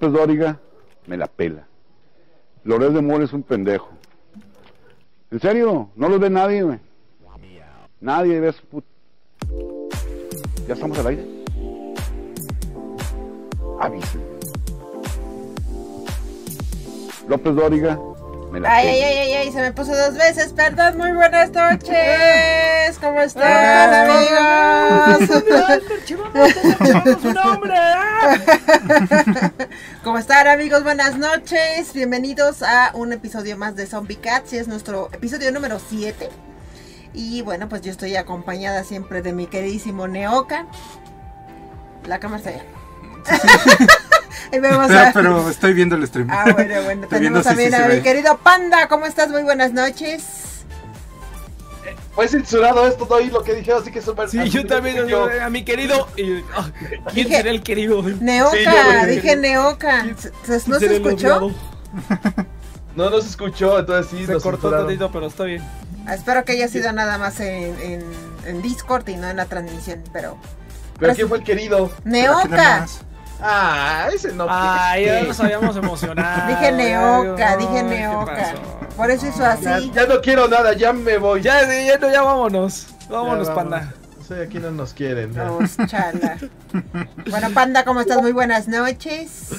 López Dóriga me la pela. Lorés de Mora es un pendejo. En serio, no los ve nadie, güey. Nadie ve su put... ¿Ya estamos al aire? Avisen. López Dóriga me la Ay, ay, ay, ay, ay, se me puso dos veces, perdón, muy buenas noches. ¿Cómo están, amigos? nombre! ¿Cómo están, amigos? Buenas noches. Bienvenidos a un episodio más de Zombie Cats. Y es nuestro episodio número 7. Y bueno, pues yo estoy acompañada siempre de mi queridísimo Neoka. La cámara está allá. Ahí vemos Pero, a- pero estoy viendo el stream. Ah, bueno, bueno. Estoy Tenemos sí también se a mi querido Panda. ¿Cómo estás? Muy buenas noches. Fue censurado esto, no oí lo que dijeron, así que súper. Sí, yo también, yo- a mi querido. y- ah, ¿Quién Dije- será el querido? Neoka, Sí, dije Neoka. ¿Se- se- ¿No se escuchó? odiado? No nos escuchó, entonces sí, Se nos cortó tantito, pero está bien. Ah, Espero que haya sido nada más en, en, en Discord y no en la transmisión, pero... Pero ¿quién fue el querido? Neoka. Ah, ese no. Ay, ya nos habíamos emocionado. Dije Neoka, Ay, dije ¿qué Neoka. pasó? Por eso hizo así. ya no quiero nada, ya me voy. Ya, ya, ya vámonos. Vámonos, Ya, panda. Sí, aquí no nos quieren. Vamos, chala. Bueno, Panda, ¿cómo estás? Muy buenas noches.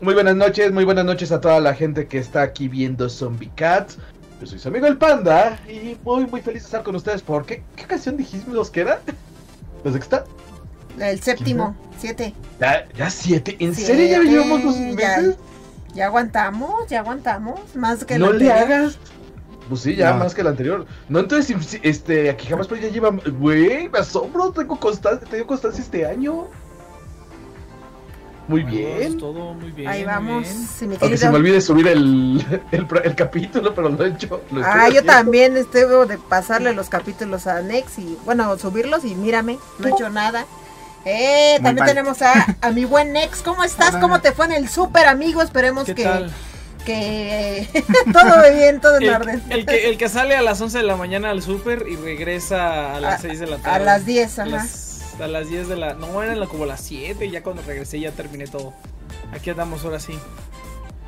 Muy buenas noches, muy buenas noches a toda la gente que está aquí viendo Zombie Cats. Yo soy su amigo el Panda y muy muy feliz de estar con ustedes. ¿Por qué? ¿Qué canción dijimos que era? ¿La sexta? El séptimo, siete. Ya, ya siete. ¿En Siete, serio ya llevamos dos meses? Ya aguantamos, ya aguantamos. Más que no lo le hagas. Pues sí, ya No. más que el anterior. No, entonces, este, aquí jamás pero ya lleva. Güey, me asombro, tengo constancia, tengo constancia este año. Muy Vamos, bien. Todo muy bien. Ahí vamos, bien. si mi Aunque se me olvide subir el, el, el capítulo, pero lo he hecho. lo estoy Ah, yo haciendo. también debo de pasarle los capítulos a Nex y, bueno, subirlos y mírame, no he hecho nada. Eh, Muy también mal. tenemos a, a mi buen Nex. ¿Cómo estás? Hola. ¿Cómo te fue en el súper, amigo? Esperemos ¿Qué que, tal? que todo bien, todo en El, orden. el que, el que sale a las 11 de la mañana al súper y regresa a las 6 de la tarde. A las 10, A ajá. las, a las 10 de la. No, eran como las 7. Ya cuando regresé ya terminé todo. Aquí andamos ahora sí.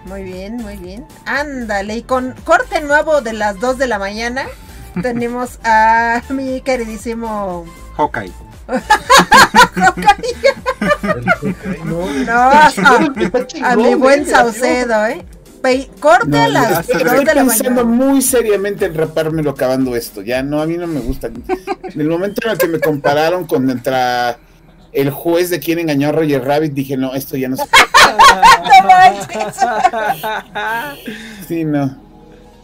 Muy bien, muy bien. Ándale, y con corte nuevo de las 2 de la mañana, tenemos a mi queridísimo... Hawkeye. No, a, mi buen. Saucedo, ¿eh? Pe- corte a No, 2 Estoy la pensando muy seriamente en rapármelo acabando esto. Ya no, a mí no me gusta. En el momento en el que me compararon con contra el juez de quien engañó a Roger Rabbit, dije, no, esto ya no se manches. Sí, no.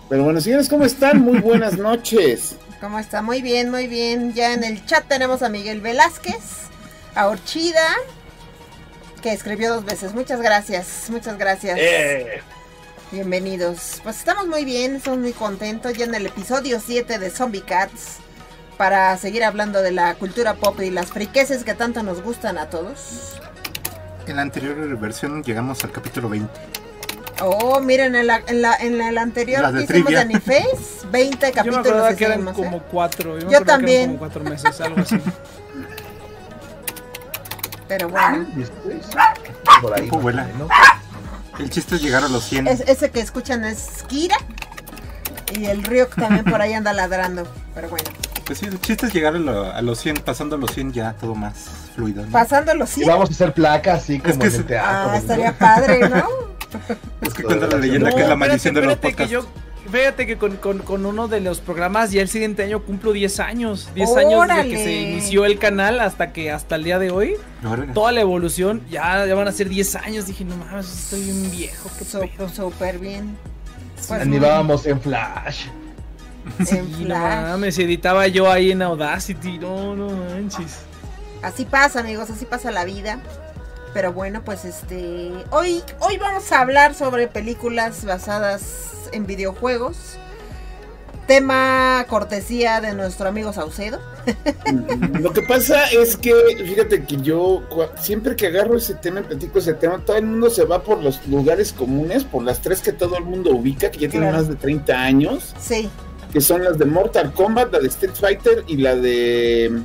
Pero bueno, señores, ¿cómo están? Muy buenas noches. ¿Cómo está? Muy bien, muy bien. Ya en el chat tenemos a Miguel Velázquez, a Orchida, que escribió dos veces. Muchas gracias, muchas gracias. Eh, Bienvenidos. Pues estamos muy bien, estamos muy contentos ya en el episodio 7 de Zombie Cats para seguir hablando de la cultura pop y las friqueses que tanto nos gustan a todos. En la anterior versión llegamos al capítulo 20. Oh, miren, en la, en la, en la, en la anterior La de que hicimos de. Aniface, 20 Yo me capítulos que eran hicimos, como ¿eh? 4. Yo, me Yo acordaba que eran también. como 4 meses, algo así. Pero bueno, y después, por ahí, vuela. menos. El chiste es llegar a los 100. es- ese que escuchan es Kira y el Ryuk también por ahí anda ladrando. Pero bueno, Pues sí, el chiste es llegar a, lo- a los 100, pasando los 100 ya todo más fluido. ¿no? pasando los Y 100. vamos a hacer placas así como que en el teatro. Ah, ¿no? estaría padre, ¿no? Es que cuenta la leyenda que es la No, maldición de los podcasts. que yo, fíjate que con, con- con uno de los programas ya el siguiente año cumplo 10 años. 10 años desde que se inició el canal hasta que hasta el día de hoy. Órale. Toda la evolución, ya, ya van a ser 10 años. Dije, no mames, estoy un viejo, qué. Súper bien. Pues, Animábamos en Flash. en Sí, no Flash. mames, editaba yo ahí en Audacity. No, no manches. Así pasa, amigos, así pasa la vida. Pero bueno, pues este. Hoy, hoy vamos a hablar sobre películas basadas en videojuegos. Tema cortesía de nuestro amigo Saucedo. Lo que pasa es que, fíjate que yo siempre que agarro ese tema y platico ese tema, todo el mundo se va por los lugares comunes, por las tres que todo el mundo ubica, que ya tienen Claro. más de 30 años, Sí, que son las de Mortal Kombat, la de Street Fighter y la de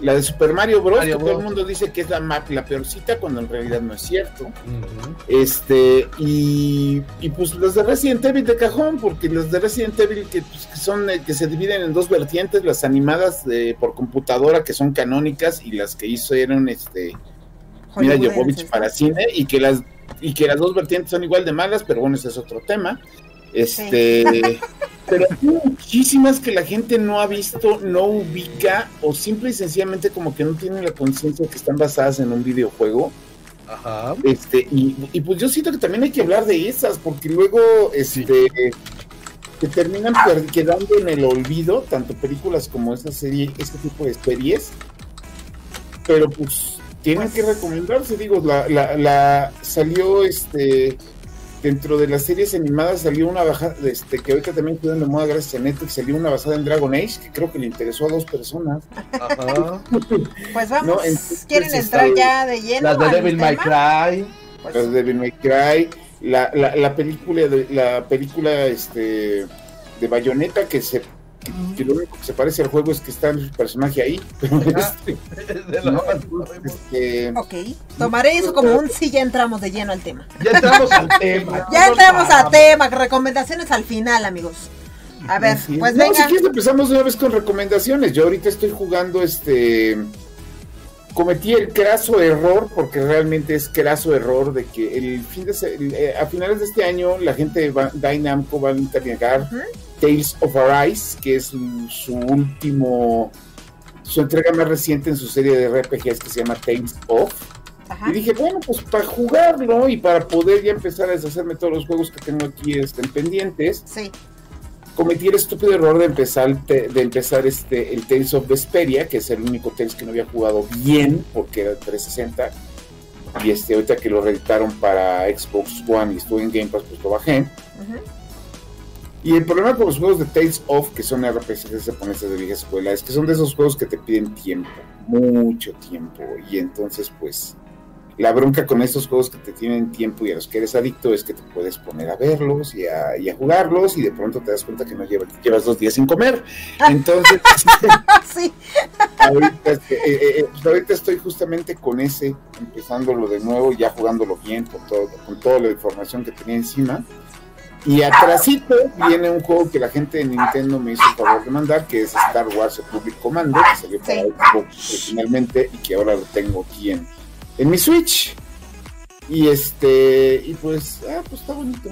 la de Super Mario Bros. Mario que todo el mundo dice que es la, ma- la peorcita cuando en realidad no es cierto. Este, y, y pues los de Resident Evil de cajón, porque los de Resident Evil que, pues, que son eh, que se dividen en dos vertientes, las animadas de, por computadora que son canónicas y las que hicieron este Mira Jovovich para cine y que las y que las dos vertientes son igual de malas, pero bueno, ese es otro tema. Este, pero hay muchísimas que la gente no ha visto, no ubica o simple y sencillamente como que no tienen la conciencia que están basadas en un videojuego. Ajá. Este, y, y pues yo siento que también hay que hablar de esas, porque luego este que terminan quedando en el olvido, tanto películas como esta serie, este tipo de series. Pero pues tienen Pues- que recomendarse, digo, la, la, la salió este dentro de las series animadas salió una bajada, este, que ahorita también quedó de moda gracias a Netflix, salió una basada en Dragon Age, que creo que le interesó a dos personas. Ajá. Pues vamos, No, entonces, ¿quieren entrar ya de lleno? Las de Devil May? Cry. Pues, las de Devil May Cry, la, la, la película de la película este de Bayonetta que se que, lo único que se parece al juego es que está el personaje ahí pero este, no, este, ok, tomaré eso como un sí, ya entramos de lleno al tema. Ya entramos al tema. Ya No entramos nos al tema, recomendaciones al final, amigos. A ver, es. pues No, si venga. quieres empezamos de una vez con recomendaciones yo ahorita estoy jugando este cometí el craso error porque realmente es craso error de que el fin de se- eh, a finales de este año la gente de Bandai Namco va a Ujú. Tales of Arise, que es su, último, su entrega más reciente en su serie de RPGs que se llama Tales of. Ajá. Y dije, bueno, pues para jugarlo y para poder ya empezar a deshacerme todos los juegos que tengo aquí este, pendientes, Sí, cometí el estúpido error de empezar, te- de empezar este, el Tales of Vesperia, que es el único Tales que no había jugado bien, porque era 360. Y este, ahorita que lo reeditaron para Xbox One y estuve en Game Pass, pues lo bajé. ujú. Y el problema con los juegos de Tales of, que son RPGs japoneses de vieja escuela, es que son de esos juegos que te piden tiempo, mucho tiempo. Y entonces, pues, la bronca con estos juegos que te tienen tiempo y a los que eres adicto es que te puedes poner a verlos y a, y a jugarlos y de pronto te das cuenta que no llevas, llevas dos días sin comer. Entonces, sí, ahorita, eh, eh, eh, pues ahorita estoy justamente con ese, empezándolo de nuevo, ya jugándolo bien, con, todo, con toda la información que tenía encima. Y atrásito viene un juego que la gente de Nintendo me hizo el favor de mandar, que es Star Wars Republic Commando, que salió para Sí. Xbox originalmente y que ahora lo tengo aquí en, en mi Switch. Y este, y pues, ah, pues está bonito.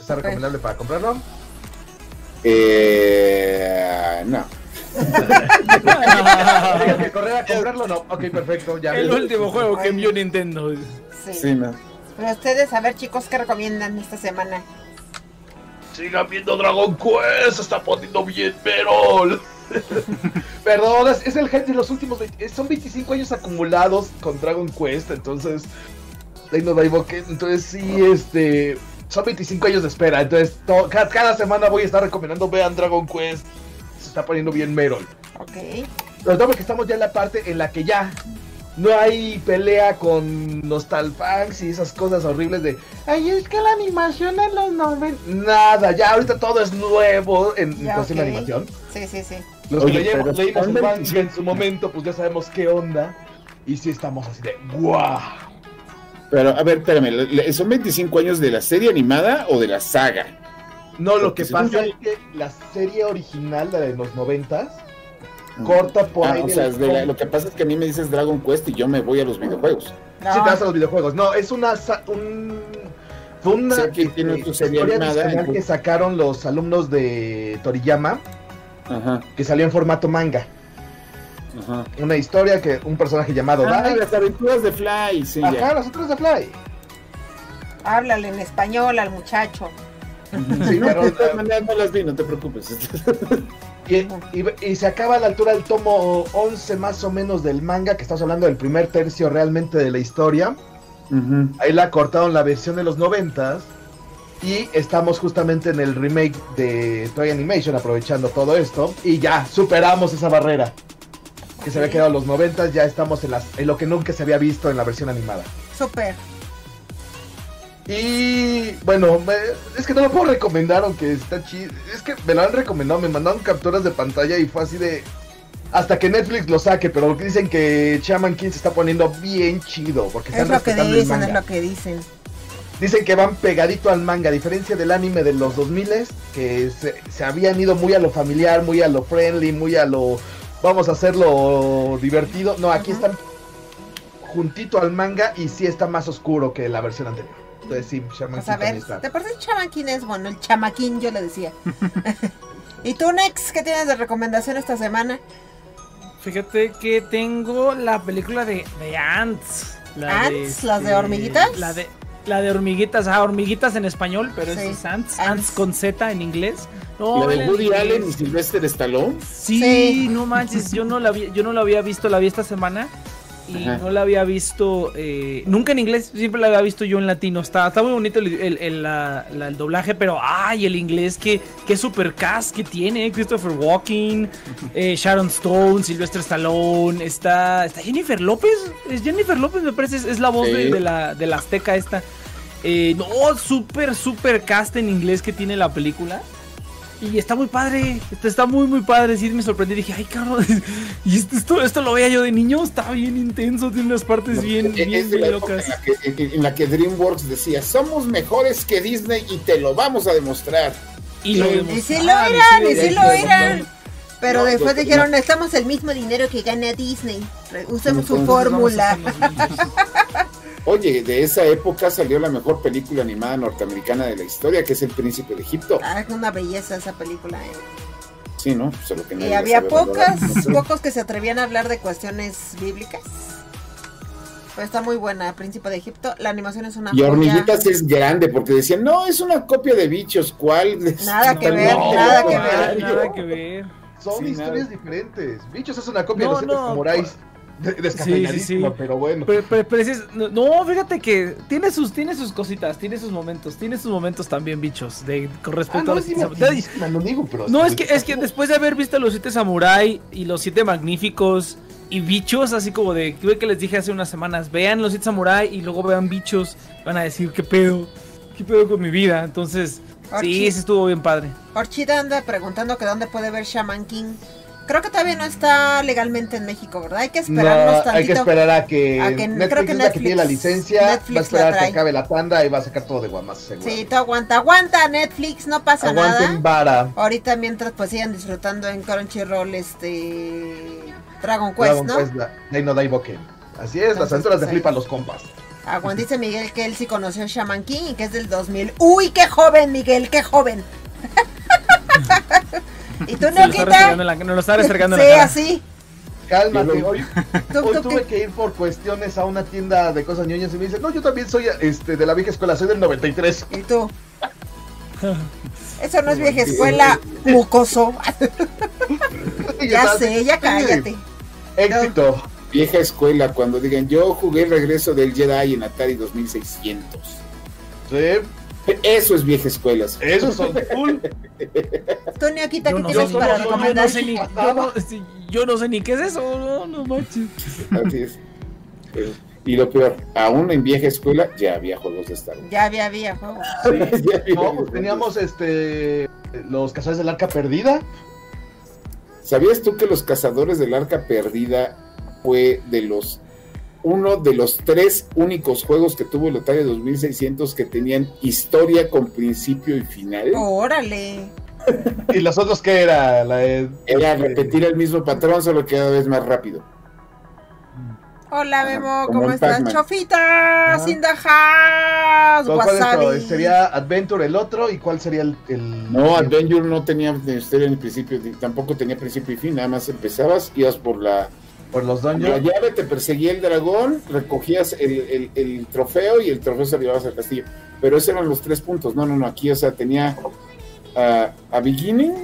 ¿Está recomendable para comprarlo? Eh, no. Que correr a comprarlo, no. Ok, perfecto. Ya El último juego que envió Nintendo. sí. Sí, no. Pero ustedes, a ver, chicos, ¿qué recomiendan esta semana? Sigan viendo Dragon Quest, se está poniendo bien Perol. Perdón, es, es el hype de los últimos 20 son 25 años acumulados con Dragon Quest, entonces ahí invocar, entonces sí, este, son 25 años de espera, entonces to- ca- cada, semana voy a estar recomendando vean Dragon Quest, se está poniendo bien Merol. Ok. Sobre todo porque estamos ya en la parte en la que ya no hay pelea con Nostalfangs y esas cosas horribles de Ay, es que la animación en los 90. Nada, ya ahorita todo es nuevo en, Ya, cuestión de animación. Sí, sí, sí. Los Oye, que leímos, leímos el manga 25. en su momento, pues ya sabemos qué onda. Y sí estamos así de ¡guau! Pero, a ver, espérame, ¿le- le- ¿son 25 años de la serie animada o de la saga? No, lo que pasa yo- es que la serie original, la de los noventas, corta por Ah, ahí. o de sea, los de la- cómics. lo que pasa es que a mí me dices Dragon Quest y yo me voy a los videojuegos. No. Sí, te vas a los videojuegos. No, es una. sa- Un... Fue una que tiene eh, serie historia que sacaron los alumnos de Toriyama, Ajá, que salió en formato manga. ajá. Una historia que un personaje llamado Ah, Dai. las aventuras de Fly, sí, Ajá, ya. los otros de Fly. Háblale en español al muchacho. Sí, No, pero, de todas maneras no las vi, no te preocupes. y, y- y se acaba a la altura del tomo 11 más o menos del manga, que estamos hablando del primer tercio realmente de la historia. Ujú. Ahí la cortaron la versión de los 90 y estamos justamente en el remake de Toy Animation aprovechando todo esto y ya superamos esa barrera que se había quedado en los 90 ya estamos en, las, en lo que nunca se había visto en la versión animada. Súper. Y bueno, me- es que no lo puedo recomendar aunque está chido. Es que me lo han recomendado, me mandaron capturas de pantalla y fue así de... Hasta que Netflix lo saque, pero dicen que Shaman King se está poniendo bien chido porque Es están lo que dicen, es lo que dicen. Dicen que van pegadito al manga, a diferencia del anime de los 2000 que se, se habían ido muy a lo familiar, muy a lo friendly, muy a lo vamos a hacerlo divertido. No, aquí están juntito al manga y sí está más oscuro que la versión anterior. Entonces sí, Shaman Pues a ver, está. ¿te parece chamaquín es bueno? El chamaquín yo le decía. ¿Y tú, Nex, qué tienes de recomendación esta semana? Fíjate que tengo la película de, de Ants. La ¿Ants? ¿Las de hormiguitas? La de, la de hormiguitas, ah, hormiguitas en español, pero Sí, es Ants, Ants. Ants con Z en inglés. No, La de Woody inglés. Allen y Sylvester Stallone. Sí, Sí. no manches, yo no la vi, yo no la había visto, la vi esta semana y Ajá. no la había visto eh, nunca en inglés, siempre la había visto yo en latino. Está, está muy bonito el, el- el- la- la- el doblaje, pero ay, el inglés que qué super cast que tiene, Christopher Walken, eh, Sharon Stone, Sylvester Stallone, está, está Jennifer López, es Jennifer López me parece, es, es la voz de, Sí. de la de la azteca esta. Eh, no, super super cast en inglés que tiene la película. Y está muy padre, está, está muy muy padre, sí me sorprendí, dije, ay cabrón, y esto, esto, esto lo veía yo de niño, está bien intenso, tiene unas partes bien, Es bien, locas. En la, que, en- en la que DreamWorks decía, somos mejores que Disney y te lo vamos a demostrar. Y lo Y sí lo eran, y sí lo eran. Pero No, después no, dijeron, necesitamos el mismo dinero que gana Disney. Usemos su fórmula. Oye, de esa época salió la mejor película animada norteamericana de la historia, que es El Príncipe de Egipto. Ah, es una belleza esa película. ¿eh? Sí, ¿no? Solo que Y había pocas, pocos que se atrevían a hablar de cuestiones bíblicas. Pero está muy buena, Príncipe de Egipto. La animación es una Y joya. Hormiguitas es grande, porque decían, no, es una copia de bichos, ¿cuál? Nada que ver, no, nada que ver. Nada que ver. Son Sí, historias nada. diferentes. Bichos es una copia No, de los no, samuráis. de- Descafeinadísimo, sí, sí. pero bueno. Pero, pero- pero es- no, fíjate que tiene sus, tiene sus cositas, tiene sus momentos, tiene sus momentos también, bichos, de, con Ah, respecto no, a los no digo, pero... No, es que, es que después de haber visto los siete samurai y los siete magníficos y bichos, así como de que que les dije hace unas semanas, vean los siete samurai y luego vean bichos, van a decir qué pedo, qué pedo con mi vida. Entonces, Archie. sí, ese estuvo bien padre. Orchida anda preguntando que dónde puede ver Shaman King. Creo que todavía no está legalmente en México, ¿verdad? Hay que esperarnos No, tantito. hay que esperar a que, a que- Netflix creo que que tiene la Netflix- licencia, va a Netflix esperar a que acabe la tanda y va a sacar todo de guamas, seguro. Sí, tú aguanta, aguanta Netflix, no pasa Aguanten nada. vara. Ahorita mientras pues sigan disfrutando en Crunchyroll este Dragon Quest, Dragon ¿no? Quest, la- no. Así es, las aventuras de pues. Flipa los compas. Aguanta, dice Miguel que él sí conoció a Shaman King y que es del 2000. ¡Uy, qué joven, Miguel, qué joven! ¿Y tú, en la- nos lo está restregando en Sí, la cara. así. Cálmate, hoy, ¿Tú, hoy tú tuve qué? que ir por cuestiones a una tienda de cosas ñoñas y me dicen, no, yo también soy este, de la vieja escuela, soy del 93. ¿Y tú? Eso no es vieja escuela, mucoso. Ya sé, ya cállate. Éxito. Vieja escuela, cuando digan, yo jugué el regreso del Jedi en Atari 2600. Sí, Eso es vieja escuela. sí. esos son cool. Tú, Neoquita, Yo ¿qué no, yo para yo no recomendar? sé ni, yo, no, sí, yo no sé ni qué es eso, no, no manches. Así es. Eh, Y lo peor, aún en vieja escuela ya había juegos de Star Wars. Ya había, había juegos. Ya había No, juegos. teníamos este los cazadores del arca perdida. ¿Sabías tú que los cazadores del arca perdida fue de los uno de los tres únicos juegos que tuvo el Atari 2600 que tenían historia con principio y final? Órale. Y los otros que era la de- Era repetir el mismo patrón, solo que cada vez más rápido. Hola Memo, ¿cómo el estás? Chofita, Ajá. in the house, ¿Cuál es wasabi. ¿Sería Adventure el otro? ¿Y cuál sería el...? el- No, el- Adventure no tenía historia ni principio, ni- tampoco tenía principio y fin, nada más empezabas, ibas por la, La llave, te perseguía el dragón, recogías el, el- trofeo y el trofeo se llevabas al castillo. Pero esos eran los tres puntos, no, no, no, aquí, o sea, tenía ah, a beginning,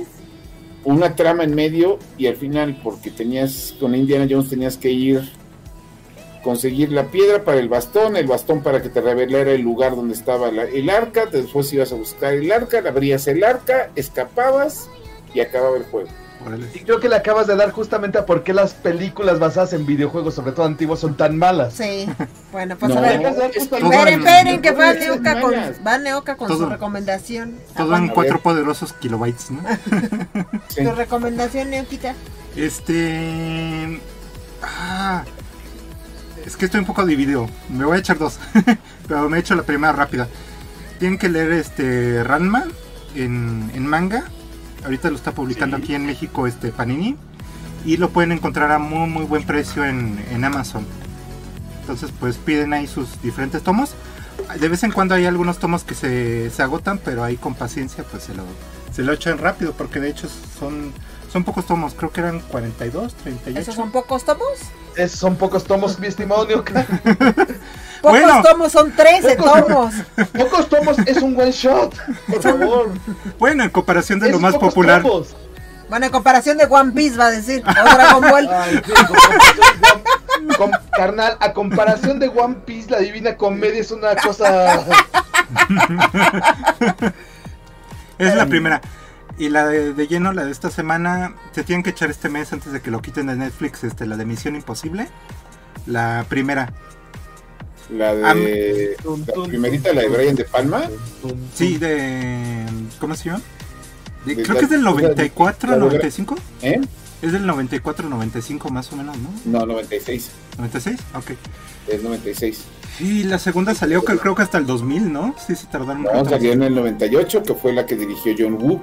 una trama en medio y al final, porque tenías, con Indiana Jones tenías que ir, conseguir la piedra para el bastón, el bastón para que te revelara el lugar donde estaba el arca, después ibas a buscar el arca, abrías el arca, escapabas y acababa el juego. Órale. Y creo que le acabas de dar justamente a por qué las películas basadas en videojuegos, sobre todo antiguos, son tan malas. Sí, bueno, pues No, a ver. Esperen, en- esperen, que va son con, va Neoca con su Todo- recomendación. Todo en cuatro poderosos kilobytes, ¿no? Tu recomendación, Neoquita. Este. Ah, es que estoy un poco dividido. Me voy a echar dos. Pero me he hecho la primera rápida. Tienen que leer este Ranma en, en manga. Ahorita lo está publicando aquí en México este Panini. Y lo pueden encontrar a muy muy buen precio en, en Amazon. Entonces pues piden ahí sus diferentes tomos. De vez en cuando hay algunos tomos que se, se agotan, pero ahí con paciencia pues se lo, se lo echan rápido porque de hecho son, son pocos tomos, creo que eran 42, 38. ¿Esos son pocos tomos? Esos son pocos tomos, mi estimado. Pocos Bueno. tomos, son 13 Pocos- tomos. Pocos tomos es un one shot, por favor. Bueno, en comparación de Es lo más pocos popular. tomos. Bueno, en comparación de One Piece va a decir, o Dragon Ball. Ay, sí, con- carnal, a comparación de One Piece, la Divina Comedia es una cosa. Es la primera. Y la de, de lleno, la de esta semana, se tienen que echar este mes antes de que lo quiten de Netflix, este, la de Misión Imposible. La primera. La de la primerita, la de Brian de Palma. Sí, de... ¿Cómo se llama? De- De creo la- que es del la de- 94, la de- 95. ¿Eh? Es del 94, 95 más o menos, ¿no? No, 96. 96, ok. Es 96. Y la segunda salió que creo que hasta el 2000, ¿no? Sí, se tardaron un No, salió en el 98, que fue la que dirigió John Woo.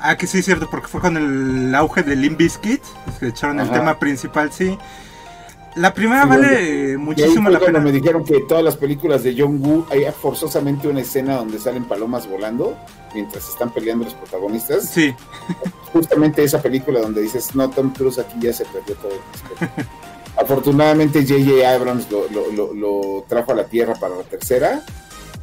Ah, que sí, es cierto, porque fue con el auge de Limp Bizkit, que echaron el Ajá. tema principal, sí. La primera Sí, vale donde- Y ahí muchísimo la pena. me dijeron que todas las películas de John Woo hay forzosamente una escena donde salen palomas volando mientras están peleando los protagonistas. Sí, Justamente esa película donde dices, no, Tom Cruise aquí ya se perdió todo el respeto". Afortunadamente J.J. Abrams lo, lo- lo- lo trajo a la tierra para la tercera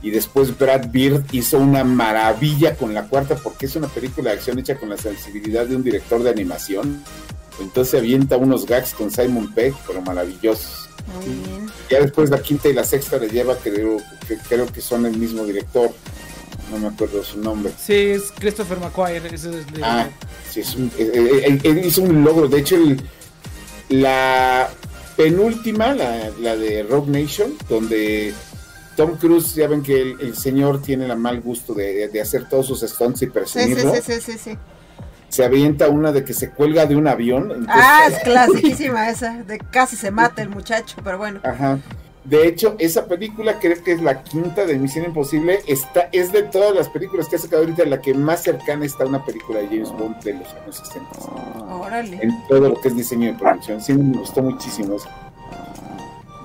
y después Brad Bird hizo una maravilla con la cuarta porque es una película de acción hecha con la sensibilidad de un director de animación. Entonces avienta unos gags con Simon Pegg, pero maravillosos. Muy bien. Ya después la quinta y la sexta le lleva, creo que, creo que son el mismo director. No me acuerdo su nombre. Sí, es Christopher McQuire. Es de- Ah, sí, es un- eh, eh, él, él hizo un logro. De hecho, el- la penúltima, la, la de Rogue Nation, donde Tom Cruise, ya ven que el, el señor tiene el mal gusto de, de hacer todos sus stunts y presumirlo. sí, sí, sí, sí. Se avienta una de que se cuelga de un avión. entonces- Ah, es clasiquísima esa. De casi se mata el muchacho, pero bueno. Ajá. De hecho, esa película creo que es la quinta de Misión Imposible. Está, es de todas las películas que ha sacado ahorita la que más cercana está a una película de James Bond de los años 60. Órale. En todo lo que es diseño de producción. Sí, me gustó muchísimo eso.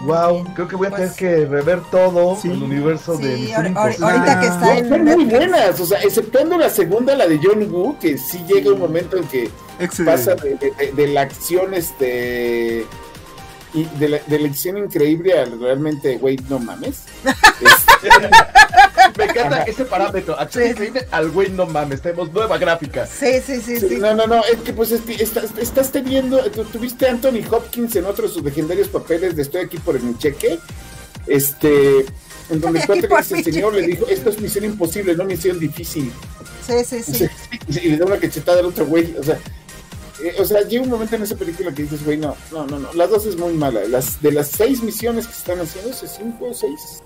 Wow, creo que voy a Pues- tener que rever todo Sí. el universo de Sí, Misión ahor- Imposible. ahorita que está en son muy buenas, o sea, exceptuando la segunda, la de John Woo, que sí llega un momento en que pasa de, de- de la acción, este, y de la, de la increíble al realmente, güey, no mames. Este, Me encanta Ajá. ese parámetro. Acción Sí. increíble al güey, no mames. Tenemos nueva gráfica. Sí, sí, sí, sí, sí. no, no, no, es que pues es que estás, estás teniendo, tu- tuviste a Anthony Hopkins en otro de sus legendarios papeles de Estoy aquí por mi cheque, este, en donde el aquí que el señor le dijo, esto es misión imposible, no misión difícil. Sí, sí, sí. y le da una cachetada al otro güey. O sea, eh, o sea, llega un momento en esa película que dices, güey, no, no, no, no. Las dos es muy mala. Las, de las seis misiones que están haciendo, ¿es cinco o seis?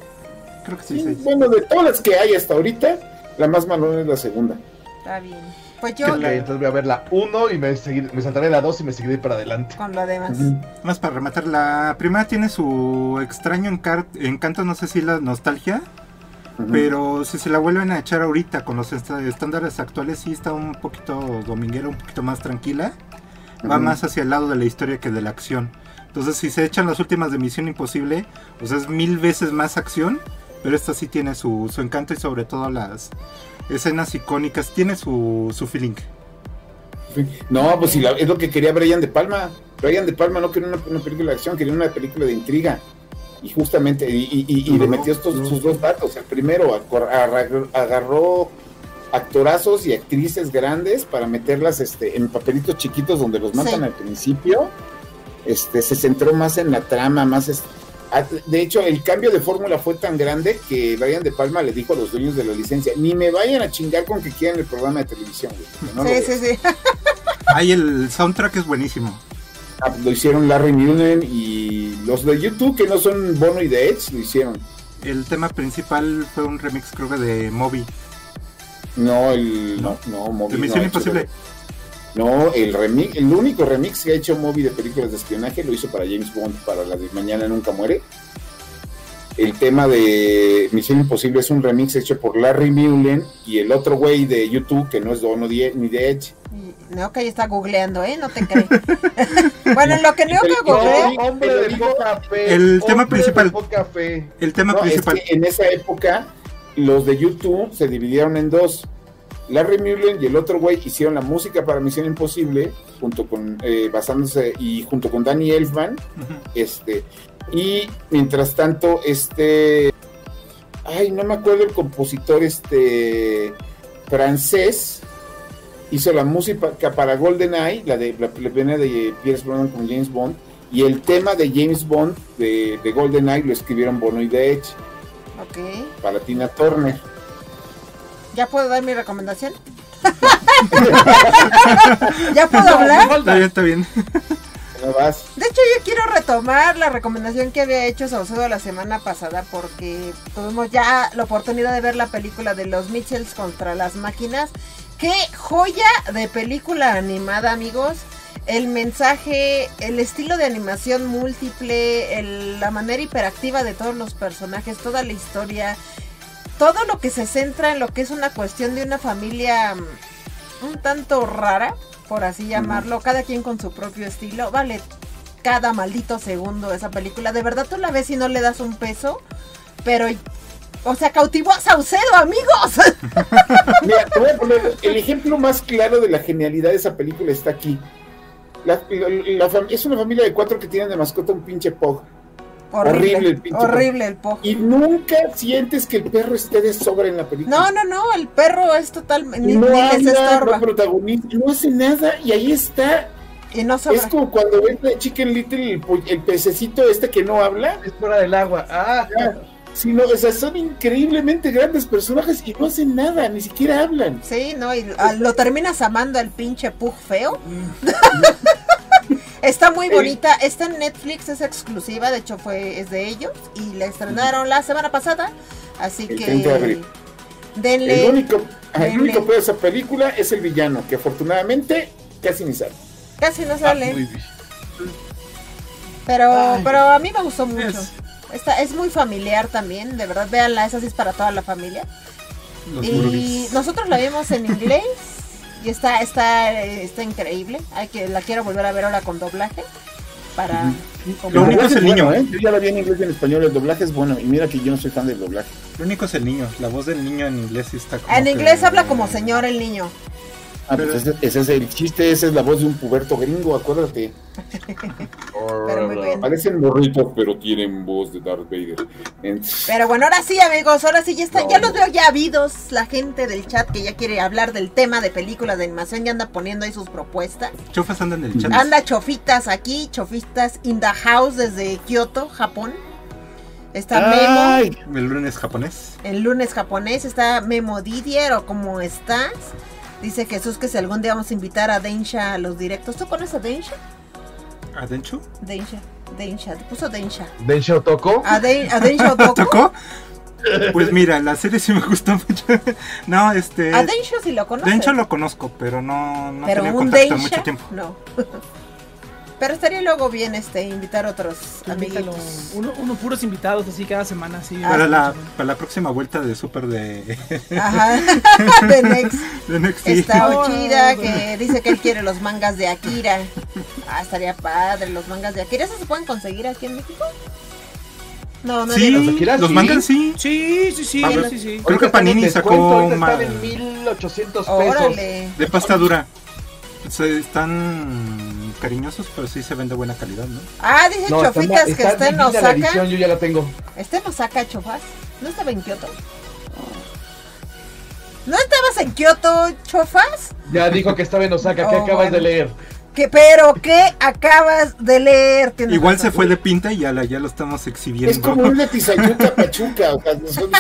creo que sí, Sí, seis. bueno, de todas las que hay hasta ahorita, la más malona es la segunda. Está bien. Pues yo, Ok, entonces voy a ver la 1 y me, seguir- me saltaré la 2 y me seguiré para adelante. con lo demás. Más para rematar, la primera tiene su extraño encar- encanto, no sé si la nostalgia, Pero si se la vuelven a echar ahorita con los est- estándares actuales, sí está un poquito dominguera, un poquito más tranquila. Va más hacia el lado de la historia que de la acción. Entonces, si se echan las últimas de Misión Imposible, pues es mil veces más acción, pero esta sí tiene su, su encanto y sobre todo las escenas icónicas, tiene su, su feeling. No, pues si la- es lo que quería Brian De Palma. Brian De Palma no quería una, una película de acción, quería una película de intriga. Y justamente, y, y- y- y le metió estos sus dos datos. El primero, agarró, actorazos y actrices grandes para meterlas este, en papelitos chiquitos donde los matan Sí. al principio. Este, se centró más en la trama, más... es- ah, De hecho, el cambio de fórmula fue tan grande que Brian De Palma le dijo a los dueños de la licencia, ni me vayan a chingar con que quieran el programa de televisión. güey, no Sí, veo". sí, sí. Ahí el soundtrack es buenísimo. Ah, Lo hicieron Larry Mullen y los de YouTube, que no son Bono y The Edge, lo hicieron. El tema principal fue un remix, creo que de Moby. No, el. No, no, Moby De no Misión hecho Imposible. No, el remix, el único remix que ha hecho Moby de películas de espionaje lo hizo para James Bond, para la de Mañana Nunca Muere. El tema de Misión Imposible es un remix hecho por Larry Mullen y el otro güey de YouTube, que no es Bono di- ni The Edge. Y Neoka ya está googleando, ¿eh? No te cree. bueno, en lo que Neoka No, googlea, No, hombre de poca fe. el tema principal. de poca fe. El tema No, es principal. que en esa época los de YouTube se dividieron en dos. Larry Mullen y el otro güey hicieron la música para Misión Imposible junto con eh, basándose y junto con Danny Elfman, este y mientras tanto este ay no me acuerdo el compositor este francés hizo la música para GoldenEye, la de la, la pena de Pierce Brosnan con James Bond y el tema de James Bond de, de GoldenEye lo escribieron Bono y The Edge ok. para Tina Turner. ¿Ya puedo dar mi recomendación? ¿Ya puedo hablar? Está bien, está bien. De hecho, yo quiero retomar la recomendación que había hecho Saucedo la semana pasada porque tuvimos ya la oportunidad de ver la película de los Mitchells contra las máquinas. ¡Qué joya de película animada, amigos! El mensaje, el estilo de animación múltiple, la manera hiperactiva de todos los personajes, toda la historia, todo lo que se centra en lo que es una cuestión de una familia mm, un tanto rara, por así llamarlo, cada quien con su propio estilo, vale cada maldito segundo esa película. De verdad tú la ves y no le das un peso, pero, o sea, cautivó a Saucedo, amigos. Mira, te voy a poner el ejemplo más claro de la genialidad de esa película está aquí. Es una familia de cuatro que tienen de mascota un pinche pug. Horrible, Horrible el pinche horrible el po. Y nunca sientes que el perro esté de sobra en la película. No, no, no, el perro es totalmente, ni, no ni les habla, estorba. no protagoniza, no hace nada y ahí está. Y no sobra. Es como cuando ves de Chicken Little el, pececito este que no habla. Es fuera del agua. Ah, Sino, o sea, son increíblemente grandes personajes y no hacen nada, ni siquiera hablan. Sí, no, y a- lo terminas amando al pinche Pug feo. Está muy bonita, está en Netflix, es exclusiva, de hecho fue es de ellos y la estrenaron la semana pasada, así El que 30 de abril. denle El único, ajá, el denle. único peor de esa película es el villano, que afortunadamente casi ni sale. casi no ah, sale, muy bien. pero Ay. pero a mí me gustó mucho. Es- Está, es muy familiar también, de verdad, véanla, esa sí es para toda la familia. Los Y nosotros la vimos en inglés y está está está increíble. Hay que la quiero volver a ver ahora con doblaje para Lo único es el niño, ¿eh? Yo ya la vi en inglés y en español, el doblaje es bueno. Y mira que yo no soy fan del doblaje. Lo único es el niño. La voz del niño en inglés está como En que- inglés habla como señor el niño. Ah, pues ese, ese es el chiste, esa es la voz de un puberto gringo, acuérdate. Parecen morritos, pero tienen voz de Darth Vader. Entonces, Pero bueno, ahora sí, amigos, ahora sí ya está, ya los veo ya habidos, la gente del chat que ya quiere hablar del tema de películas de animación, ya anda poniendo ahí sus propuestas. Chofas anda en el chat. Anda chofitas aquí, chofitas in the house desde Kioto, Japón. Está Memo, ¡Ay! El lunes japonés. el lunes japonés, está Memo Didier o cómo estás. Dice Jesús que si algún día vamos a invitar a Densha a los directos. ¿Tú conoces a Densha? ¿A Denchu? Densha, Densha, te puso Densha. Densho Toko. A, Den- a Densha Otoko. ¿Tocó? Pues mira, la serie sí me gustó mucho. no, este. A Densha sí lo conoces. Dencho lo conozco, pero no, no Pero tenía un contacto en Densha, mucho tiempo. no. Pero estaría luego bien este invitar otros amiguitos. Uno, uno puros invitados así cada semana, así. Para la, para la próxima vuelta de Super de, Ajá. de Next. de NXT. Está Ochira no. que dice que él quiere los mangas de Akira. Ah, estaría padre los mangas de Akira. ¿Esos se pueden conseguir aquí en México? No, no Sí. ¿Los Akira? los Sí. mangas sí. Sí, sí, sí, A ver. sí, sí. Creo que Panini sacó ma- están en 1800 pesos. Órale. De pasta dura. Se- están cariñosos, pero sí se ven de buena calidad, ¿no? Ah, dice No, está, Chofitas que está está en Osaka. edición, yo ya la tengo. ¿Está en Osaka, Chofas? ¿No estaba en Kioto? ¿No estabas en Kioto, Chofas? Ya dijo que estaba en Osaka, ¿qué Oh, acabas bueno. de leer? ¿Qué, pero qué acabas de leer? Igual razón. se fue de pinta y ya, la, ya lo estamos exhibiendo. Es como un de Tizayuca Pachuca. O sea, son-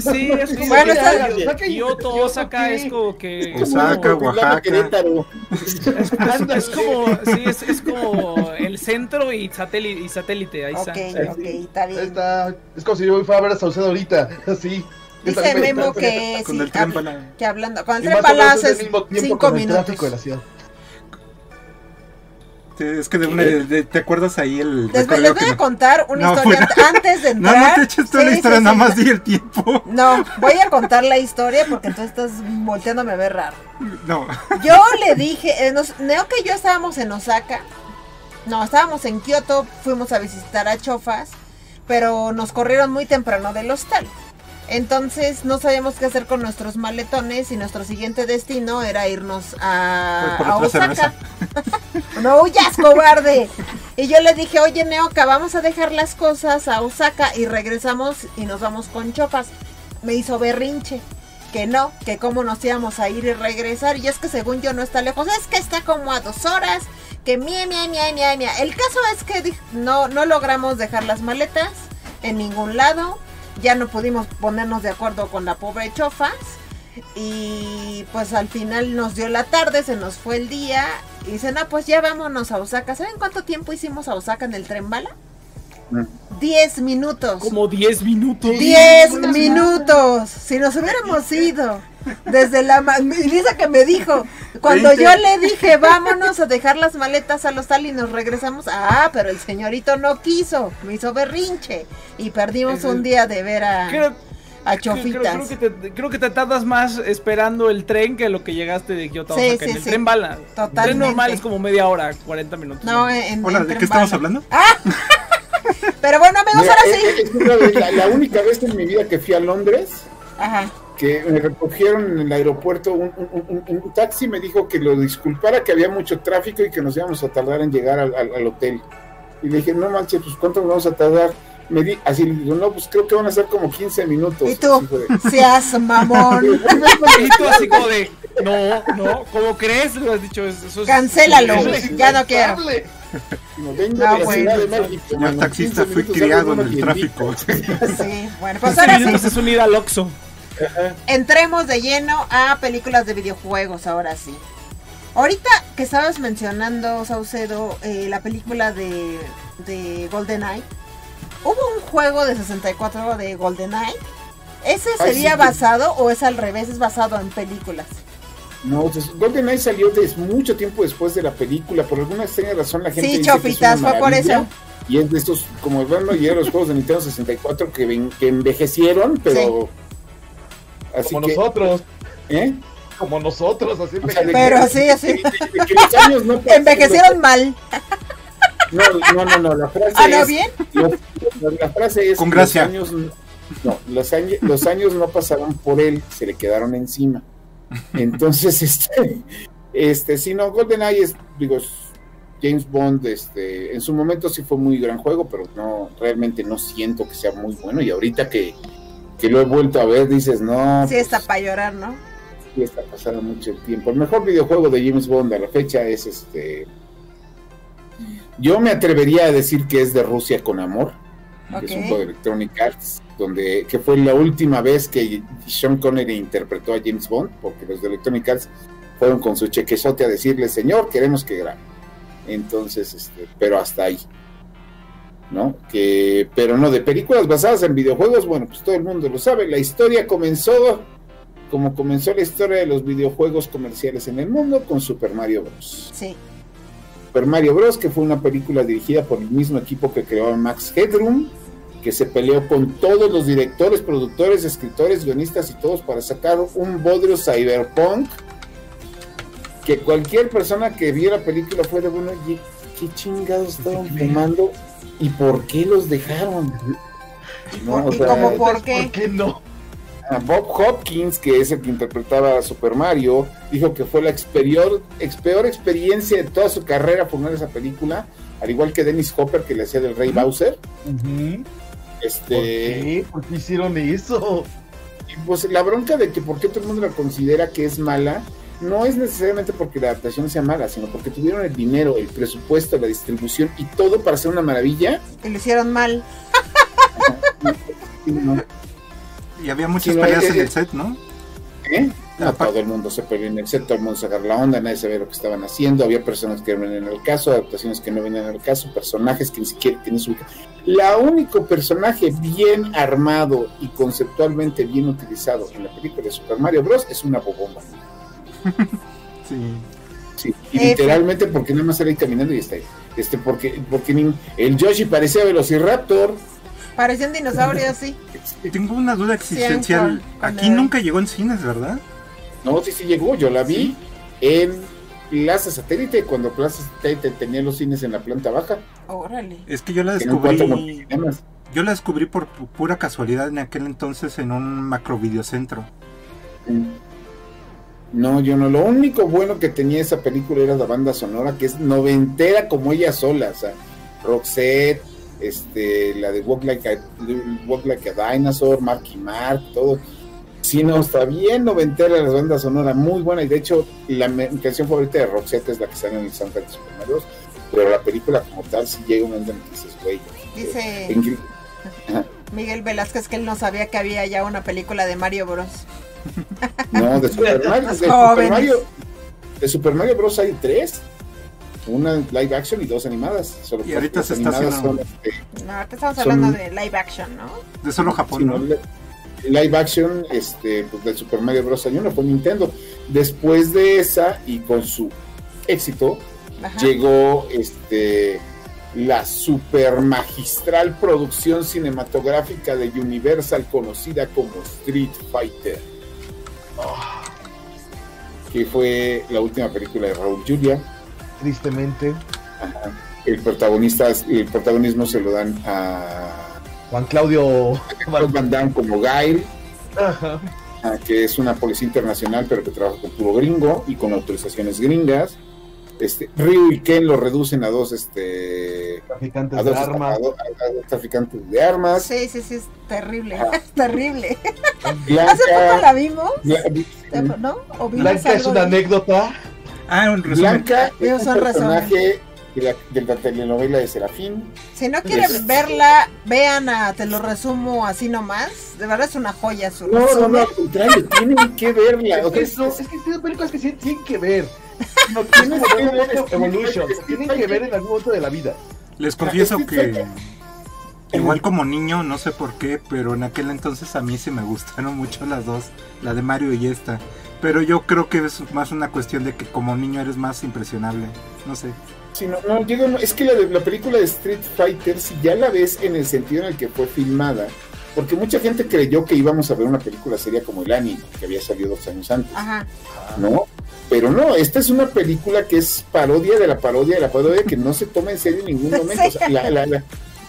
Sí, es como Bueno, que está- Kyoto, Osaka es como que como Osaka, un Oaxaca. Querétaro. es, es como sí, es, es como el centro y satélite y satélite ahí Ok, está. ok, está Ahí bien. está. Es como si yo fuera a ver a Saucedo ahorita, así. Dice Memo que, sí, que hablando con el tren balazo es es cinco minutos. La. Sí, Es que de una, de- ¿te acuerdas ahí el Les, les voy a no- contar una No, historia fuera. antes de No, entrar. no te eches toda la Sí, historia, sí, nada sí, más no. di el tiempo. No, voy a contar la historia porque tú estás volteándome a ver raro. No, Yo le dije, eh, nos- Neo que yo estábamos en Osaka. No, estábamos en Kioto, fuimos a visitar a Chofas, pero nos corrieron muy temprano del hostal. Entonces no sabíamos qué hacer con nuestros maletones y nuestro siguiente destino era irnos a, Pues por a otra Osaka. no huyas, cobarde. Y yo le dije, oye Neoka, vamos a dejar las cosas a Osaka y regresamos y nos vamos con Chofas. Me hizo berrinche. Que no, que cómo nos íbamos a ir y regresar. Y es que según yo no está lejos, es que está como a dos horas. Que mía, mía, mía, mía, mía. El caso es que no, no logramos dejar las maletas en ningún lado. Ya no pudimos ponernos de acuerdo con la pobre Chofas. Y pues al final nos dio la tarde, se nos fue el día. Y dicen, no, pues ya vámonos a Osaka. ¿Saben cuánto tiempo hicimos a Osaka en el tren bala? Mm. 10 minutos. Como 10 minutos. 10 minutos. Si nos hubiéramos ido desde la... Y dice que me dijo, cuando yo le dije, vámonos a dejar las maletas al hostal y nos regresamos. Ah, pero el señorito no quiso. Me hizo berrinche. Y perdimos un día de ver a, Creo, a Chofitas. creo que te, creo que te tardas más esperando el tren que lo que llegaste de Kyoto a Sí, sí, en el sí. tren bala. El Totalmente. tren normal es como media hora, 40 minutos. No, en, en hola, ¿de tren qué estamos hablando? Pero bueno, amigos, Mira, ahora eh, sí. eh, es la, la única vez en mi vida que fui a Londres, Ajá. que me recogieron en el aeropuerto un, un- un- un taxi, me dijo que lo disculpara, que había mucho tráfico y que nos íbamos a tardar en llegar al, al- al hotel. Y le dije, no manches, pues ¿cuánto nos vamos a tardar? Me di, así le digo, no, pues creo que van a ser como 15 minutos. ¿Y tú? De- Seas mamón. Y tú así como de, no, no, ¿cómo crees? Le has dicho eso. es- Cancélalo. Ya no quiero. Vengo No, de la. Ciudad de taxista, 15 fui minutos, criado en el tráfico. Sí, bueno, pues 15 ahora minutos sí. es unida al Oxxo. Entremos de lleno a películas de videojuegos, ahora sí. Ahorita que estabas mencionando, Saucedo, eh, la película de, de GoldenEye, ¿hubo un juego de 64 de GoldenEye? ¿Ese Ay, sería sí. basado o es al revés, es basado en películas? No, pues, GoldenEye salió des- mucho tiempo después de la película. Por alguna extraña razón la gente Sí, dice que es Chofitas, una fue por eso. Y es de estos, como y eran los juegos de Nintendo 64 que, ven- que envejecieron, pero... Así Como que, nosotros, ¿eh? como nosotros, así O sea, de Pero que- sí, así. los no pasaron- Envejecieron mal. No, no, no, no, la frase ¿Ah, no es... bien? los- la frase es... Con los gracia. años no, los años, los años no pasaron por él, se le quedaron encima. Entonces, este, este, si no, GoldenEye es, digo, es James Bond, este, en su momento sí fue muy gran juego, pero no, realmente no siento que sea muy bueno. Y ahorita que, que lo he vuelto a ver, dices, no, Sí, pues, está para llorar, ¿no? sí está pasando mucho el tiempo. El mejor videojuego de James Bond a la fecha es este. Yo me atrevería a decir que es de Rusia con amor, que es un juego de Electronic Arts, donde que fue la última vez que Sean Connery interpretó a James Bond, porque los de Electronic Arts fueron con su chequezote a decirle, señor, queremos que grabe. Entonces, este, pero hasta ahí. ¿No? Que, pero no, de películas basadas en videojuegos, bueno, pues todo el mundo lo sabe. La historia comenzó como comenzó la historia de los videojuegos comerciales en el mundo con Super Mario Bros. Sí. Super Mario Bros., que fue una película dirigida por el mismo equipo que creó a Max Headroom, que se peleó con todos los directores, productores, escritores, guionistas y todos para sacar un bodrio cyberpunk que cualquier persona que viera la película fuera bueno, oye, ¿qué chingados estaban filmando y por qué los dejaron? No, o ¿Y sea, por ¿Por qué? qué no? A Bob Hopkins, que es el que interpretaba a Super Mario, dijo que fue la exterior- ex- peor experiencia de toda su carrera filmar esa película, al igual que Dennis Hopper, que le hacía del Rey Bowser. Ujú. ¿Por Este, qué? ¿Por qué hicieron eso? y pues la bronca de que por qué todo el mundo la considera que es mala, no es necesariamente porque la adaptación sea mala, sino porque tuvieron el dinero, el presupuesto, la distribución y todo para hacer una maravilla. Y lo hicieron mal. No, Y había muchas Sí, no, peleas en el set, ¿no? ¿eh? No, todo el mundo se peleó en el set, todo el mundo se agarra la onda, nadie sabía lo que estaban haciendo, había personas que venían en el caso, adaptaciones que no venían en el caso, personajes que ni siquiera tienen su... La único personaje bien armado y conceptualmente bien utilizado en la película de Super Mario Bros. es una bobomba. Sí. Sí, y F. literalmente porque nada más sale ahí caminando y está ahí. Este, porque, porque ni- el Yoshi parecía Velociraptor. Parecía un dinosaurio así. Tengo una duda existencial. con- con Aquí el- nunca llegó en cines, ¿verdad? No, sí, sí llegó, yo la vi en Plaza Satélite, cuando Plaza Satélite tenía los cines en la planta baja. Órale. Es que yo la descubrí. Yo la descubrí por pu- pura casualidad en aquel entonces en un macro videocentro. No, yo no. Lo único bueno que tenía esa película era la banda sonora, que es noventera como ella sola. O sea, Roxette, este, la de Walk Like a, Walk Like a Dinosaur, Marky Mark, todo. Sí, no, está bien noventera la banda sonora, muy buena. Y de hecho, la canción favorita de Roxette es la que sale en el soundtrack de Super Mario. Pero la película como tal sí llega un momento en que dices, güey. Dice Ingrid- Miguel Velázquez que él no sabía que había ya una película de Mario Bros. No, de Super Mario, de Super. Mario, de Super Mario Bros. hay tres. Una live action y dos animadas. Solo Y que ahorita se está animadas haciendo- son, este, No, ahorita estamos Son- hablando de live action, ¿no? De solo sí, Japón, no, ¿no? li- live action este, pues, del Super Mario Bros. hay una, fue Nintendo. Después de esa, y con su éxito, Ajá. llegó este la super magistral producción cinematográfica de Universal conocida como Street Fighter. Que fue la última película de Raúl Julia. Tristemente, Ajá. El protagonista, el protagonismo se lo dan a Juan Claudio. Van Damme como Ajá. ah, que es una policía internacional, pero que trabaja con puro gringo y con autorizaciones gringas. Este, Ryu y Ken lo reducen a dos, este, Traficantes a de armas. a dos- a dos traficantes de armas. Sí, sí, sí, es terrible. Es terrible. Blanca, Hace poco la vimos, Bla- ¿no? ¿O Blanca es una de- anécdota. Ah, un resumen. Blanca es Ellos un son personaje de la, de la telenovela de Serafín. Si no quieren Es- verla, vean a, te lo resumo así nomás. De verdad es una joya su No, no, resumen. no, al contrario, tienen que verla. Es que, eso- es que son películas que sí tienen que ver. no tienes que ver Evolution, Tienen que ver en algún momento de la vida. Les confieso que. Igual como niño, no sé por qué, pero en aquel entonces a mí sí me gustaron mucho las dos, la de Mario y esta. Pero yo creo que es más una cuestión de que como niño eres más impresionable. No sé. Sí, no, no, digo, no, es que la, de- la película de Street Fighter, si ya la ves en el sentido en el que fue filmada, porque mucha gente creyó que íbamos a ver una película seria como el anime, que había salido dos años antes, Ajá. ¿no? Pero no, esta es una película que es parodia de la parodia de la parodia que no se toma en serio en ningún momento. O sea, la- la- la-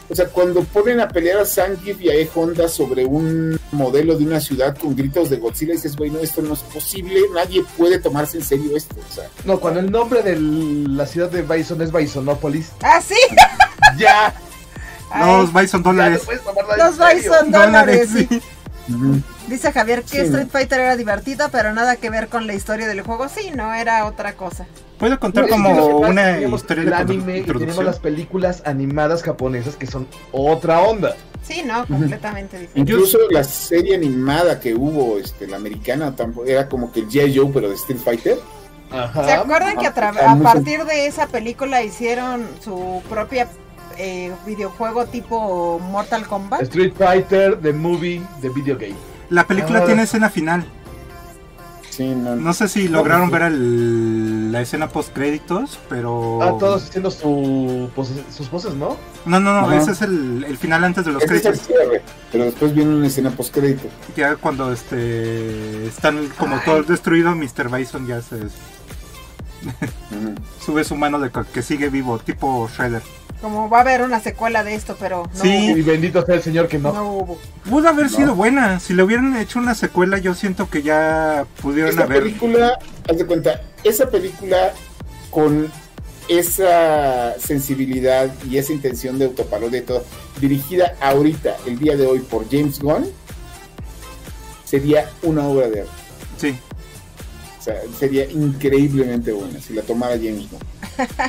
o sea, cuando ponen a pelear a Zangief y a E Honda sobre un modelo de una ciudad con gritos de Godzilla, dices, güey, no, esto no es posible, nadie puede tomarse en serio esto. O sea, No, cuando el nombre de la ciudad de Bison es Bisonópolis. Ah, sí. ¡Ya! Ay, Los Bison no dólares. los. Bison dólares. Sí. Dice Javier que Sí, Street ¿no? Fighter era divertida, pero nada que ver con la historia del juego. Sí, no, era otra cosa. Puedo contar No, como que una historia el de anime y tenemos las películas animadas japonesas que son otra onda. Sí, no, completamente diferente. Incluso la serie animada que hubo, este, la americana, tampoco, era como que el G.I. Joe, pero de Street Fighter. Ajá. ¿Se acuerdan que a, Ah, a partir de esa película hicieron su propia eh, videojuego tipo Mortal Kombat? Street Fighter, The Movie, The Video Game. La película Ah. tiene escena final. sí, no. No sé si lograron ver el- la escena post créditos, pero. Ah, todos haciendo su pose- sus poses, ¿no? No, no, no, Ajá. ese es el, el final antes de los Este es el créditos. cierre, pero después viene una escena post crédito. Ya cuando este están como Ay. todos destruidos, Mr. Bison ya se sube su mano de que- que sigue vivo, tipo Shredder. Como va a haber una secuela de esto, pero no Sí. Y bendito sea el señor que no. No hubo. Pudo haber No. sido buena. Si le hubieran hecho una secuela, yo siento que ya pudieron Esta haber. película, haz de cuenta, esa película con esa sensibilidad y esa intención de autoparodia y todo, dirigida ahorita, el día de hoy, por James Gunn, sería una obra de arte. Sí. O sea, sería increíblemente buena si la tomara James Gunn.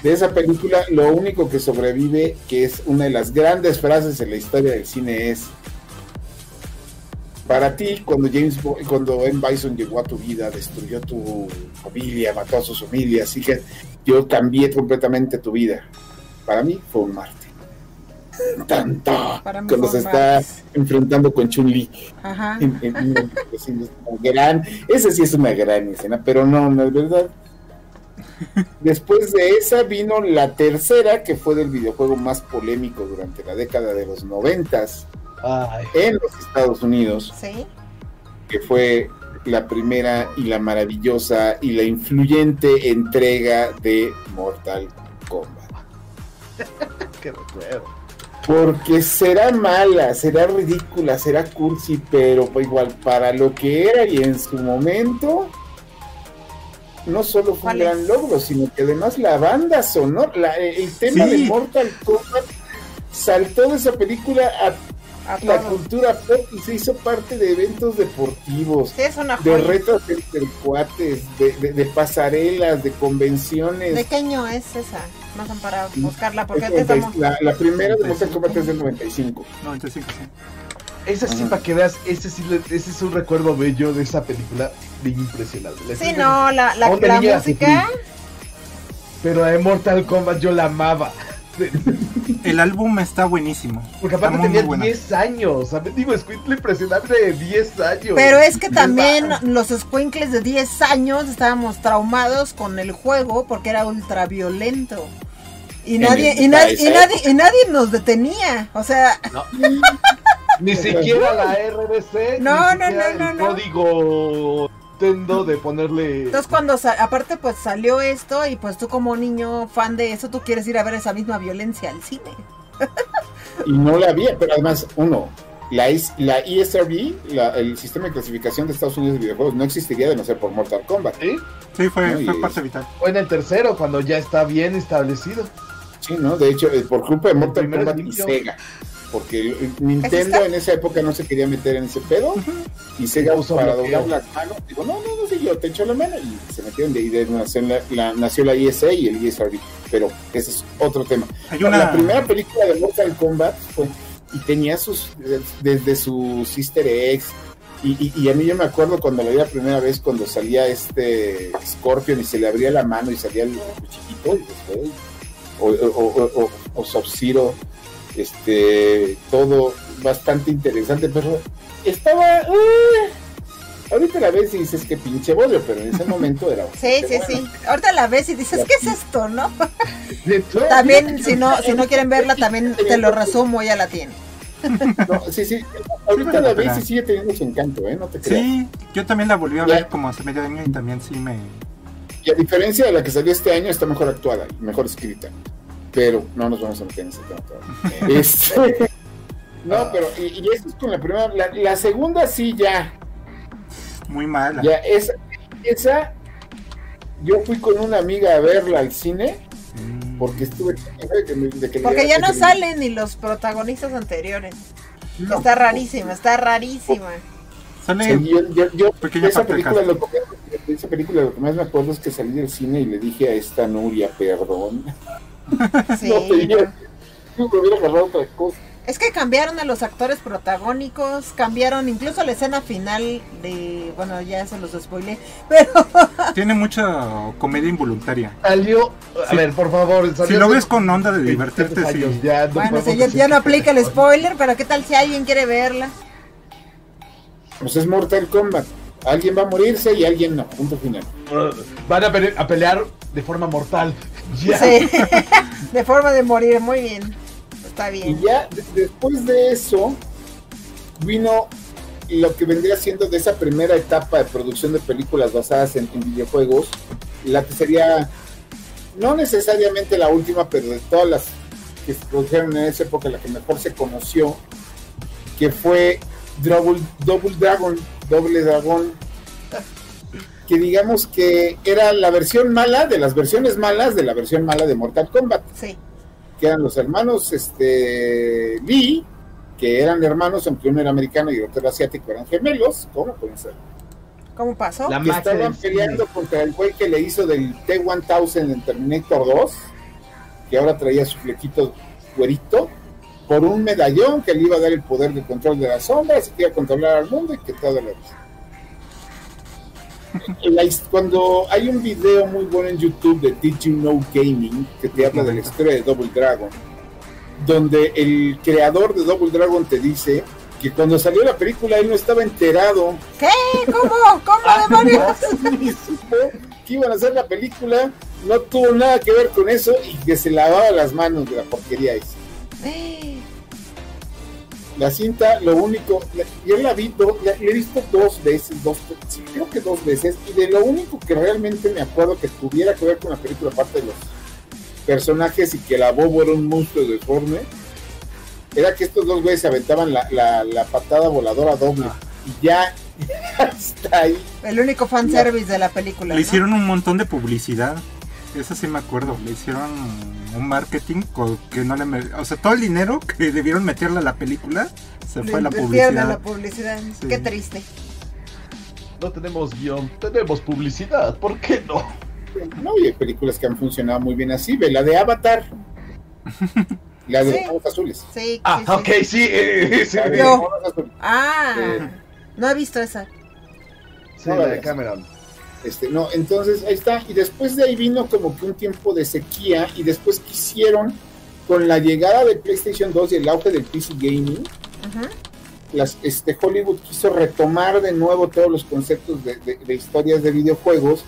De esa película, lo único que sobrevive, que es una de las grandes frases en la historia del cine, es para ti, cuando James Bo- cuando M. Bison llegó a tu vida, destruyó tu familia, mató a sus familias, así que yo cambié completamente tu vida. Para mí fue un Marte. Mí Cuando se está enfrentando con Chun-Li. Ajá. En- en- en- es una gran, esa sí es una gran escena, pero no, no es verdad. Después de esa vino la tercera, que fue del videojuego más polémico durante la década de los noventas en los Estados Unidos, Sí. que fue la primera y la maravillosa y la influyente entrega de Mortal Kombat. Qué recuerdo. Porque será mala, será ridícula, será cursi, pero pues igual para lo que era y en su momento, no solo fue un gran logro, sino que además la banda sonora, la- el tema Sí. de Mortal Kombat saltó de esa película a A la todo. cultura pop y se hizo parte de eventos deportivos, Sí, es una de retos entre cuates, de, de- de pasarelas, de convenciones. ¿De qué año es esa? Son para buscarla porque Es antes 90 estamos. la, la primera de Mortal Kombat es del 95. 95, sí. Ese sí, para que veas, ese sí, le- ese es un recuerdo bello de esa película, bien impresionante. La Sí, no, la, la, la música. Pero de Mortal Kombat yo la amaba. El álbum está buenísimo. Porque aparte muy, tenía muy buena. 10 años. ¿sabes? Digo, Squintle impresionante de 10 años. Pero es que también los squinkles de 10 años estábamos traumados con el juego porque era ultra violento. Y En nadie, y, na- para y nadie, y nadie nos detenía. O sea, Ni siquiera la RBC. No, ni no, no, no, el no. código Nintendo de ponerle. entonces cuando sa- aparte pues salió esto y pues tú como niño fan de eso, tú quieres ir a ver esa misma violencia al cine. Y no la había, pero además, uno, la, is- la ESRB, la- el sistema de clasificación de Estados Unidos de videojuegos, no existiría de no ser por Mortal Kombat. ¿Sí? Sí, fue, Muy fue parte vital. O en el tercero, cuando ya está bien establecido. Sí, ¿no? De hecho, eh, por culpa de Mortal Kombat y. Sega. Porque Nintendo en esa época no se quería meter en ese pedo. Y Sega, Puso para doblar las manos, digo, no, no, no, sí, yo te echo la mano. Y se metieron de ahí, de nació la, la- nació la ESA y el ESRB. Pero ese es otro tema. Una. La primera película de Mortal Kombat fue, y tenía sus, desde sus easter eggs, y, y- y a mí yo me acuerdo cuando la vi la primera vez, cuando salía este Scorpion y se le abría la mano y salía el chiquito, y después, o, o, o, o- o Sub-Zero, este, todo bastante interesante, pero estaba... eh, ahorita la ves y dices que pinche bollo, pero en ese momento era... Sí, sí, bueno. sí. Ahorita la ves y dices, ¿qué es esto, no? De todo. También, si no, si no quieren verla, también te lo resumo, ya la tienen. No, sí, sí, ahorita la ves y sigue teniendo su encanto, ¿eh? No te creas. Sí, yo también la volví a Ya. ver como hace medio año y también sí me. Y a diferencia de la que salió este año, está mejor actuada mejor escrita. Pero no nos vamos a meter en ese tema todavía. Este, no, pero y, y eso es con la primera. La, la segunda sí ya. Muy mala. Ya, esa, esa. Yo fui con una amiga a verla al cine Mm. porque estuve. de que Porque ya no salen ni los protagonistas anteriores. No. Está rarísima, está rarísima. Sale. Sí, yo, yo, yo- Pequeña esa película, lo que, de esa película lo que más me acuerdo es que salí del cine y le dije a esta Nuria, perdón. Sí. No te diría, me hubiera agarrado otra cosa. Es que cambiaron a los actores protagónicos, cambiaron incluso la escena final de, bueno, ya se los spoilé, pero Tiene mucha comedia involuntaria. Salió. A Sí. ver, por favor. Si lo ves con onda de 23 divertirte, sí. ya no bueno, si ya, ya no aplica el spoiler, pero qué tal si alguien quiere verla. Pues es Mortal Kombat. Alguien va a morirse y alguien no, punto final. Van a, pele- a pelear de forma mortal. Ya. Sí. de forma de morir, muy bien. Está Y bien. ya de- después de eso vino lo que vendría siendo de esa primera etapa de producción de películas basadas en, en videojuegos, la que sería no necesariamente la última, pero de todas las que se produjeron en esa época, la que mejor se conoció, que fue Double, Double Dragon, Doble Dragón, que digamos que era la versión mala de las versiones malas de la versión mala de Mortal Kombat Sí. que eran los hermanos este, Lee, que eran hermanos, aunque uno era americano y el otro era asiático, eran gemelos, ¿cómo pueden ser? ¿Cómo pasó? La Que estaban peleando contra el güey que le hizo del T-1000 en Terminator 2, que ahora traía su flequito güerito, por un medallón que le iba a dar el poder de control de las sombras y que iba a controlar al mundo y que todo lo cuando hay un video muy bueno en YouTube de Did You Know Gaming que te habla de la historia de Double Dragon, donde el creador de Double Dragon te dice que cuando salió la película él no estaba enterado ¿Qué? ¿Cómo? ¿Cómo demonios? y supo que iban a hacer la película, no tuvo nada que ver con eso y que se lavaba las manos de la porquería esa. La cinta, lo único, la- yo la vi, do- la, la he visto dos veces, dos, sí, creo que dos veces, y de lo único que realmente me acuerdo que tuviera que ver con la película, aparte de los personajes y que la bobo era un monstruo deforme, era que estos dos güeyes se aventaban la, la, la patada voladora doble, y ya, hasta ahí. El único fanservice de la película. Le ¿no? hicieron un montón de publicidad. Eso sí me acuerdo. Le hicieron un marketing que no le... me- O sea, todo el dinero que debieron meterle a la película se fue a la invirtieron a publicidad. la publicidad. Sí. Qué triste. No tenemos guion, tenemos publicidad. ¿Por qué no? No, y hay películas que han funcionado muy bien así, ve la de Avatar, la de Sí. los ojos azules. Sí, Ah, sí, sí. ok, sí. eh, sí, La de Yo. los ojos azules. Ah, Eh. no he visto esa. sí, la de Cameron. Este, no, entonces ahí está. Y después de ahí vino como que un tiempo de sequía. Y después quisieron, con la llegada de PlayStation 2 y el auge del PC Gaming, las, este, Hollywood quiso retomar de nuevo todos los conceptos de, de- de historias de videojuegos.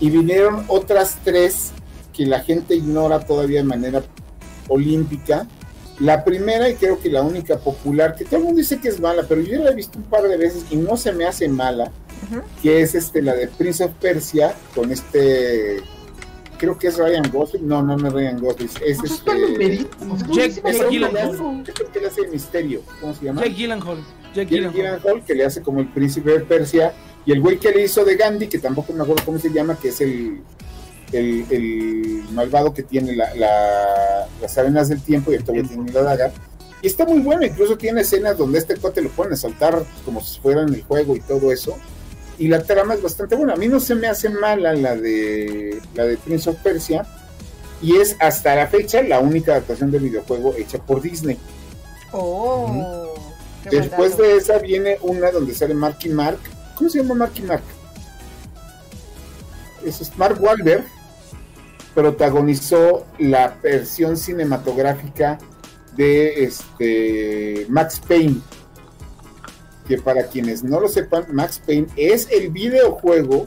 Y vinieron otras tres que la gente ignora todavía de manera olímpica. La primera, y creo que la única popular, que todo el mundo dice que es mala, pero yo la he visto un par de veces y no se me hace mala Que es este la de Prince of Persia con este creo que es Ryan Gosling no no no es Ryan Gosling es Pues es este es es Jack- que Gyllenhaal. le hace- creo que le hace misterio ¿cómo se llama? Jack Gyllenhaal. Jack Jake Gyllenhaal. Gyllenhaal que le hace como el príncipe de Persia y el güey que le hizo de Gandhi que tampoco me acuerdo cómo se llama que es el el, el malvado que tiene la, la- las arenas del tiempo y el todavía tiene la daga y está muy bueno, incluso tiene escenas donde este cuate lo pueden asaltar como si fuera en el juego y todo eso. Y la trama es bastante buena. A mí no se me hace mala la de la de Prince of Persia. Y es hasta la fecha la única adaptación del videojuego hecha por Disney. Oh. Después de esa viene una donde sale Marky Mark. ¿Cómo se llama Marky Mark? Es Mark Wahlberg. Protagonizó la versión cinematográfica de este Max Payne. Que para quienes no lo sepan, Max Payne es el videojuego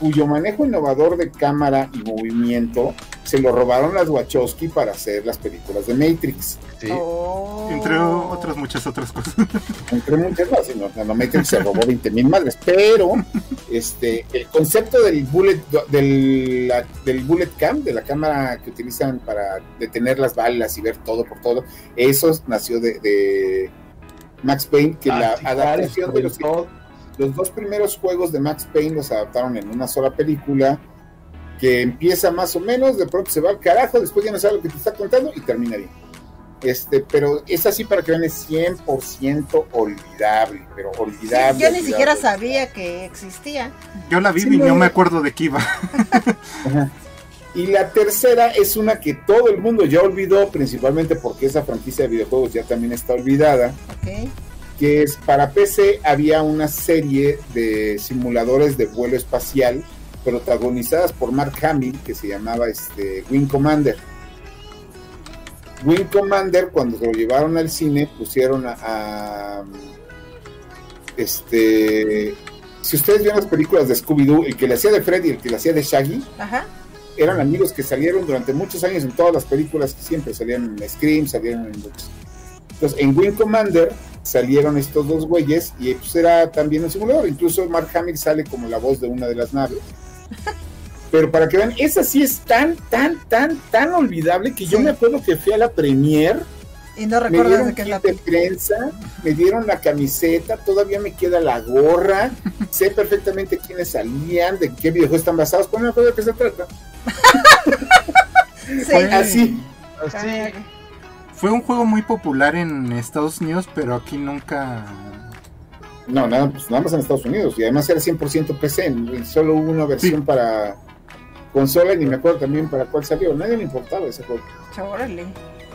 cuyo manejo innovador de cámara y movimiento se lo robaron las Wachowski para hacer las películas de Matrix. Sí. Oh. Entre otras muchas otras cosas. entre muchas más, sino no, Matrix se robó 20 mil madres, pero este el concepto del bullet del, la- del bullet cam, de la cámara que utilizan para detener las balas y ver todo por todo, eso nació de, de Max Payne, que la adaptación de los, dos primeros juegos de Max Payne los adaptaron en una sola película que empieza más o menos, de pronto se va al carajo, después ya no sabe lo que te está contando y termina bien. Este, pero es así para que vean, es 100% olvidable, pero olvidable. Yo ni olvidable. siquiera sabía que existía. Yo la vi Sí, y no. me acuerdo de qué iba. Y la tercera es una que todo el mundo ya olvidó, principalmente porque esa franquicia de videojuegos ya también está olvidada, Ok. que es para PC había una serie de simuladores de vuelo espacial protagonizadas por Mark Hamill que se llamaba este Wing Commander. Wing Commander cuando se lo llevaron al cine pusieron a, a, este si ustedes vieron las películas de Scooby-Doo, el que le hacía de Freddy y el que le hacía de Shaggy, Ajá. Eran amigos que salieron durante muchos años en todas las películas que siempre salían en Scream, salieron en muchas. Entonces, en Wing Commander salieron estos dos güeyes y pues era también un simulador. Incluso Mark Hamill sale como la voz de una de las naves. Pero para que vean, esa sí es tan, tan, tan, tan olvidable que yo Sí. me acuerdo que fui a la premier, Y no me dieron de qué es la de prensa, me dieron la camiseta, todavía me queda la gorra, sé perfectamente quiénes salían, de qué videojuegos están basados, pero no me acuerdo de qué se trata. Sí. Así. Así. Ay, Fue un juego muy popular en Estados Unidos, pero aquí nunca. No, nada, pues nada más en Estados Unidos. Y además era 100% PC. Solo hubo una versión para consola y ni me acuerdo también para cuál salió. Nadie le importaba ese juego. Órale.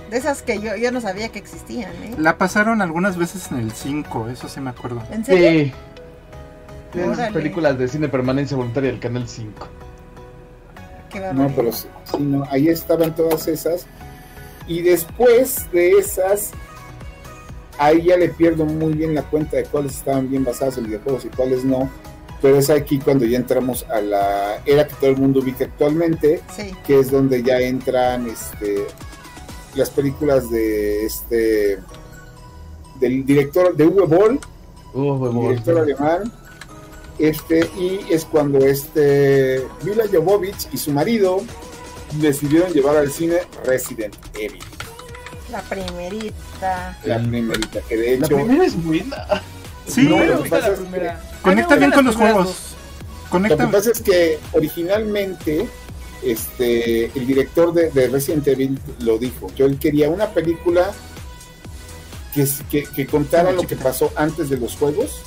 De esas que yo, yo no sabía que existían, ¿eh? La pasaron algunas veces en el 5, eso sí me acuerdo. ¿En serio? Sí. Órale. películas de cine permanencia voluntaria del Canal 5. Qué No, pero sí, sí, no, ahí estaban todas esas. Y después de esas, ahí ya le pierdo muy bien la cuenta de cuáles estaban bien basadas en videojuegos y cuáles no. Pero es aquí cuando ya entramos a la era que todo el mundo ubica actualmente, Sí. que es donde ya entran este las películas de este del director de Uwe Boll, director alemán, este, y es cuando este Mila Jovovich y su marido decidieron llevar al cine Resident Evil, La primerita. la primerita, que de La hecho primera es buena. Sí, No, lo que pasa la es que- primera. Conecta A mí me bien con los juegos. dos. Lo que Conecta. pasa es que originalmente este, el director de, de Resident Evil lo dijo. Yo él quería una película que, que contara lo que pasó antes de los juegos,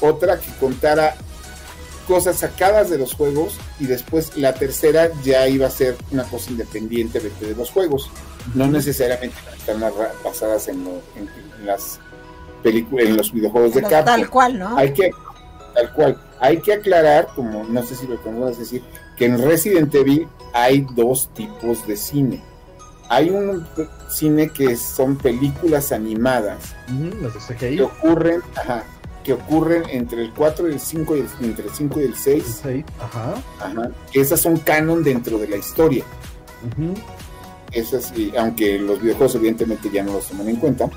otra que contara cosas sacadas de los juegos y después la tercera ya iba a ser una cosa independiente de, de los juegos. No necesariamente están basadas en, lo- en- en las películas, en los videojuegos de Capcom. tal cual, ¿no? hay que tal cual. Hay que aclarar como no sé si lo podemos decir que en Resident Evil hay dos tipos de cine. Hay un cine que son películas animadas Ujú, Las de que ocurren ajá, que ocurren entre el 4 y el 5 y el, entre el 5 y el 6 Sí. Ajá. ajá, que esas son canon dentro de la historia Ujú. esas y aunque los videojuegos evidentemente ya no los toman en cuenta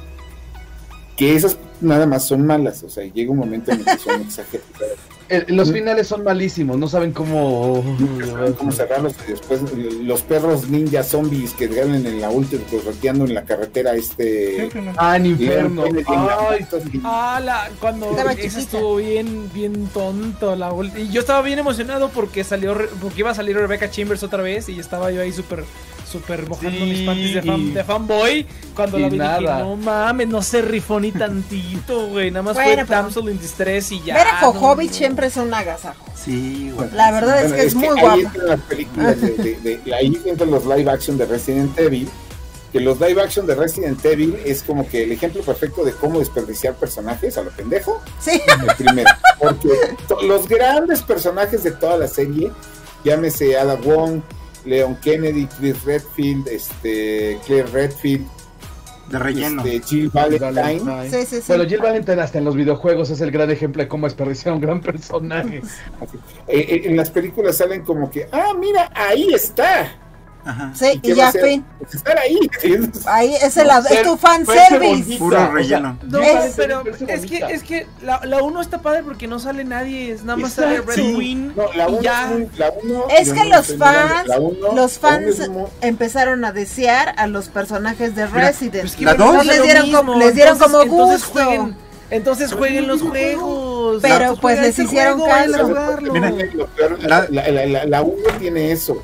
que esas nada más son malas o sea llega un momento en el que son exageradas El- los finales son malísimos, no saben cómo. saben cómo cerrarlos y después los perros ninja zombies que ganan en la última correteando en la carretera este Ah, en la- Ay, Ah, la, cuando esa estuvo bien, bien tonto la ult- Y yo estaba bien emocionado porque salió, Re- porque iba a salir Rebecca Chambers otra vez y estaba yo ahí súper, súper mojando Sí. mis panties de, fan- de fanboy. Cuando la vi dije, nada. no mames, no se rifó ni tantito, güey. Nada más Bueno, fue pero- Damsel in Distress y ya. Ver a no. siempre es un agasajo. Sí, güey. La verdad es que es, muy ahí guapa. entran las películas de, de- de- ahí entran los live action de Resident Evil que los live action de Resident Evil es como que el ejemplo perfecto de cómo desperdiciar personajes a lo pendejo Sí. el primero. Porque to- los grandes personajes de toda la serie, llámese Ada Wong, Leon Kennedy, Chris Redfield, este, Claire Redfield, De relleno. este, Jill Valentine. Valentine. Sí, sí, sí. Bueno, Jill Valentine hasta en los videojuegos es el gran ejemplo de cómo desperdiciar un gran personaje. Eh, eh, en las películas salen como que, ah, mira, ahí está. Ajá. Sí, y ya hacer? fin. Pues estar ahí. Ahí es, el, No, es tu ser- fan verse service. bonita, Puro o sea, relleno. No, Es- pero es que, es que la, la uno está padre porque no sale nadie, es nada más sale. Red Sí. Queen No, la y uno ya. es muy- la uno- Es que no los fans, la uno- los la uno fans empezaron a desear a los personajes de Resident. Pues que La dos- les dieron como- les dieron como entonces gusto. Jueguen, entonces jueguen los juegos. Pero, Entonces pues, les hicieron caso. La- la, la, la, la uno tiene eso.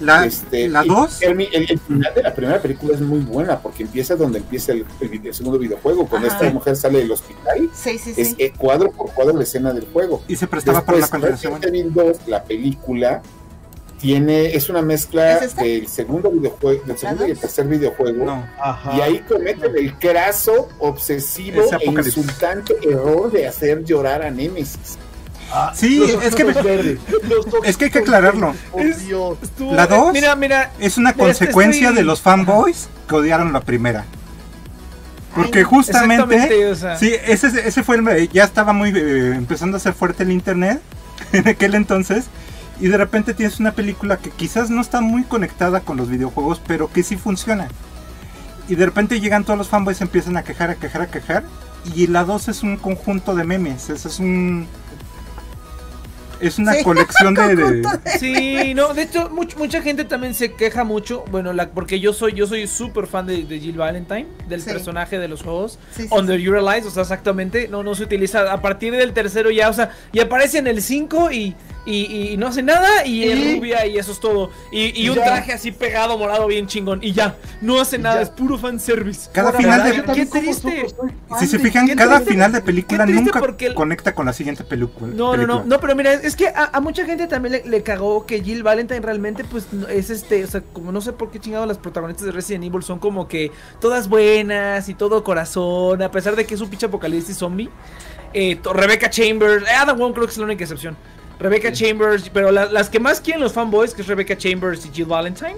La, Este, la 2, El, el- el final de la primera película es muy buena porque empieza donde empieza el, el vide- el segundo videojuego. Cuando Ajá. esta mujer sale del hospital, Sí, sí, es sí. eh, cuadro por cuadro la escena del juego. y se prestaba para la continuación. Resident Evil 2, la película, tiene, es una mezcla del segundo videojuego, del segundo y el dos? tercer videojuego. No, Ajá. Y ahí cometen el craso, obsesivo Es e insultante error de hacer llorar a Nemesis. Ah, Sí, los es que- es que hay que aclararlo. Es-. Estuvo- La dos. Mira, mira. es una Mira, es que consecuencia estoy- de los fanboys que odiaron la primera. Porque justamente, Exactamente, o sea. sí, ese, ese fue el, ya estaba muy eh, empezando a ser fuerte el internet en aquel entonces y de repente tienes una película que quizás no está muy conectada con los videojuegos, pero que sí funciona. Y de repente llegan todos los fanboys, empiezan a quejar, a quejar, a quejar. Y la 2 es un conjunto de memes, es, es un... Es una Sí, colección de... de- Sí, no, de hecho much- mucha gente también se queja mucho, bueno, la, porque yo soy yo soy súper fan de, de Jill Valentine, del Sí. personaje de los juegos. Sí, sí, Under You Realize, o sea, exactamente, no, no se utiliza a partir del tercero ya, o sea, y aparece en el 5 y, y, y no hace nada y es Y- rubia y eso es todo. Y, y un ya. traje así pegado, morado, bien chingón, y ya, no hace nada, ya. es puro fanservice. Cada final verdad, de- Yo qué triste. Si se fijan, cada triste- final de película nunca porque el- conecta con la siguiente película. No, no, no, no, pero mira, es que a, a mucha gente también le, le cagó que Jill Valentine realmente, pues, es este, o sea, como no sé por qué chingado las protagonistas de Resident Evil son como que todas buenas y todo corazón, a pesar de que es un pinche apocalipsis zombie. Eh, Rebecca Chambers, eh, Adam Wong creo que es la única excepción. Rebecca Chambers, pero la- las que más quieren los fanboys, que es Rebecca Chambers y Jill Valentine,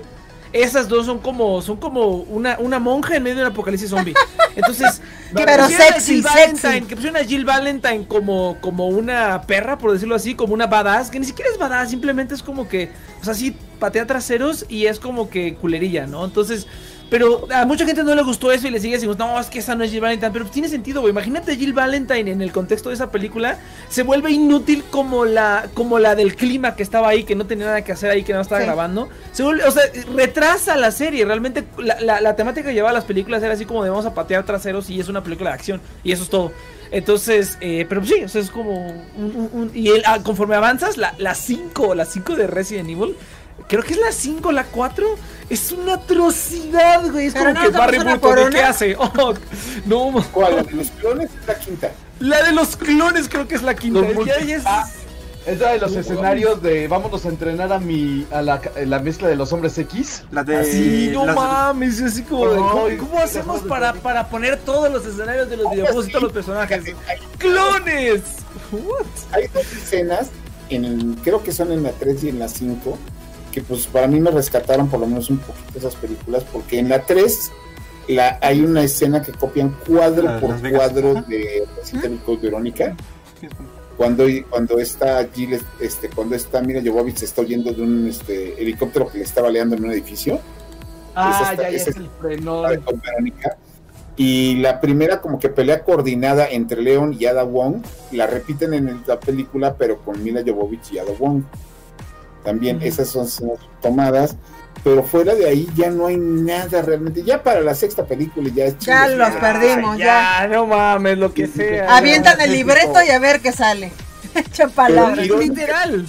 esas dos son como, son como una, una monja en medio de un apocalipsis zombie. Entonces, que Pero sexy, sexy. Que pusieron a Jill Valentine como, como una perra, por decirlo así, como una badass, que ni siquiera es badass, simplemente es como que, o sea, sí patea traseros y es como que culerilla, ¿no? Entonces, pero a mucha gente no le gustó eso y le sigue diciendo, no, es que esa no es Jill Valentine, pero tiene sentido, güey. Imagínate Jill Valentine en el contexto de esa película, se vuelve inútil como la, como la del clima que estaba ahí, que no tenía nada que hacer ahí, que no estaba Sí. grabando. Se vuelve, o sea, retrasa la serie. Realmente la, la- la temática que llevaba las películas era así como de vamos a patear traseros y es una película de acción. Y eso es todo. Entonces, eh, pero sí, o sea, es como un, un- un- y el- ah, conforme avanzas, la 5, la 5 de Resident Evil, creo que es la 5, la 4, es una atrocidad, güey. Es Pero como no que Barry Burton, por ¿de ¿qué hace? Oh, no, ¿Cuál? ¿La de los clones? Es la quinta. la de los clones creo que es la quinta. Es- Ah, Es la de los escenarios de vámonos a entrenar a mi a la, la mezcla de los hombres X. La de... Sí, no las- mames, así como de, ¿cómo, hacemos para, para poner todos los escenarios de los videojuegos y todos los personajes? ¡Clones! What? Hay dos escenas, en el- creo que son en la 3 y en la 5, que pues para mí me rescataron por lo menos un poquito esas películas, porque en la 3 la, hay una escena que copian cuadro por Vegas. cuadro de Resident Evil Code Verónica. Cuando, cuando está Jill, este, cuando está Mira Jovovich se está oyendo de un este, helicóptero que le está baleando en un edificio. Ah, Esa ya, ya está- es el Verónica. Y la primera como que pelea coordinada entre Leon y Ada Wong, la repiten en la película, pero con Mila Jovovich y Ada Wong. También esas son, tomadas, pero fuera de ahí ya no hay nada realmente. Ya para la sexta película ya es Ya los su- perdimos, ya. no mames, lo que sea. Avientan el libreto y a ver qué sale. Echa palabras. Literal.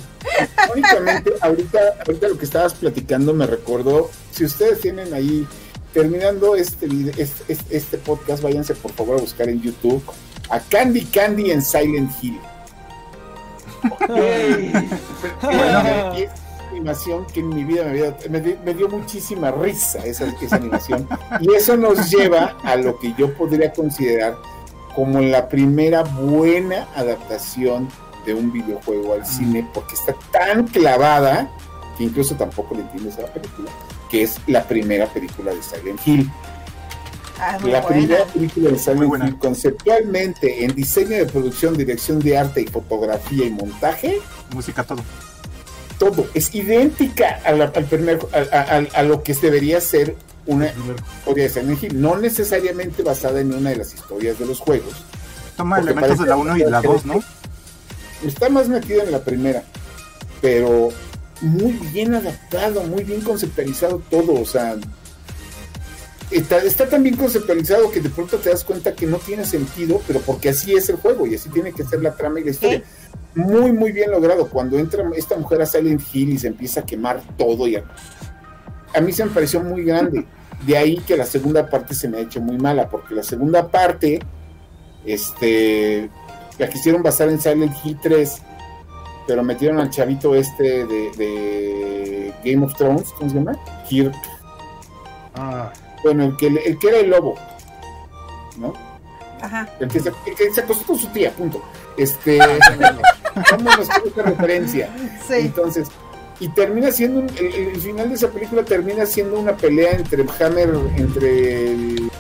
Únicamente, ahorita, ahorita lo que estabas platicando me recordó, si ustedes tienen ahí, terminando este, este, este, este podcast, váyanse por favor a buscar en YouTube a Candy Candy en Silent Hill. Bueno, es animación que en mi vida me, había- me di- me dio muchísima risa esa, esa animación. Y eso nos lleva a lo que yo podría considerar como la primera buena adaptación de un videojuego al cine, porque está tan clavada que incluso tampoco le entiendes a la película, que es la primera película de Silent Hill. Ah, La buena. primera película de Silent Muy buena. Hill, conceptualmente, en diseño de producción, dirección de arte y fotografía y montaje, Música, todo. todo es idéntica a, la- al primer- a, a- a- a lo que debería ser una historia de Silent Hill, no necesariamente basada en una de las historias de los juegos. Toma elementos de la 1 y la 2, ¿no? Está más metida en la primera, pero muy bien adaptado, muy bien conceptualizado todo, o sea, está, está tan bien conceptualizado que de pronto te das cuenta que no tiene sentido, pero porque así es el juego y así tiene que ser la trama y la historia. Muy, muy bien logrado. Cuando entra esta mujer a Silent Hill y se empieza a quemar todo, y a, a mí se me pareció muy grande. De ahí que la segunda parte se me ha hecho muy mala, porque la segunda parte, este, la quisieron basar en Silent Hill 3, pero metieron al chavito este de, de Game of Thrones, ¿cómo se llama? Kirk. Ah, Bueno, el que, el que era el lobo, ¿no? Ajá. El que se, el que se acostó con su tía, punto. Este, vámonos con esta referencia. Sí. Entonces, y termina siendo, un- el, el final de esa película termina siendo una pelea entre Hammer, entre el,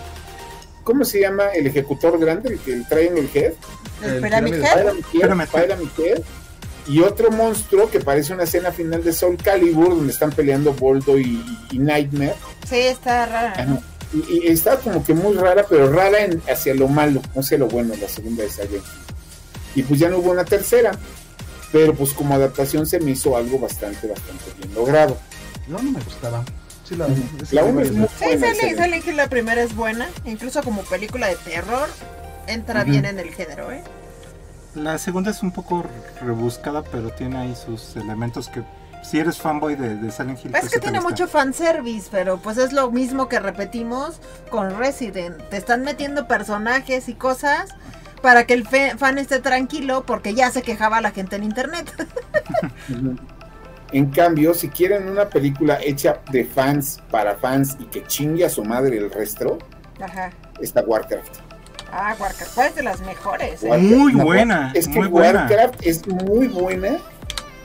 ¿cómo se llama? El ejecutor grande, el que trae en el head. El El Pyramid Pyramid Head. Y otro monstruo que parece una escena final de Soul Calibur, donde están peleando Boldo y, y Nightmare. Sí, está rara. ¿no? Y, y está como que muy rara, pero rara en- hacia lo malo, no hacia lo bueno, la segunda de Silent Hill. Y pues ya no hubo una tercera, pero pues como adaptación se me hizo algo bastante, bastante bien logrado. No, no me gustaba. Sí, la, La uno es muy Sí, buena. sale, Silent sale que la primera es buena. Incluso como película de terror, entra bien en el género, ¿eh? La segunda es un poco rebuscada, pero tiene ahí sus elementos que si eres fanboy de, de Silent Hill, Es pues que tiene mucho fanservice, pero pues es lo mismo que repetimos con Resident. Te están metiendo personajes y cosas para que el fe- fan esté tranquilo porque ya se quejaba la gente en internet. En cambio, si quieren una película hecha de fans para fans y que chingue a su madre el resto, Ajá. está Warcraft. Ah, Warcraft, ¿cuál es de las mejores? eh? Muy no, buena, Es que muy buena. Warcraft es muy buena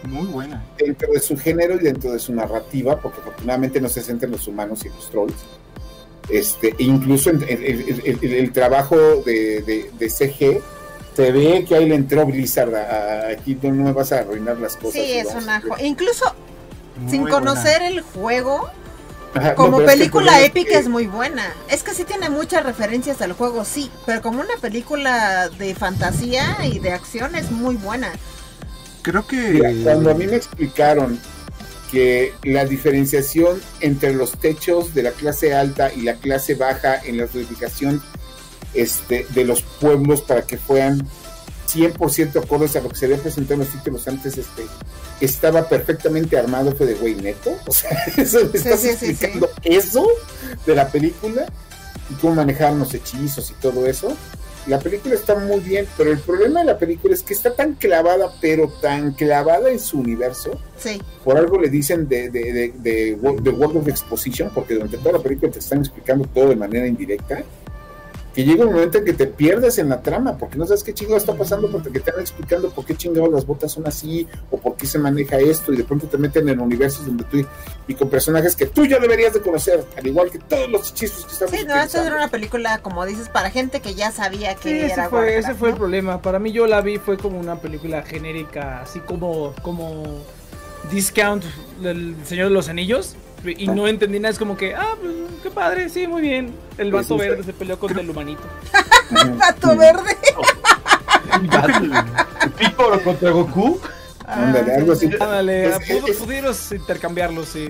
Muy buena. dentro de su género y dentro de su narrativa, porque afortunadamente no se centra en los humanos y los trolls. Este, e incluso en- en- el, trabajo de, de- de CG, se ve que ahí le entró Blizzard. a- a- aquí no me vas a arruinar las cosas. Sí, es vamos una... a- jo- Incluso muy sin buena. conocer el juego, Ajá, no, como es que película es épica que- es muy buena. Es que sí tiene muchas referencias al juego, sí, pero como una película de fantasía y de acción es muy buena. Creo que Mira, cuando a mí me explicaron que la diferenciación entre los techos de la clase alta y la clase baja en la edificación este, de los pueblos para que fueran 100% acordes a lo que se había presentado en los títulos antes, este, estaba perfectamente armado, fue de güey neto. O sea, eso, me estás sí, sí, sí. explicando eso de la película y cómo manejaban los hechizos y todo eso. La película está muy bien, pero el problema de la película es que está tan clavada, pero tan clavada en su universo. Sí, Por algo le dicen de, de, de, de, de World of Exposition, porque durante toda la película te están explicando todo de manera indirecta. Que llega un momento en que te pierdes en la trama, porque no sabes qué chingado está pasando, porque te están explicando por qué chingados las botas son así, o por qué se maneja esto, y de pronto te meten en universos donde tú, y con personajes que tú ya deberías de conocer, al igual que todos los hechizos que estamos sí, no, utilizando. era una película, como dices, para gente que ya sabía que Sí, ese era fue, Warcraft, ese fue el problema. Para mí yo la vi fue como una película genérica, así como, como Discount del Señor de los Anillos. Y no entendí nada, es como que, ah, pues, qué padre, sí, muy bien. El vato verde se peleó contra el humanito. Gato verde. Pícoro contra Goku. Ándale, algo así. Ándale, pudieros intercambiarlos, sí.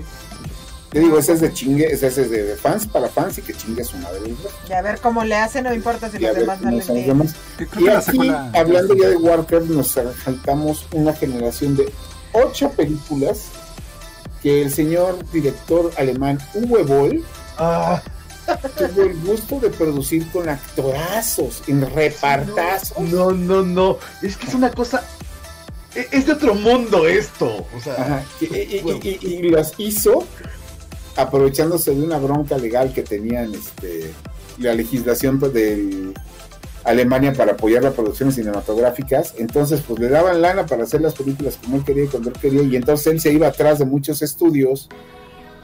Te digo, ese es de chingue, ese es de fans para fans y que chingue a su madre. ¿no? Y a ver cómo le hace, no importa si los demás no le demás. Y aquí, hablando ya de Warcraft, nos saltamos una generación de ocho películas que el señor director alemán Uwe Boll Ah, tuvo el gusto de producir con actorazos, en repartazos. no, no, no. Es que es una cosa. e- Es de otro mundo esto. O sea, Ajá, y, y- y- y- y las hizo aprovechándose de una bronca legal que tenían este, la legislación pues, de Alemania para apoyar las producciones cinematográficas. Entonces, pues le daban lana para hacer las películas como él quería y cuando él quería. Y entonces él se iba atrás de muchos estudios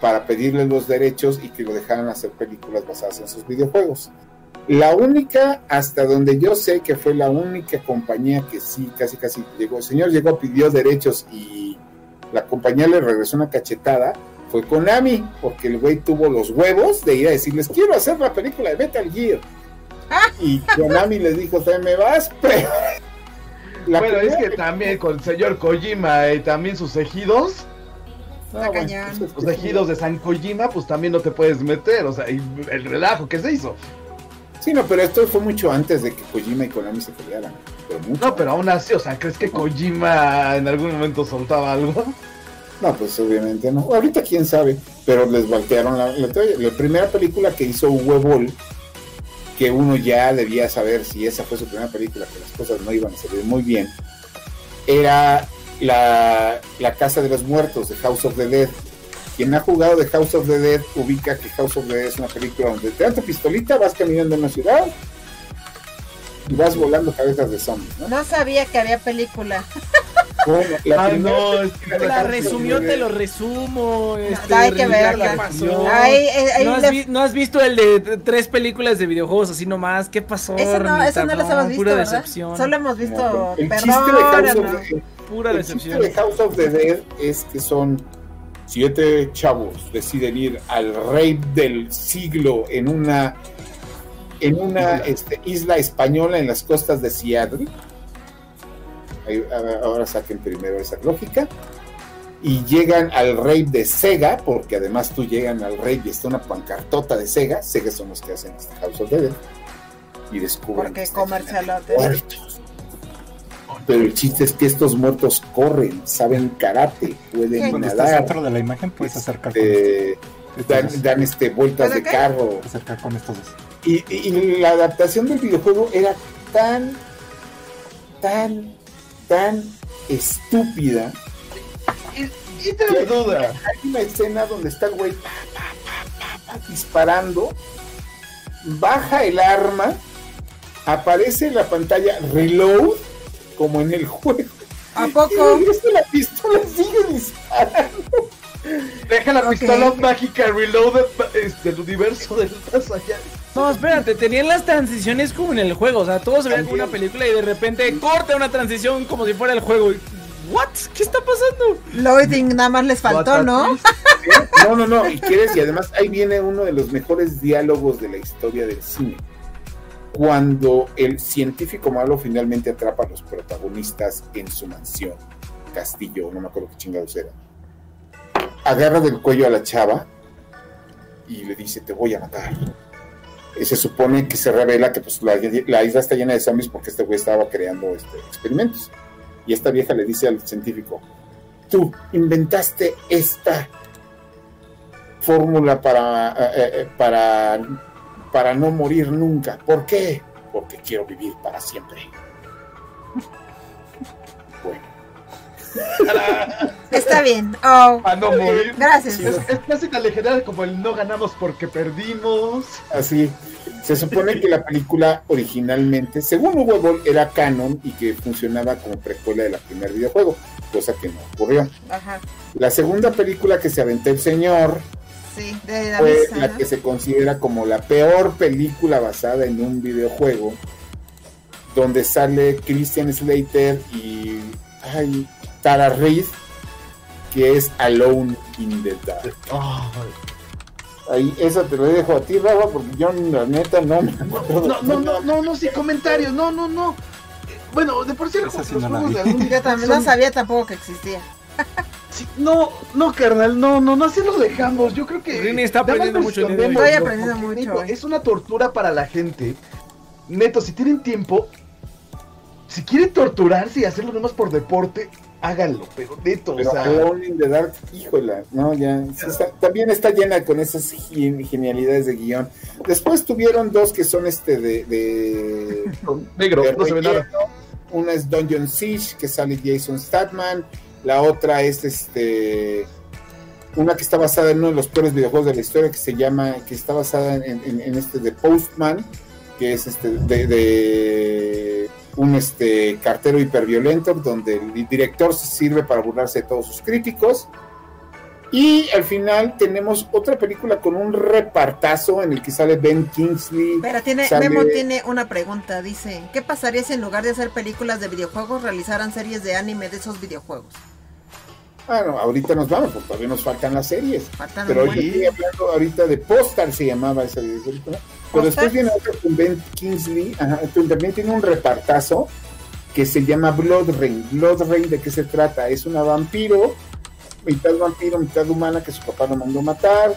para pedirle los derechos y que lo dejaran hacer películas basadas en sus videojuegos. La única, hasta donde yo sé que fue la única compañía que sí, casi casi llegó, el señor llegó, pidió derechos y la compañía le regresó una cachetada, fue Konami, porque el güey tuvo los huevos de ir a decirles, quiero hacer la película de Metal Gear. Y Konami les dijo, te me vas, pero... La bueno, es que también con el señor Kojima y también sus ejidos, Está cañón. pues, los ejidos de San Kojima, pues también no te puedes meter. O sea, y el relajo que se hizo. Sí, no, pero esto fue mucho antes de que Kojima y Konami se pelearan. Pero mucho No, pero aún así, o sea, ¿crees que Kojima en algún momento soltaba algo? No, pues obviamente no. Ahorita quién sabe, pero les voltearon la, la, la primera película que hizo Uwe Boll, que uno ya debía saber si esa fue su primera película, que las cosas no iban a salir muy bien, era la, la Casa de los Muertos de House of the Dead. Quien ha jugado de House of the Dead ubica que House of the Dead es una película donde te dan tu pistolita, vas caminando en una ciudad y vas volando cabezas de zombies, ¿no? No sabía que había película. Bueno, la Ay, no, es de La resumió, the te lo resumo. Este, hay que verla. ¿qué pasó? Ahí, eh, ahí ¿No, has vi- no has visto el de tres películas de videojuegos así nomás? ¿Qué pasó? Eso no, eso no las hemos visto, Pura ¿verdad? decepción. Solo hemos visto, El perdón, chiste de House of no. the- Pura el chiste decepción. de House of the Dead es que son siete chavos deciden ir al rey del siglo en una en una este, isla española en las costas de Seattle. Ahí, a- ahora saquen primero esa lógica. Y llegan al rey de Sega, porque además tú llegan al rey y está una pancartota de Sega. Sega son los que hacen este House of Dead. Y descubren que Porque muertos. Pero el chiste es que estos muertos corren, saben karate, pueden Cuando estás nadar, dentro de la imagen puedes acercar con, este, estos dan, dan, este, vueltas de carro. acercar con estos dos. Y, y- y la adaptación del videojuego era tan, tan, tan estúpida. Y, y te duda. Hay una escena donde está el güey pa, pa, pa, pa, pa, disparando, baja el arma, aparece en la pantalla reload, como en el juego. ¿A Y poco? regresa la pistola, sigue disparando. Deja la pistola mágica reloaded es, del universo del más allá. No, espérate, tenían las transiciones como en el juego. O sea, todo se veía como una película y de repente corta una transición como si fuera el juego. Y, ¿What? ¿Qué está pasando? Loading nada más les faltó, ¿no? No, no, no, y quieres, y además ahí viene uno de los mejores diálogos de la historia del cine. Cuando el científico malo finalmente atrapa a los protagonistas en su mansión, castillo, no me acuerdo qué chingados era. Agarra del cuello a la chava y le dice, te voy a matar. Se supone que se revela que pues, la, la isla está llena de zombies porque este güey estaba creando este, experimentos. Y esta vieja le dice al científico, tú inventaste esta fórmula para, eh, eh, para, para no morir nunca. ¿Por qué? Porque quiero vivir para siempre. Bueno, Está bien. Oh, Para no morir. gracias. Es, es casi tan legendaria como el no ganamos porque perdimos. así. Se supone que la película originalmente, según Hugo Ball, era canon y que funcionaba como precuela de la primer videojuego, cosa que no ocurrió. Ajá. La segunda película que se aventó el señor Sí, de la fue misa, la ¿no? que se considera como la peor película basada en un videojuego, donde sale Christian Slater y ay, Tara Reid, que es Alone in the Dark. Ahí, esa te lo dejo a ti, Rafa, porque yo la neta no me acuerdo. No, no, no, no, no, sin comentarios, no, no, no. Bueno, de por sí los juegos de algún Yo también no sabía tampoco que existía. Sí, no, no, carnal, no, no, no, así lo dejamos. Yo creo que. Rini está aprendiendo mucho día Estoy aprendiendo mucho neto, hoy. Es una tortura para la gente. Neto, si tienen tiempo, si quieren torturarse y hacerlo nomás por deporte, háganlo. Pero neto, Pero o sea. Alone in the Dark, híjola, no, ya. sí está- también está llena con esas gen- genialidades de guion. Después tuvieron dos que son este de. de Negro, de no se ve nada. Una es Dungeon Siege, que sale Jason Statman. La otra es este. Una que está basada en uno de los peores videojuegos de la historia, que se llama. que está basada en, en- en este de Postman, que es este de, de un este cartero hiperviolento, donde el director se sirve para burlarse de todos sus críticos. Y al final tenemos otra película con un repartazo en el que sale Ben Kingsley. Pero tiene, Sale- Memo tiene una pregunta. Dice, ¿qué pasaría si en lugar de hacer películas de videojuegos realizaran series de anime de esos videojuegos? Ah, no, ahorita nos vamos, porque todavía nos faltan las series. Faltan Pero estoy hablando ahorita de Postal, se llamaba esa película. Pero después viene otra con Ben Kingsley, ajá, también tiene un repartazo que se llama Blood Rain. Blood Rain, ¿de qué se trata? Es una vampiro, mitad vampiro, mitad humana, que su papá lo mandó matar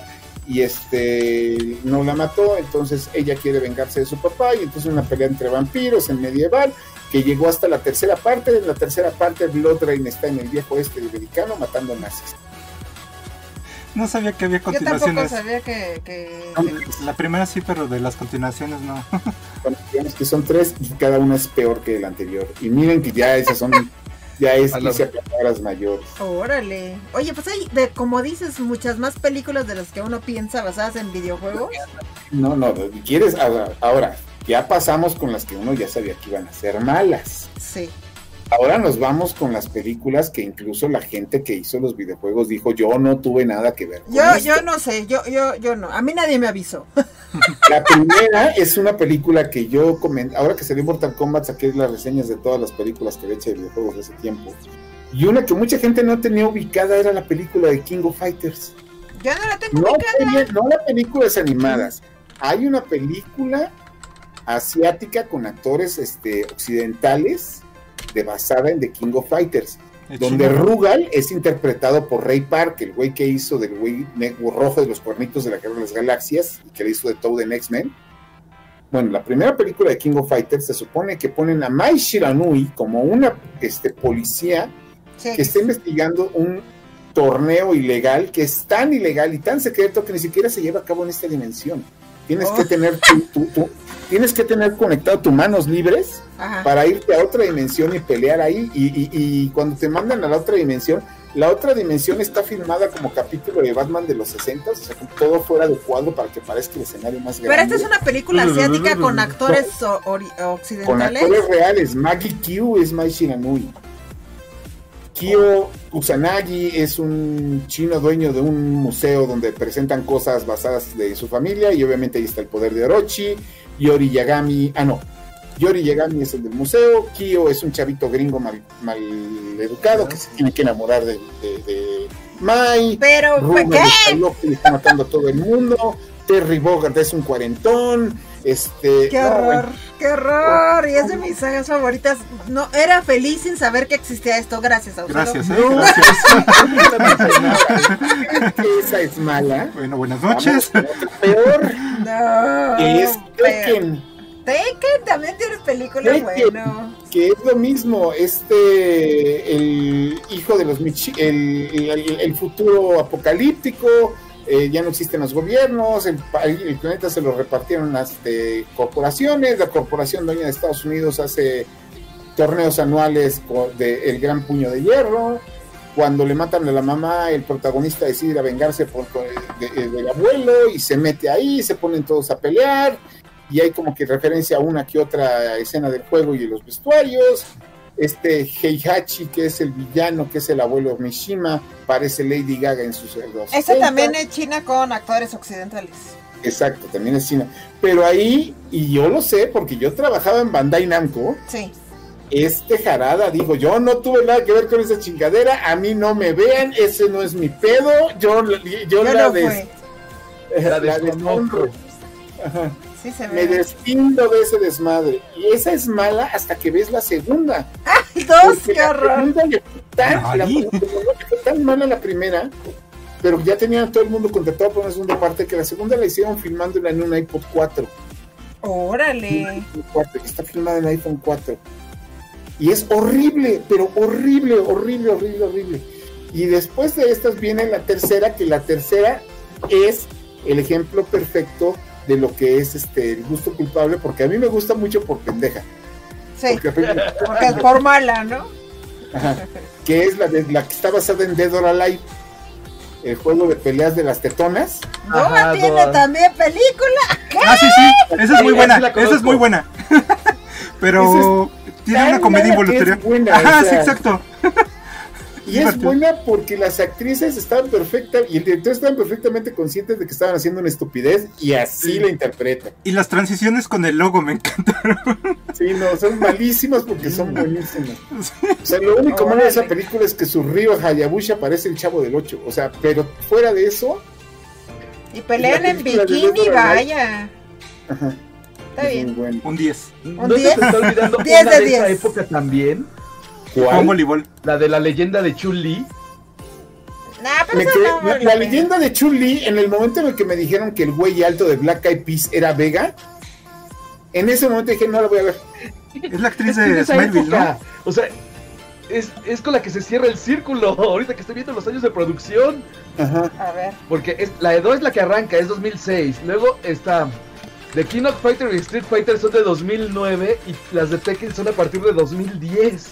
y este no la mató, entonces ella quiere vengarse de su papá y entonces una pelea entre vampiros en medieval que llegó hasta la tercera parte, en la tercera parte Blood Rain está en el viejo este americano matando nazis. No sabía que había Yo tampoco continuaciones. sabía que... que- La primera sí, pero de las continuaciones no. Bueno, digamos que son tres y cada una es peor que la anterior. Y miren que ya esas son, ya es A la- irse a palabras mayores. Órale. Oye, pues hay, de, como dices, muchas más películas de las que uno piensa basadas en videojuegos. No, no, quieres, ahora, ahora, ya pasamos con las que uno ya sabía que iban a ser malas. Sí. Ahora nos vamos con las películas que incluso la gente que hizo los videojuegos dijo, yo no tuve nada que ver. Con Yo, esto". yo no sé, yo, yo, yo no. A mí nadie me avisó. La primera es una película que yo comenté, ahora que salió Mortal Kombat, saqué las reseñas de todas las películas que había hecho de videojuegos de ese tiempo. Y una que mucha gente no tenía ubicada era la película de King of Fighters. Yo no la tengo No, no las películas animadas. Hay una película asiática con actores este, occidentales de basada en The King of Fighters, donde chino. Rugal es interpretado por Ray Park, el güey que hizo del güey negro rojo de los cuernitos de la Guerra de las Galaxias y que le hizo de Toad en X-Men. Bueno, la primera película de King of Fighters se supone que ponen a Mai Shiranui como una este, policía Sí. que está investigando un torneo ilegal que es tan ilegal y tan secreto que ni siquiera se lleva a cabo en esta dimensión. Tienes Oh. que tener tu, tu- tu- tienes que tener conectado tus manos libres Ajá. para irte a otra dimensión y pelear ahí. Y, y- y cuando te mandan a la otra dimensión, la otra dimensión está filmada como capítulo de Batman de los 60, o sea, con todo fuera de cuadro para que parezca el escenario más Pero esta grande. es una película asiática con actores o- ori- Con occidentales. actores reales. Maggie Q es Mai Shiranui. Kyo Kusanagi es un chino dueño de un museo donde presentan cosas basadas de su familia y obviamente ahí está el poder de Orochi. Yori Yagami, ah no, Yori Yagami es el del museo. Kyo es un chavito gringo mal, mal educado que se tiene que enamorar de, de, de Mai. Pero, Ruben ¿qué? está loco y está matando a todo el mundo. Terry Bogart es un cuarentón. Este, ¡Qué no, horror! ¡Qué horror! Y es de mis sagas favoritas. No, era feliz sin saber que existía esto. Gracias, Auxilio. Gracias, eh, No. gracias. esa es mala. Bueno, buenas noches. peor, No. es Tekken, Tekken también tiene películas, Tekken. bueno. que es lo mismo. Este, el hijo de los Michi, el, el- el futuro apocalíptico. Eh, ya no existen los gobiernos, el, planeta se lo repartieron las este, corporaciones, la corporación dueña de Estados Unidos hace torneos anuales de El Gran Puño de Hierro, cuando le matan a la mamá, el protagonista decide a vengarse por, de- de- del abuelo y se mete ahí, se ponen todos a pelear y hay como que referencia a una que otra escena del juego y de los vestuarios. Este Heihachi, que es el villano, que es el abuelo Mishima, parece Lady Gaga en sus dos. Este también es China con actores occidentales. Exacto, también es China. Pero ahí, y yo lo sé porque yo trabajaba en Bandai Namco, Sí. este jarada, digo, yo no tuve nada que ver con esa chingadera, a mí no me vean, ese no es mi pedo, yo, yo, Yo la, no des-. La la desconozco. deshonro. Ajá. Sí se Me despindo de ese desmadre. Y esa es mala hasta que ves la segunda. ¡Ay, dos! ¡Qué la horror! segunda le fue tan, la- le fue tan mala la primera, pero ya tenían a todo el mundo contratado por una segunda parte, que la segunda la hicieron filmándola en un iPod 4. Órale. iPhone 4, que está filmada en iPhone 4. Y es horrible, pero horrible, horrible, horrible, horrible. Y después de estas viene la tercera, que la tercera es el ejemplo perfecto de lo que es este el gusto culpable, porque a mí me gusta mucho por pendeja. Sí. Porque Porque es por mala, ¿no? Ajá. que es la, de, la que está basada en Dead or Alive, el juego de peleas de las tetonas. Ajá, tiene también película. Ah, sí, sí. Esa es muy buena. esa es muy buena. Pero tiene una comedia involuntaria. buena, Ajá, o sí, exacto. Y es buena porque las actrices estaban perfectas y el director estaban perfectamente conscientes de que estaban haciendo una estupidez y así Sí. la interpretan. Y las transiciones con el logo me encantaron. Sí, no, son malísimas porque son buenísimas. O sea, lo único malo de esa película es que su río Hayabusa parece el chavo del 8. O sea, pero fuera de eso, Y pelean en bikini, vaya. ajá, Está es bien. bueno. Un 10. ¿No se te 10? está olvidando 10 una de de, esa 10. época también? Con ¿Cuál? voleibol. La de la leyenda de Chun-Li. Nah, pero Me eso quedé- no la, vale la pena. leyenda de Chun-Li, en el momento en el que me dijeron que el güey alto de Black Eyed Peas era Vega, en ese momento dije, no la voy a ver. Es la actriz Es que es de Smallville. ¿no? O sea, es, es con la que se cierra el círculo. Ahorita que estoy viendo los años de producción. Ajá. A ver. Porque es, la de 2 es la que arranca, es 2006. Luego está The King of Fighter y Street Fighter son de 2009 y las de Tekken son a partir de 2010.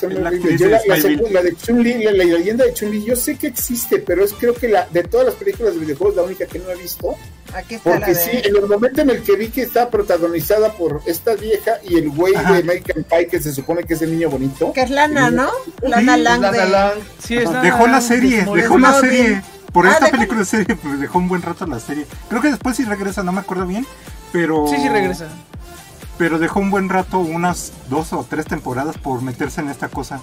Son la horribles. actriz Yo de la, la Chun-Li, la, la leyenda de Chun-Li, yo sé que existe, pero es creo que la de todas las películas de videojuegos la única que no he visto Aquí está la Porque de... sí, en el momento en el que vi que está protagonizada por esta vieja y el güey Ajá. de American Pie, que se supone que es el niño bonito. Que es Lana, ¿no? Lana Sí, Lang Lana de... Lang. Sí, es la- Dejó la serie, dejó la serie. Por Ah, esta dejó- película de serie, pues dejó un buen rato la serie. Creo que después sí regresa, no me acuerdo bien. Pero. Sí, sí regresa. Pero dejó un buen rato, unas dos o tres temporadas por meterse en esta cosa.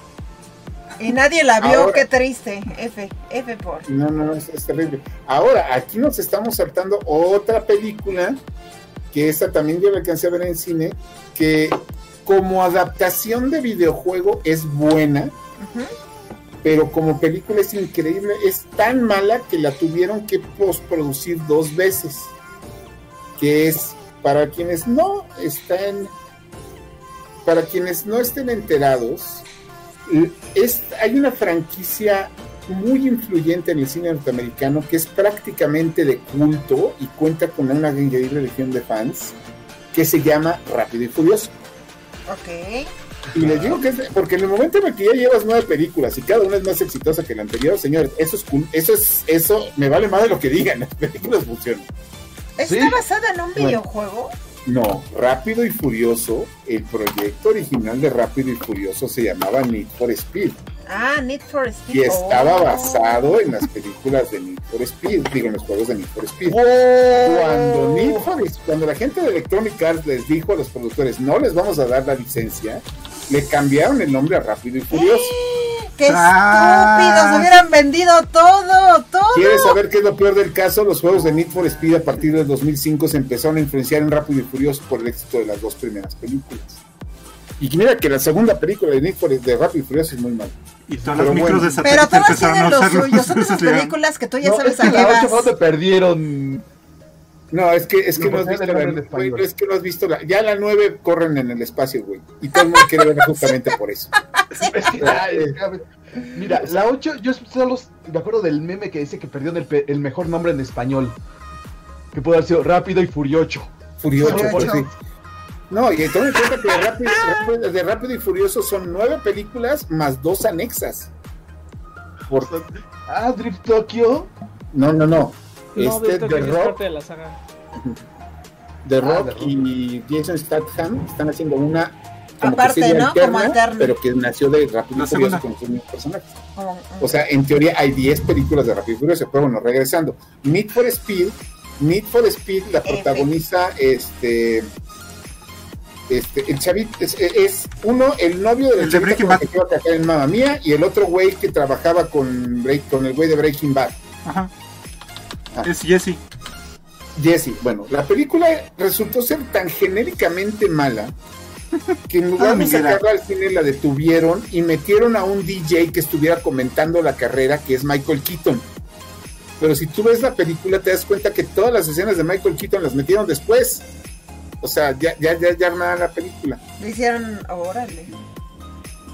Y nadie la vio, Ahora- qué triste. F, F por... No, no, es, es terrible. Ahora, aquí nos estamos saltando otra película, que esta también yo alcancé a ver en cine, que como adaptación de videojuego es buena, pero como película es increíble, es tan mala que la tuvieron que postproducir dos veces. Que es, para quienes no están, para quienes no estén enterados, es, hay una franquicia muy influyente en el cine norteamericano que es prácticamente de culto y cuenta con una increíble legión de fans que se llama Rápido y Furioso. Ok. Y les digo que es porque en el momento en el que ya llevas nueve películas y cada una es más exitosa que la anterior, señores, eso es eso es, eso me vale más de lo que digan, las películas funcionan. ¿Está Sí. basada en un Bueno. videojuego? No, Rápido y Furioso, el proyecto original de Rápido y Furioso se llamaba Need for Speed Ah, Need for Speed. y estaba Oh. basado en las películas de Need for Speed, digo, en los juegos de Need for Speed. Oh. Cuando, Need for Speed- cuando la gente de Electronic Arts les dijo a los productores, no les vamos a dar la licencia, le cambiaron el nombre a Rápido y Furioso. ¡Qué Tras. estúpidos! Hubieran vendido todo, todo. ¿Quieres saber qué es lo peor del caso? Los juegos de Need for Speed a partir del 2005 se empezaron a influenciar en Rápido y Furioso por el éxito de las dos primeras películas. Y mira que la segunda película de Need for de Rápido y Furioso es muy mala. Y todas Pero las micros bueno. de Pero todas empezaron tienen a lo suyo. Son esas Entonces, ya- películas que tú ya No, sabes es a que qué la vas. 8 no te perdieron. No, es que, es que No, no has visto la, güey, es que no has visto la, ya la 9 corren en el espacio, güey. Y todo el mundo quiere verla justamente por eso. Mira, la 8, yo solo me acuerdo del meme que dice que perdieron el, pe- el mejor nombre en español. Que puede haber sido Rápido y Furiocho. Furioso, Furioso. sí. No, y toma en cuenta que de Rápido, Rápido- de Rápido y Furioso son nueve películas más dos anexas. Por, Ah, Drift Tokyo. no, no, no. No, Este, The es Rock, parte de la saga. The Ah, Rock The Rock. y Jason Statham están haciendo una como que Aparte, ¿no? Como alterna. pero que nació de Rápido y Furioso con sus mismos personajes. Oh, O sea, en teoría hay 10 películas de Rápido y Furioso, pero bueno, regresando. Need for Speed, Need for Speed la F. protagoniza este este, el chavito es, es uno, el novio del El de Breaking Bad. que iba a trabajar en Mamma Mía y el otro güey que trabajaba con, Break- con el güey de Breaking Bad. Ajá. Es Jesse. Jesse, bueno, la película resultó ser tan genéricamente mala que en lugar Ah, de sacarla al cine la detuvieron y metieron a un DJ que estuviera comentando la carrera, que es Michael Keaton. Pero si tú ves la película te das cuenta que todas las escenas de Michael Keaton las metieron después. O sea, ya, ya, ya, ya armada la película. Le hicieron, órale.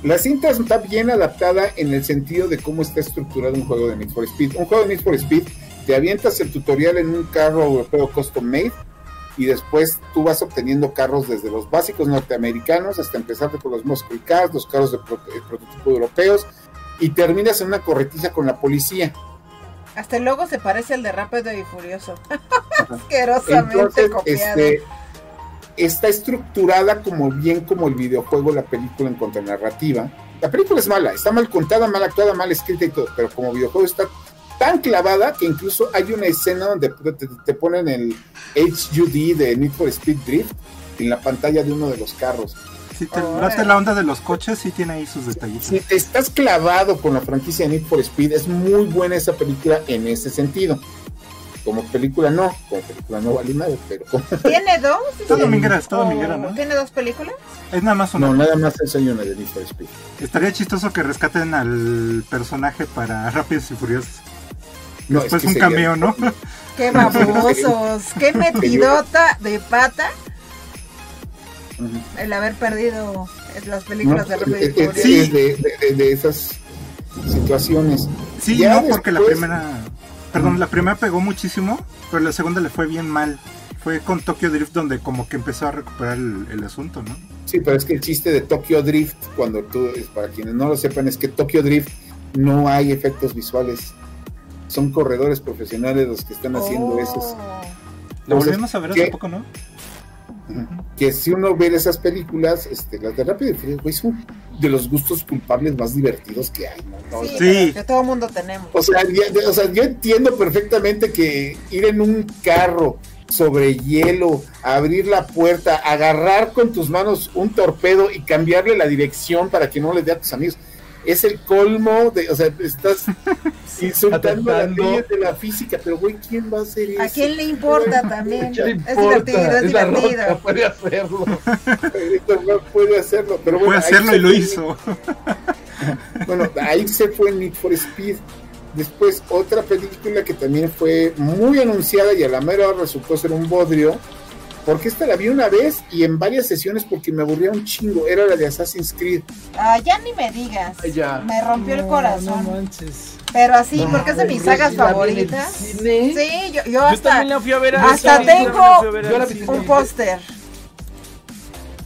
La cinta está bien adaptada en el sentido de cómo está estructurado un juego de Need for Speed. Un juego de Need for Speed, te avientas el tutorial en un carro europeo custom made y después tú vas obteniendo carros desde los básicos norteamericanos hasta empezar por los muscle cars, los carros de pro- prototipo europeos y terminas en una corretiza con la policía. Hasta el logo se parece al de Rápido y Furioso. Asquerosamente Entonces, copiado. este, está estructurada como bien como el videojuego, la película en contranarrativa. La película es mala, está mal contada, mal actuada, mal escrita y todo, pero como videojuego está tan clavada que incluso hay una escena donde te, te ponen el HUD de Need for Speed Drift en la pantalla de uno de los carros. Si te late la onda de los coches, sí tiene ahí sus detallitos. Si te estás clavado con la franquicia de Need for Speed, es muy buena esa película en ese sentido. Como película no, como película no vale nada, pero ¿Tiene dos? Está dominguera, está ¿O dominguera, ¿no? ¿Tiene dos películas? Es nada más una. no, nada más es hay una de Need for Speed. Estaría chistoso que rescaten al personaje para Rápidos y Furiosos. No, Después que un sería- cambio, ¿no? Qué babosos. Qué metidota de pata el haber perdido las películas de Rápido y es- es- Furioso. Sí. es de, de- de- de esas situaciones. Sí, Ya no, porque la primera. Perdón, la primera pegó muchísimo, pero la segunda le fue bien mal. Fue con Tokyo Drift donde como que empezó a recuperar el, el asunto, ¿no? Sí, pero es que el chiste de Tokyo Drift, cuando tú, es- para quienes no lo sepan, es que Tokyo Drift no hay efectos visuales. Son corredores profesionales los que están haciendo Oh. esos. Lo volvimos a ver hace poco, ¿no? que si uno ve esas películas, este, las de Rápido y Furioso, güey, son de los gustos culpables más divertidos que hay, ¿no? No, Sí, o sea, Sí. que todo mundo tenemos. O sea, ya- o sea, yo entiendo perfectamente que ir en un carro sobre hielo, abrir la puerta, agarrar con tus manos un torpedo y cambiarle la dirección para que no le dé a tus amigos, es el colmo de, o sea, estás insultando las leyes de la física, pero güey, ¿quién va a hacer eso? ¿A quién le importa también? ¿Qué le Es importa? divertido, es Es la roca, divertido. puede hacerlo. Esto no puede hacerlo, pero bueno, Puede ahí hacerlo se y lo fue hizo. Bueno, ahí se fue Need for Speed. Después otra película que también fue muy anunciada y a la mera hora resultó ser un bodrio. Porque esta la vi una vez y en varias sesiones porque me aburría un chingo. Era la de Assassin's Creed. Ah, ya ni me digas. Ay, ya. Me rompió el corazón. No manches. Pero así, No, porque es de mis sagas favoritas. cine. Sí, yo, yo Yo hasta también la fui a ver al hasta tengo también la fui a ver la cine. un póster.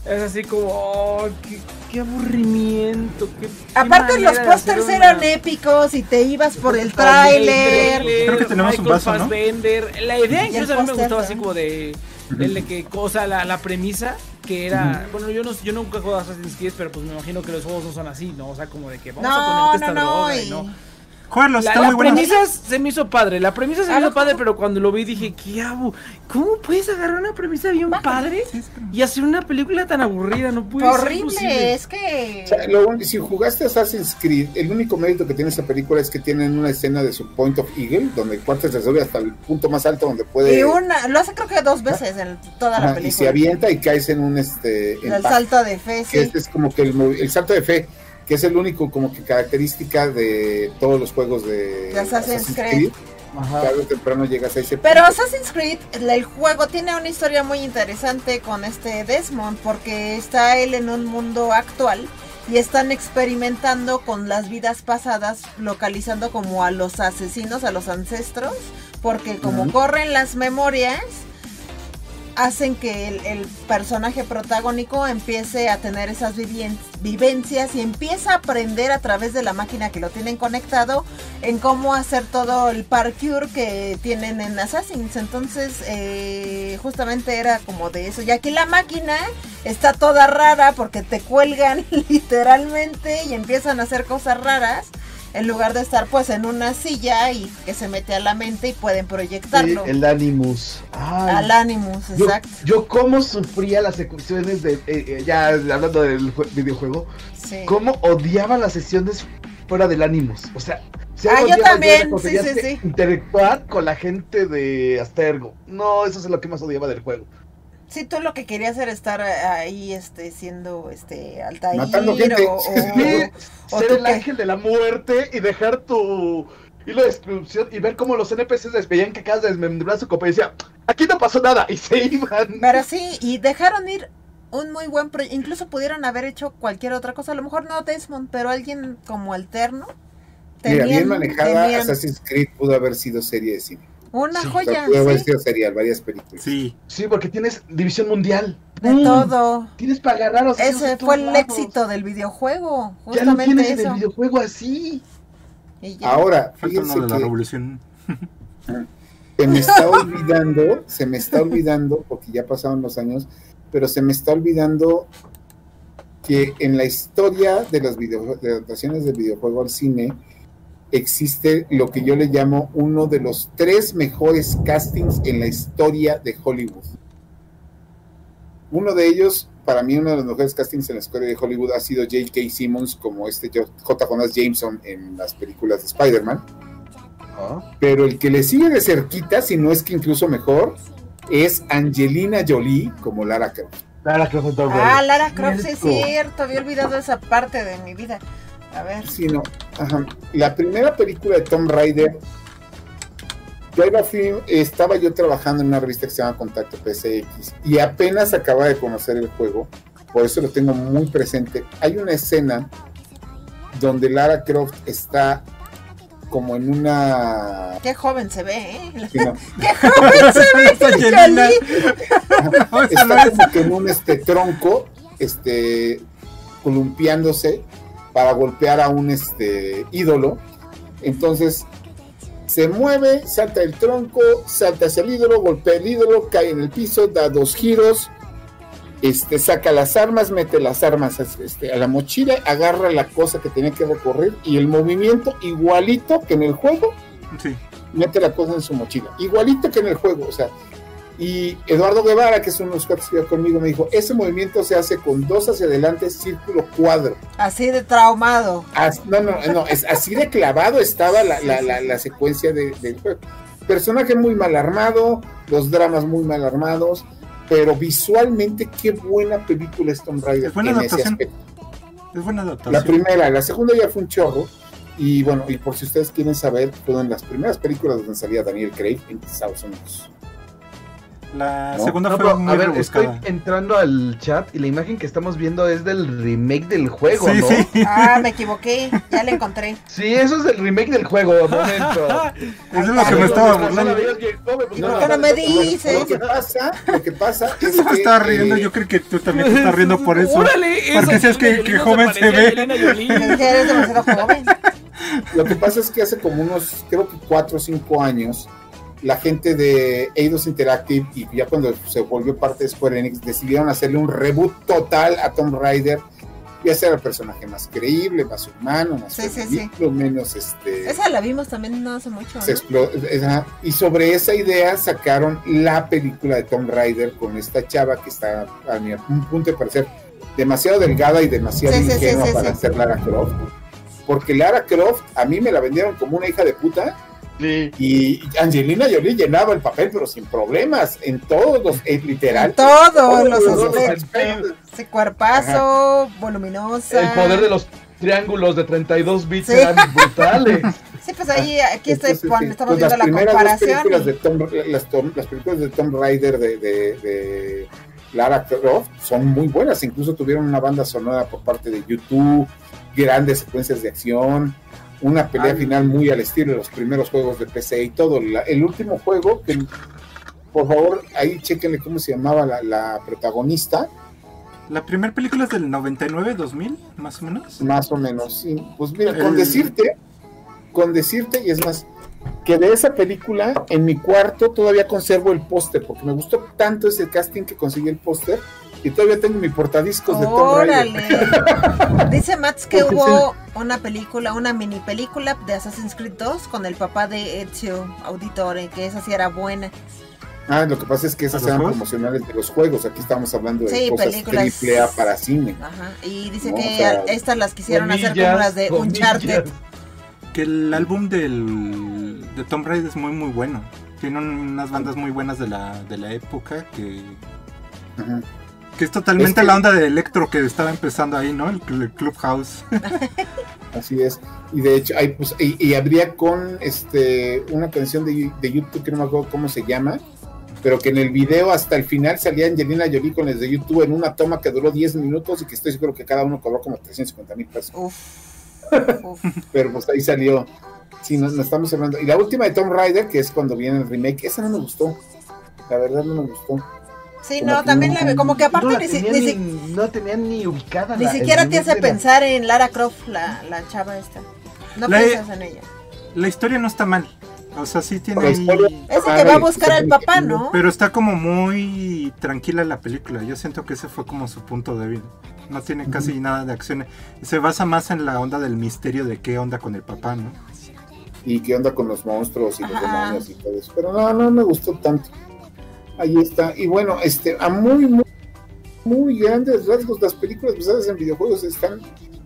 Es así como, oh, qué, qué aburrimiento. Qué, qué Aparte los pósters una- eran épicos y te ibas por el El tráiler. Creo que tenemos un Michael vaso, ¿no? Fassbender. La idea incluso a mí me gustaba así como de, el de que, o sea, la, la premisa que era, bueno, yo no yo nunca he jugado a Assassin's Creed, pero pues me imagino que los juegos no son así, ¿no? O sea, como de que vamos a No, ponerte esta no, no. droga y y- no. Jugarlo, La, está la muy bueno. premisa se me hizo padre, la premisa se me Ah, hizo padre, pero cuando lo vi dije, ¿qué hago? ¿Cómo puedes agarrar una premisa bien padre y hacer una película tan aburrida? No puede ser Horrible, posible. es que O sea, lo un- si jugaste Assassin's Creed, el único mérito que tiene esa película es que tienen una escena de su Point of Eagle, donde el cuarto se sube hasta el punto más alto donde puede. y una, lo hace creo que dos veces en toda la Ajá, y película. se avienta y caes en un este. en el paz. salto de fe, que sí. este es como que el salto de fe, que es el único como que característica de todos los juegos de, De Assassin's Creed. Ajá. Tarde o temprano llegas a ese Pero punto. Assassin's Creed, el juego tiene una historia muy interesante con este Desmond, porque está él en un mundo actual y están experimentando con las vidas pasadas, localizando como a los asesinos, a los ancestros, porque como corren las memorias, hacen que el, personaje protagónico empiece a tener esas vivencias y empieza a aprender a través de la máquina que lo tienen conectado en cómo hacer todo el parkour que tienen en Assassins. Entonces, eh, justamente era como de eso. Y aquí la máquina está toda rara porque te cuelgan literalmente y empiezan a hacer cosas raras. En lugar de estar pues en una silla y que se mete a la mente y pueden Sí, proyectarlo. el Animus. Ay. Al Animus, Yo, exacto. yo cómo sufría las secuencias de, eh, eh, ya hablando del jue- videojuego, Sí. cómo odiaba las sesiones fuera del Animus. O sea, si Ah, yo también, sí, sí, sí. Interactuar con la gente de Astergo. No, eso es lo que más odiaba del juego. Sí, tú lo que querías era estar eh, ahí, este, siendo, este, Altair Matando gente. o, o- Sí, o ser el qué. ángel de la muerte y dejar tu hilo de descripción y ver cómo los NPCs veían que acabas de desmembrar su copa y decía, aquí no pasó nada, y se iban. Pero sí, y dejaron ir un muy buen proyecto. Incluso pudieron haber hecho cualquier otra cosa. A lo mejor no Desmond, pero alguien como alterno. Mira, bien Tenían- manejada, tenían Assassin's Creed pudo haber sido serie de cine. Una Sí, O sea, joya, sí, serial, varias películas. Sí. Sí, porque tienes división mundial. de Mm, todo. Tienes para agarrar los Ese fue el lados. éxito del videojuego. Ya Justamente tienes en eso. el videojuego así. Y ya. Ahora, fíjense de la que revolución. se me está olvidando, se me está olvidando, porque ya pasaron los años, pero se me está olvidando que en la historia de las video- de adaptaciones del videojuego al cine existe lo que yo le llamo uno de los tres mejores castings en la historia de Hollywood. Uno de ellos, para mí, uno de los mejores castings en la historia de Hollywood ha sido J.K. Simmons como este J. Jonas Jameson en las películas de Spider-Man pero el que le sigue de cerquita, si no es que incluso mejor, es Angelina Jolie como Lara Croft. Lara Croft Ah. Lara Croft, sí es cierto. Había olvidado esa parte de mi vida. A ver. Sí, no. Ajá. La primera película de Tom Raider, yo iba a film- estaba yo trabajando en una revista que se llama Contacto PCX y apenas acaba de conocer el juego, por eso lo tengo muy presente. Hay una escena donde Lara Croft está como en una... Qué joven se ve, ¿eh? sí, no, Qué joven se ve. Está es. como que en un este tronco, este, columpiándose para golpear a un este ídolo. Entonces se mueve, salta el tronco, salta hacia el ídolo, golpea el ídolo, cae en el piso, da dos giros, este, saca las armas, mete las armas este, a la mochila, agarra la cosa que tenía que recorrer y el movimiento igualito que en el juego, Sí. mete la cosa en su mochila, igualito que en el juego, o sea, y Eduardo Guevara, que es uno de los que iba conmigo, me dijo, ese movimiento se hace con dos hacia adelante, círculo, cuadro. Así de traumado. As- no, no, no, es así de clavado estaba la, la, la, la secuencia de- del juego. Personaje muy mal armado, los dramas muy mal armados, pero visualmente qué buena película es Tomb Raider Es buena en ese adaptación. aspecto. Es buena La adaptación. primera, la segunda ya fue un chorro. Y bueno, y por si ustedes quieren saber, fueron las primeras películas donde salía Daniel Craig en Estados Unidos. La ¿No? segunda No, fue pero, muy a ver, rebuscada. estoy entrando al chat y la imagen que estamos viendo es del remake del juego, Sí, ¿no? sí. Ah, me equivoqué. Ya la encontré. Sí, eso es el remake del juego, momento. Eso es lo que me estaba burlando. ¿Y por qué no me dices? Lo que pasa, lo que pasa es que, estaba riendo, eh, yo creo que tú también te estás riendo por eso. Órale, Porque eso, si es que, que joven se ve. Eres demasiado joven. Lo que pasa es que hace como unos, creo que cuatro o cinco años, la gente de Eidos Interactive y ya cuando se volvió parte de Square Enix decidieron hacerle un reboot total a Tomb Raider y hacer al personaje más creíble, más humano, más Sí, sí, femenino, menos este. Esa la vimos también no hace mucho. y sobre esa idea sacaron la película de Tomb Raider con esta chava que está a mi un punto de parecer demasiado delgada y demasiado Sí, sí, sí, ingenua sí, para sí. ser Lara Croft. Porque Lara Croft a mí me la vendieron como una hija de puta Sí. y Angelina Jolie llenaba el papel pero sin problemas en todos los es literal. Todos todos los los aspectos. Ese cuerpazo, voluminosa. El poder de los triángulos de 32 bits Sí. eran brutales. Sí, pues ahí, aquí estoy, Entonces, estamos pues viendo la comparación. películas de Tomb- las, Tom- las películas de Tomb Raider de, de- de Lara Croft son muy buenas, incluso tuvieron una banda sonora por parte de YouTube, grandes secuencias de acción, una pelea Ay. final muy al estilo de los primeros juegos de PC y todo. La- el último juego, que por favor ahí chequenle cómo se llamaba la, la protagonista, La primera película es del 99, 2000, más o menos. más o menos. sí. Pues mira, con decirte, con decirte, y es más, que de esa película en mi cuarto todavía conservo el póster, porque me gustó tanto ese casting que conseguí el póster, y todavía tengo mi portadiscos de Tomb Raider. Órale. Dice Mats que hubo una película, una mini película de Assassin's Creed 2 con el papá de Ezio Auditore, que esa sí era buena. Ah, lo que pasa es que esas ¿A los eran juegos? promocionales de los juegos, aquí estamos hablando de Sí, cosas películas. triple A para cine. Ajá. Y dice No, que o sea, estas las quisieron hacer como las de comillas. Uncharted. Que el álbum del, de Tomb Raider es muy, muy bueno. Tiene un- unas bandas muy buenas de la, de la época que, Ajá. Que es totalmente la onda de electro que estaba empezando ahí, ¿no? El, el Clubhouse. Así es. Y de hecho, hay, pues, y, y habría con este una canción de, de YouTube que no me acuerdo cómo se llama, pero que en el video hasta el final salía Angelina Jolie con les de YouTube en una toma que duró 10 minutos y que estoy seguro que cada uno cobró como 350 mil pesos. Uf. Uf. Pero pues ahí salió. Sí, nos, nos estamos hablando. Y la última de Tomb Raider, que es cuando viene el remake, esa no me gustó. La verdad no me gustó. Sí, no, también la, como que aparte no, ni, tenían ni si- ni, no tenían ni ubicada. ni la- siquiera te hace pensar en Lara Croft, la, la chava esta. No La- piensas en ella. La historia no está mal. O sea, sí tiene ahí- historia- Es el Ah, que va a buscar al papá, ¿no? Pero está como muy tranquila la película. Yo siento que ese fue como su punto débil. No tiene casi nada de acción. Se basa más en la onda del misterio de qué onda con el papá, ¿no? Y qué onda con los monstruos y los demonios y todo eso. Pero no, no me gustó tanto. Ahí está. Y bueno, este, a muy, muy, muy grandes rasgos, las películas basadas en videojuegos están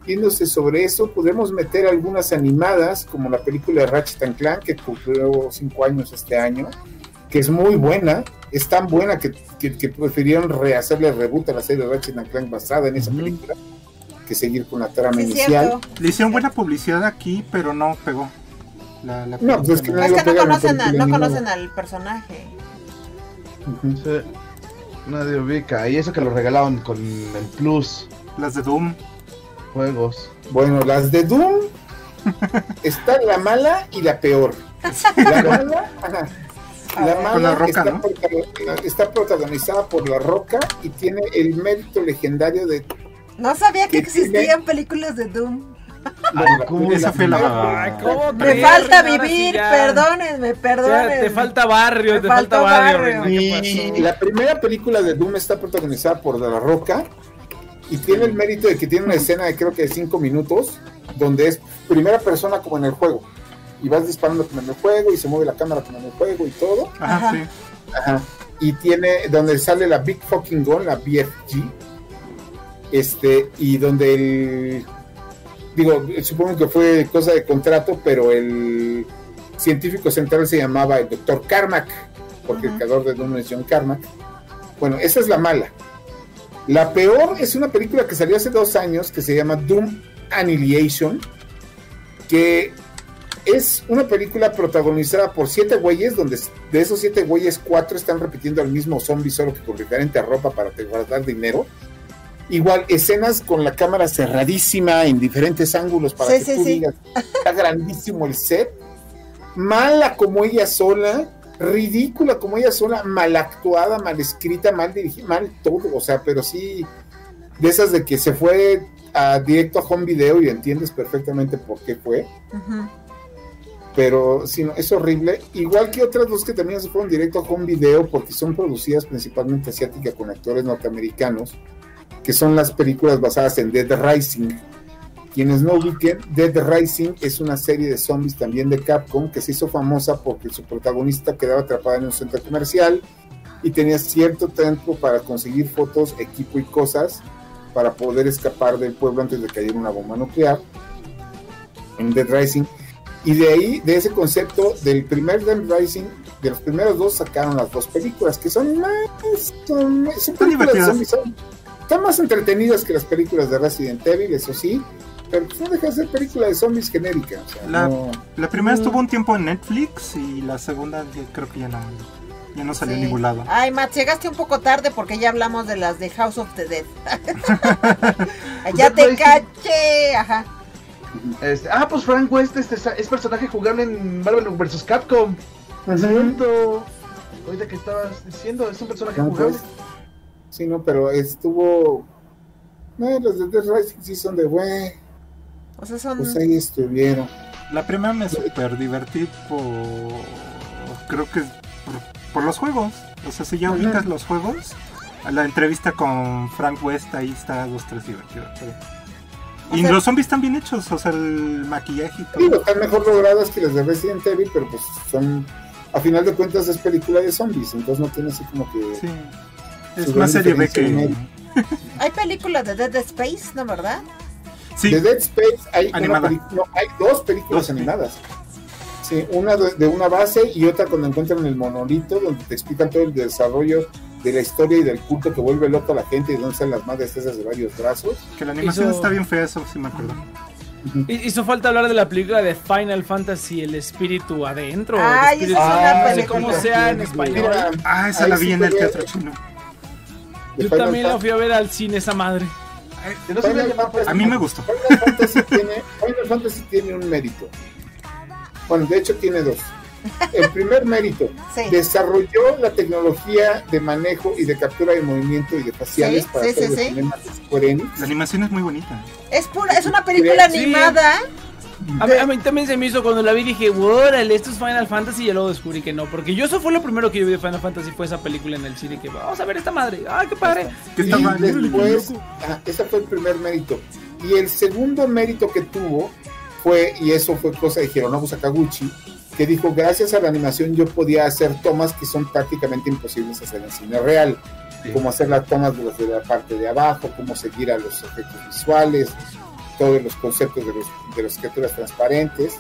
viéndose sobre eso. Podemos meter algunas animadas, como la película de Ratchet and Clank, que cumplió cinco años este año, que es muy buena. Es tan buena que, que, que prefirieron rehacerle reboot a la serie de Ratchet and Clank basada en esa película que seguir con la trama Sí, inicial. cierto. Le hicieron buena publicidad aquí, pero no pegó. La, la No, pues es que película Es que no conocen, a- no conocen al personaje. Sí. Nadie ubica. Y eso que lo regalaron con el Plus Las de Doom. juegos. Bueno, las de Doom está la mala y la peor. La mala, ajá. La mala Con La Roca, está, ¿no? prota- está protagonizada por La Roca y tiene el mérito legendario de No sabía que Que tiene- existían películas de Doom. Esa fue la. Ay, ¿cómo Me falta vivir, ya. perdónenme, O sea, perdónenme. te falta barrio, Me te falta barrio. la primera película de Doom está protagonizada por De La Roca y tiene el mérito de que tiene una escena de creo que de cinco minutos donde es primera persona como en el juego y vas disparando como en el juego y se mueve la cámara como en el juego y todo Ajá, Ajá. sí. Ajá. y tiene donde sale la Big Fucking Gun la BFG este y donde el digo supongo que fue cosa de contrato pero el científico central se llamaba el doctor Carmack porque el creador de Doom es John Carmack bueno, esa es la mala. La peor es una película que salió hace dos años que se llama Doom Annihilation, que es una película protagonizada por siete güeyes, donde de esos siete güeyes, cuatro están repitiendo al mismo zombie, solo que con diferente ropa para guardar dinero. Igual, escenas con la cámara cerradísima en diferentes ángulos para Sí, que sí, tú sí. digas, está grandísimo el set. Mala como ella sola, ridícula como ella sola, mal actuada, mal escrita, mal dirigida, mal todo, o sea, pero sí, de esas de que se fue a directo a home video y entiendes perfectamente por qué fue, pero sí, no, es horrible, igual que otras dos que también se fueron directo a home video porque son producidas principalmente asiáticas con actores norteamericanos, que son las películas basadas en Dead Rising. Quienes no ubiquen, Dead Rising es una serie de zombies también de Capcom que se hizo famosa porque su protagonista quedaba atrapada en un centro comercial y tenía cierto tiempo para conseguir fotos, equipo y cosas para poder escapar del pueblo antes de cayera una bomba nuclear en Dead Rising. Y de ahí, de ese concepto, del primer Dead Rising, de los primeros dos sacaron las dos películas, que son más, son, son películas de zombies, son- están más entretenidas que las películas de Resident Evil, eso sí, pero pues no deja de ser película de zombies genérica. O sea, La- no- La primera Mm. estuvo un tiempo en Netflix y la segunda ya- creo que ya no, ya no salió Sí. en ningún lado. Ay, Matt, llegaste un poco tarde porque ya hablamos de las de House of the Dead. ya te Dead Rising. caché. Ajá. Este, ah, pues Frank West este, es- personaje jugable en Marvel vs. Capcom. Exacto. Ahorita que estabas diciendo, es un personaje No, jugable. pues, sí, no, pero estuvo. No, los de Dead Rising sí son de, güey, O sea, son. pues ahí estuvieron. La primera me super divertí por. Creo que es por, por los juegos. O sea, si ya ubicas los juegos, la entrevista con Frank West ahí está dos, tres divertido. pero- Y sea- los zombies están bien hechos, o sea, el maquillaje y Digo, todo. están mejor logradas que las de Resident Evil, pero pues son. A final de cuentas es película de zombies, entonces no tiene así como que. Sí. Es más serie B que. Hay películas de Dead Space, ¿no, verdad? Sí, De Dead Space hay, una no, hay dos películas Dos, animadas. Sí, una de, de una base y otra cuando encuentran el monolito, donde te explican todo el desarrollo de la historia y del culto que vuelve loco a la gente y donde están las madres esas de varios brazos. que la animación Hizo- está bien fea, eso sí me acuerdo. Hi- Hizo falta hablar de la película de Final Fantasy, El Espíritu Adentro. Ay, el esa es espíritu- una no sé película. cómo sea en español. Mira, Ah, esa Ahí la sí vi en el teatro chino. Yo Final también la Fan- fui a ver al cine, esa madre. No se Final Fantasy- A mí me gustó. Final Fantasy tiene, Final Fantasy tiene un mérito. Bueno, de hecho tiene dos. El primer mérito, Sí. desarrolló la tecnología de manejo y de captura de movimiento y de faciales Sí, para sí, hacer sí, los sí. cinemas de Square Enix. La animación es muy bonita. Es pura, es una película Sí. animada. A mí, a mí también se me hizo cuando la vi dije, órale, esto es Final Fantasy y luego descubrí que no, porque yo eso fue lo primero que yo vi de Final Fantasy fue esa película en el cine que vamos a ver esta madre, ay qué padre. Que Y mal. después, ajá, ese fue el primer mérito. Y el segundo mérito que tuvo fue, y eso fue cosa de Hironobu Sakaguchi, que dijo, gracias a la animación yo podía hacer tomas que son prácticamente imposibles hacer en cine real, como hacer las tomas de, los de la parte de abajo, cómo seguir a los efectos visuales, todos los conceptos de, los, de las criaturas transparentes.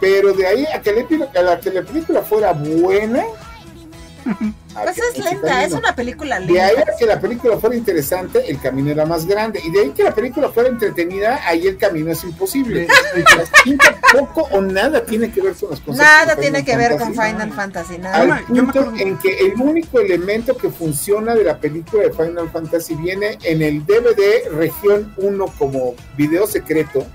Pero de ahí a que, que la película fuera buena, Pues había es lenta, es una película De ahí lenta. a que la película fuera interesante, el camino era más grande. Y de ahí que la película fuera entretenida, ahí el camino es imposible. Poco o nada tiene que ver con los conceptos. Nada tiene Final que ver con Fantasy. Final Fantasy, nada. Al yo me punto en que el único elemento que funciona de la película de Final Fantasy viene en el DVD región 1 como video secreto.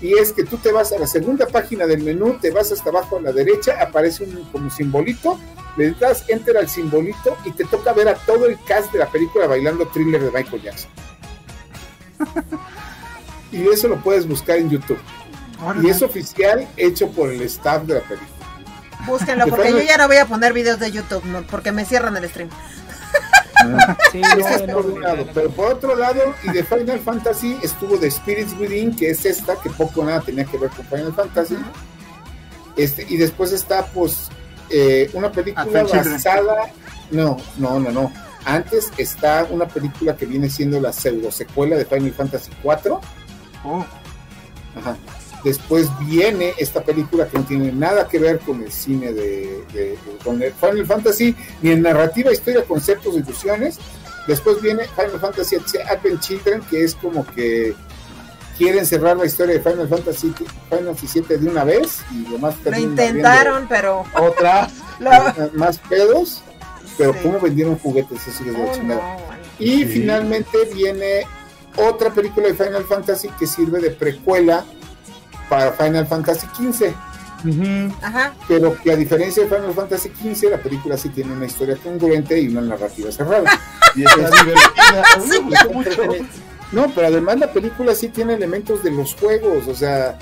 Y es que tú te vas a la segunda página del menú, te vas hasta abajo a la derecha, aparece un como simbolito, le das enter al simbolito y te toca ver a todo el cast de la película bailando thriller de Michael Jackson. y eso lo puedes buscar en YouTube. Y es oficial hecho por el staff de la película. Búsquenlo, Que porque yo ya no voy a poner videos de YouTube, ¿no? porque me cierran el stream. Sí, Ese no, es no, por no, un no, lado, no. pero por otro lado, y de Final Fantasy estuvo The Spirits Within, que es esta, que poco o nada tenía que ver con Final Fantasy. Este, y después está, pues, eh, una película basada. No, no, no, no. Antes está una película que viene siendo la pseudo secuela de Final Fantasy IV. Oh, Ajá. Después viene esta película que no tiene nada que ver con el cine de, de- de- con el Final Fantasy, ni en narrativa, historia, conceptos, ilusiones. Después viene Final Fantasy Advent Children, que es como que quieren cerrar la historia de Final Fantasy, Final Fantasy VII de una vez y lo más Lo intentaron, pero. Otras. Lo... abriendo más pedos, pero Sí. cómo vendieron juguetes, eso es Oh, no. Y Sí. finalmente viene otra película de Final Fantasy que sirve de precuela para Final Fantasy XV. Ajá. Pero que a diferencia de Final Fantasy XV, la película sí tiene una historia congruente y una narrativa cerrada. Y está divertida. Mucho. No, pero además la película sí tiene elementos de los juegos, o sea,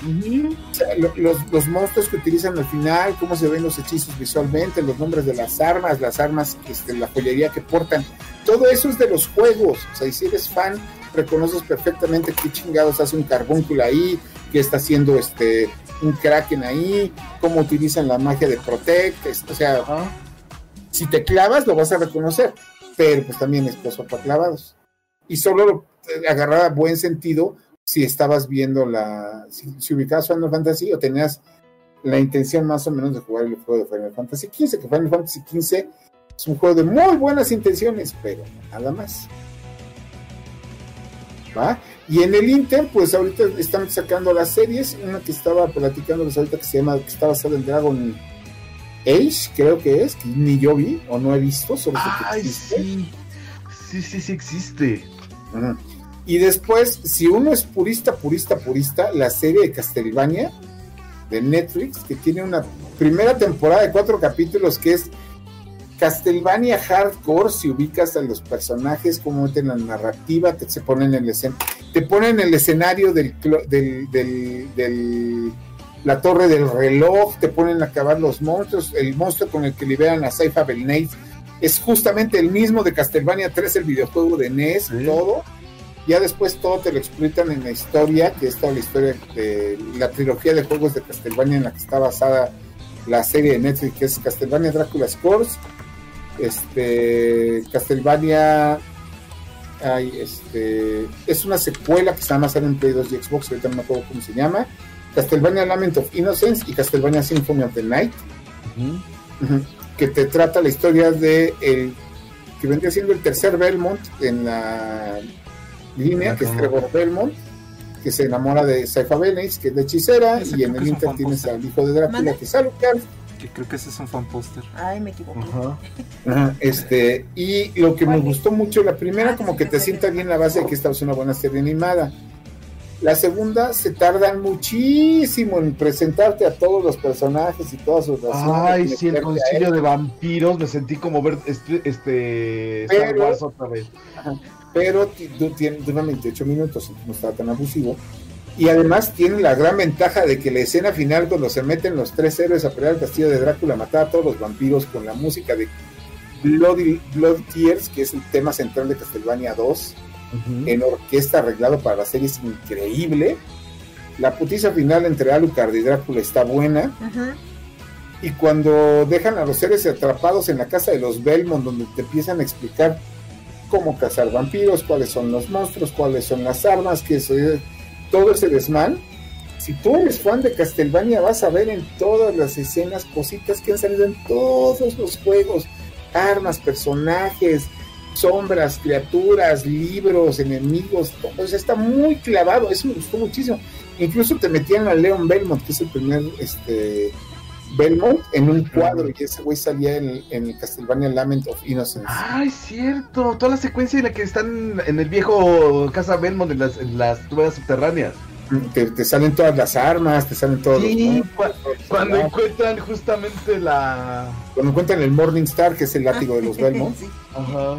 los, los monstruos que utilizan al final, cómo se ven los hechizos visualmente, los nombres de las armas, las armas, este, la joyería que portan, todo eso es de los juegos, o sea, y si eres fan, reconoces perfectamente qué chingados hace un carbúnculo ahí, qué está haciendo este un kraken ahí, cómo utilizan la magia de Protect, es- o sea, si te clavas lo vas a reconocer, pero pues también es cosa para clavados. Y solo lo eh, agarraba buen sentido si estabas viendo la, si, si ubicabas Final Fantasy o tenías la intención más o menos de jugar el juego de Final Fantasy XV, que Final Fantasy XV es un juego de muy buenas intenciones, pero nada más. ¿Va? Y en el Inter, pues ahorita están sacando las series, una que estaba platicándoles ahorita que se llama, que está basada en Dragon Age, creo que es, que ni yo vi o no he visto, que Ay, sí. Sí, sí, sí existe. Ajá. Y después, si uno es purista, purista, purista, la serie de Castlevania de Netflix, que tiene una primera temporada de cuatro capítulos que es Castlevania Hardcore, si ubicas a los personajes, cómo meten la narrativa, te se ponen en el escen- te ponen el escenario del, del, del- del- la torre del reloj, te ponen a acabar los monstruos, el monstruo con el que liberan a Saifa Belnate es justamente el mismo de Castlevania 3, el videojuego de NES, Sí. todo. Ya después todo te lo explican en la historia, que es toda la historia de la trilogía de juegos de Castlevania en la que está basada la serie de Netflix, que es Castlevania Drácula's Curse, este, Castlevania, ay, este, es una secuela que se llama en Play 2 y Xbox, ahorita no me acuerdo cómo se llama, Castlevania Lament of Innocence y Castlevania Symphony of the Night, que te trata la historia de el que vendría siendo el tercer Belmont en la línea, que es Trevor Belmont, que se enamora de Saifa Benes, que es la hechicera, y en el Inter tienes al hijo de Drácula, que es Alucard. Que creo que ese es un fan póster. Ay, me equivoqué. Ajá. Ajá, Este, y lo que me gustó mucho, la primera Ah, como sí, que te sienta bien la base de que esta es una buena serie animada. La segunda se tardan muchísimo en presentarte a todos los personajes y todas sus razones. Ay, sí, el concilio de vampiros. Me sentí como ver este, este Star Pero- Wars otra vez. pero ti- du- tiene, dura 28 minutos, no está tan abusivo. Y además tiene la gran ventaja de que la escena final, cuando se meten los tres héroes a pelear al castillo de Drácula, a matar a todos los vampiros con la música de Bloody, Blood Tears, que es el tema central de Castlevania 2, en orquesta arreglado para la serie, es increíble. La putiza final entre Alucard y Drácula está buena. Y cuando dejan a los seres atrapados en la casa de los Belmont, donde te empiezan a explicar cómo cazar vampiros, cuáles son los monstruos, cuáles son las armas, que eso, todo ese desmán. Si tú eres fan de Castlevania, vas a ver en todas las escenas cositas que han salido en todos los juegos: armas, personajes, sombras, criaturas, libros, enemigos. Todo eso está muy clavado. Eso me gustó muchísimo. Incluso te metían a Leon Belmont, que es el primer este, Belmont, en un cuadro, y ese güey salía en, en Castlevania Lament of Innocence. Ay, cierto. Toda la secuencia en la que están en el viejo Casa Belmont, en las, en las tuberas subterráneas. Te, te salen todas las armas, te salen todos Sí, los. cua- cuando encuentran justamente la. cuando encuentran el Morning Star, que es el látigo de los Belmont, Sí. Ajá.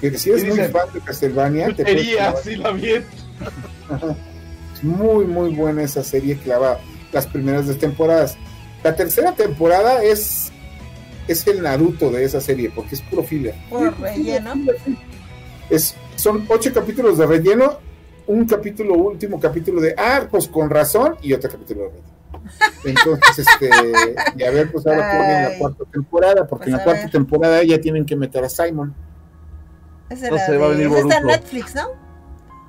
que si eres muy fan de Castlevania, te clavar- sí la. Ajá. muy, muy buena esa serie que clava las primeras dos temporadas. La tercera temporada es, es el Naruto de esa serie, porque es puro filler. Por relleno. Es, son ocho capítulos de relleno, un capítulo, último capítulo de, ah, pues con razón, y otro capítulo de relleno. Entonces, este, y a ver, pues ahora ponen la cuarta temporada, porque Pues en la cuarta ver. temporada ya tienen que meter a Simon. Esa No sé, va a venir esa está en. Netflix, ¿no?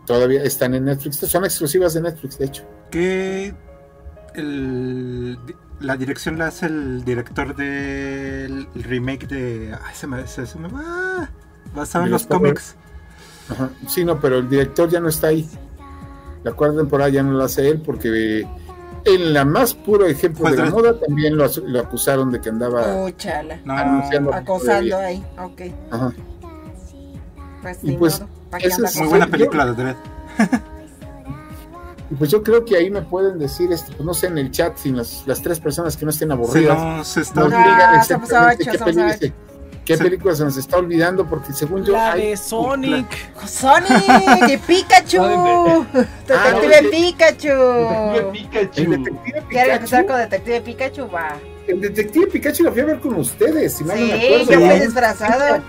Todavía están en Netflix, son exclusivas de Netflix, de hecho. Que el- la dirección la hace el director del remake de. Ay, se me, se, se me va. Basado en los cómics. Ajá. Sí, no, pero el director ya no está ahí. La cuarta temporada ya no la hace él porque en la más puro ejemplo de la Pues, moda también lo, acusaron de que andaba chala. No, anunciando. Acosando ahí. Ok. Ajá. Pues, Y pues, modo. ¿Pa' qué eso es Muy buena yo- película de Dread. Y pues yo creo que ahí me pueden decir, este, pues no sé, en el chat, si las, las tres personas que no estén aburridas, no se está. nos Ah, digan somos exactamente qué, ocho. qué Sí. película se nos está olvidando, porque según yo La hay- de Sonic. Sonic y Pikachu. Ah, Detective no, Pikachu. Detective Pikachu. el detective ¿Quieren empezar Pikachu, con Detective Pikachu? Va. el detective Pikachu lo fui a ver con ustedes, si mal no me Sí, acuerdo. yo fui disfrazado.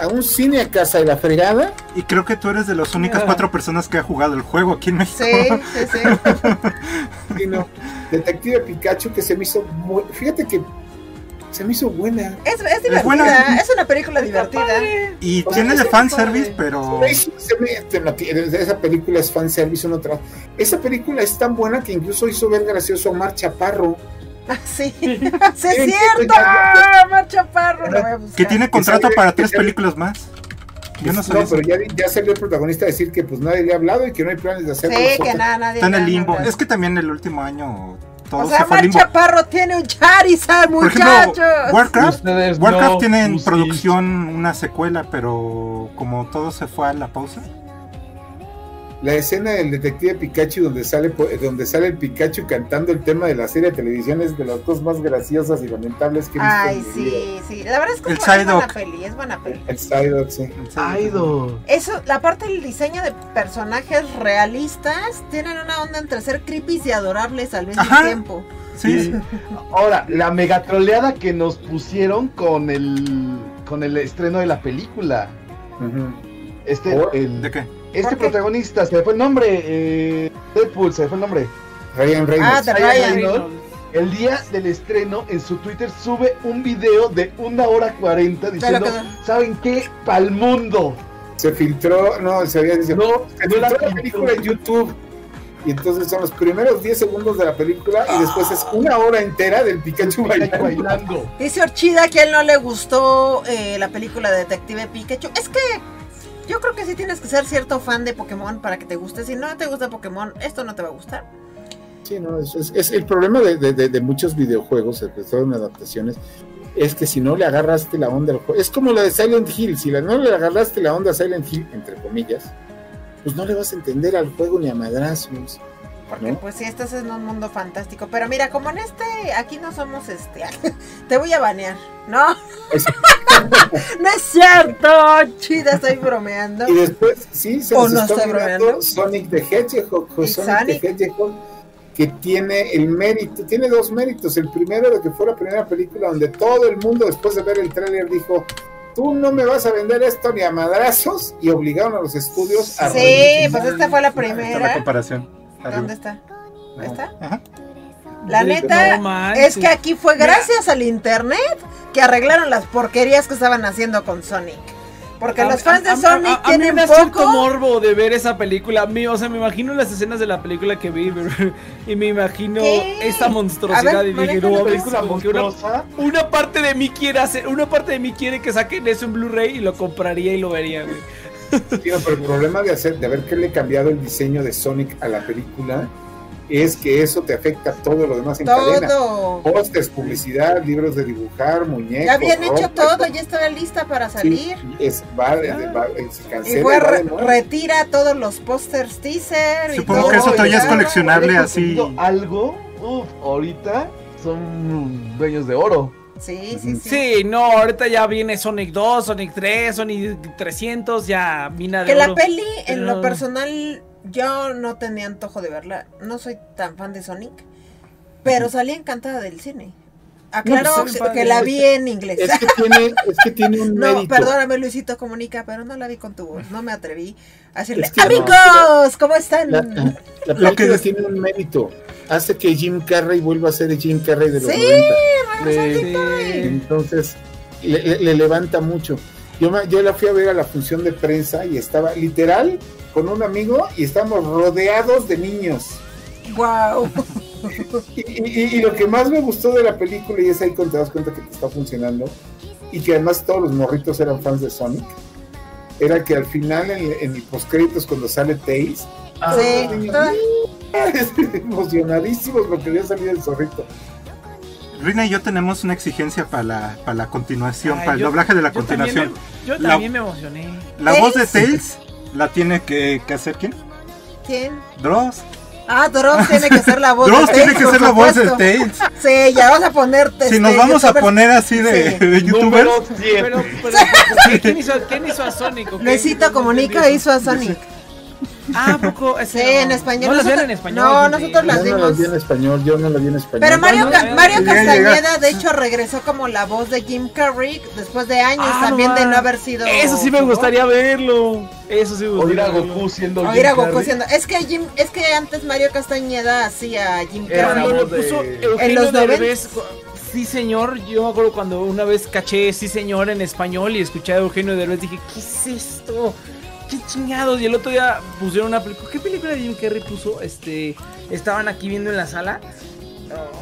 A un cine a casa de la fregada, Y creo que tú eres de las únicas cuatro personas que ha jugado el juego aquí en México. Sí, sí, sí. Sí, no. Detective Pikachu que se me hizo muy... Fíjate que se me hizo buena. Es, es divertida. buena. Es una película divertida. Y O sea, tiene de fanservice, pero. Se me hizo- se me- te la tiene- esa película es fanservice una otra. Esa película es tan buena que incluso hizo ver gracioso a Omar Chaparro. Ah, Sí, sí es cierto. ya- Omar Chaparro. lo voy a buscar. Que tiene contrato para tres películas más. Yo no sabía. pero ya, ya salió el protagonista a decir que pues nadie le ha hablado y que no hay planes de hacerlo. Sí, que nada, nadie. Está en el limbo. nada. Es que también el último año todo O sea, se fue limbo. Chaparro tiene un Charizard, Por ejemplo, muchachos. Warcraft. Warcraft no, tiene en producción una secuela, pero como todo se fue a la pausa. La escena del detective Pikachu donde sale donde sale el Pikachu cantando el tema de la serie de televisión es de las cosas más graciosas y lamentables que he visto. Ay, en mi vida. sí, sí. La verdad es que El es buena, es buena Psyduck. peli, es buena peli. El Psyduck, sí. Aido. Eso, la parte del diseño de personajes realistas tienen una onda entre ser creepy y adorables al mismo Ajá. tiempo. Sí, Ahora, la mega troleada que nos pusieron con el con el estreno de la película. Ujú. Este, Por- el- ¿de qué? Este protagonista, se me fue el nombre. Eh, Deadpool, se me fue el nombre. Ryan Ah, Reynolds. de Ryan Ryan. Reynolds. El día del estreno en su Twitter sube un video de una hora cuarenta diciendo, que- ¿saben qué? Pa'l mundo. Se filtró, no, se había dicho, No, se la filtró la película en YouTube. Y entonces son los primeros 10 segundos de la película y después es una hora entera del Pikachu bailando. bailando. Dice Orchida que a él no le gustó eh, la película de Detective Pikachu. Es que yo creo que sí tienes que ser cierto fan de Pokémon para que te guste. Si no te gusta Pokémon, esto no te va a gustar. Sí, no, es, es- es el problema de, de- de- muchos videojuegos, sobre todo en adaptaciones, es que si no le agarraste la onda al juego, es como la de Silent Hill, si no le agarraste la onda a Silent Hill, entre comillas, pues no le vas a entender al juego ni a madrazos. Porque ¿No? pues sí, estás en un mundo fantástico. Pero mira, como en este, aquí no somos este. te voy a banear. No, Es- no es cierto. Chida, estoy bromeando. Y después, sí, se ¿O nos no está estoy bromeando? Sonic the Hedgehog, o ¿Y Sonic, Sonic? the Hedgehog, que tiene el mérito, tiene dos méritos. El primero de que fue la primera película donde todo el mundo, después de ver el tráiler, dijo, tú no me vas a vender esto ni a madrazos, y obligaron a los estudios a Sí, pues esta fue la Está la primera. comparación. ¿Dónde está? ¿Está? Ajá. La neta, No es que aquí fue gracias al internet que arreglaron las porquerías que estaban haciendo con Sonic. Porque A- los fans a- de Sonic a- a mí tienen me poco. morbo de ver esa película. O sea, me imagino las escenas de la película que vi y me imagino ¿Qué? esa monstruosidad ver, y dije, no, Película como que una, una parte de mí quiere hacer, una parte de mí quiere que saquen eso en Blu-ray y lo compraría y lo vería, güey. Sí, no, pero el problema de hacer, de haberle cambiado el diseño de Sonic a la película es que eso te afecta a todo lo demás en cadena. Todo. Pósters, publicidad, libros de dibujar, muñecos. Ya habían hecho ropa, todo, ya estaba lista para Sí, salir. es, va, va- se Y cancela. fue y va re- nuevo. retira todos los pósters teaser. y Supongo todo, que eso todavía es coleccionable Haya así. Algo, uf, ahorita son dueños de oro. Sí, sí, sí. Sí, no, ahorita ya viene Sonic 2, Sonic 3, Sonic 300, ya mina de Que la peli, en lo personal, yo no tenía antojo de verla. No soy tan fan de Sonic, pero salí encantada del cine. Aclaro pues, está que, la vi en inglés. Es que tiene, es que tiene un No, mérito. perdóname Luisito Comunica, pero no la vi con tu voz. No me atreví a decirle, Es que no. amigos, ¿cómo están? La, la Lo película tiene un mérito. Hace que Jim Carrey vuelva a ser el Jim Carrey de los Sí, 90. Sí. Entonces, le, le- le levanta mucho. Yo, me- yo la fui a ver a la función de prensa y estaba literal con un amigo y estábamos rodeados de niños. Wow. Y, y- y lo que más me gustó de la película, y es ahí cuando te das cuenta que te está funcionando, y que además todos los morritos eran fans de Sonic, era que al final, en, en el postcréditos, cuando sale Tails, Ah, Sí, emocionadísimos porque había salido el zorrito. Rina y yo tenemos una exigencia para la, para la continuación, Ay, para el yo- doblaje de la yo también continuación. me- Yo La- también me emocioné. La voz de Tails. La tiene que, que hacer quién? ¿Quién? Dross. Ah, Dross tiene que ser la voz Dross de tiene Tails, que por ser la voz de. Tails. Sí, ya vas a ponerte. Si nos vamos a poner así de, Sí. de youtubers, Número 7. Pero, pero, ¿qué- ¿quién, hizo, ¿quién hizo a Sonic? ok? Luisito Comunica hizo a Sonic. Ah, ¿a poco. Sí, en español. No las vean Nosotros- en español. No, nosotros las Yo no vimos. la vi en español, yo no la vi en español. Pero Mario, Bueno, Ca- Mario llega, Castañeda, de hecho, regresó como la voz de Jim Carrey después de años Ah, también de no haber sido. Eso sí me gustaría verlo. Eso sí me gustaría Oír a. Goku siendo Oír a Goku siendo. Es que Jim, es que antes Mario Castañeda hacía a Jim Era Carrey. la Cuando voz lo puso de- En los Derbez, cu- sí señor, yo me acuerdo cuando una vez caché sí señor en español y escuché a Eugenio Derbez dije, ¿qué es esto? ¿Qué chingados? Y el otro día pusieron una película, ¿qué película de Jim Carrey puso? Este, estaban aquí viendo en la sala.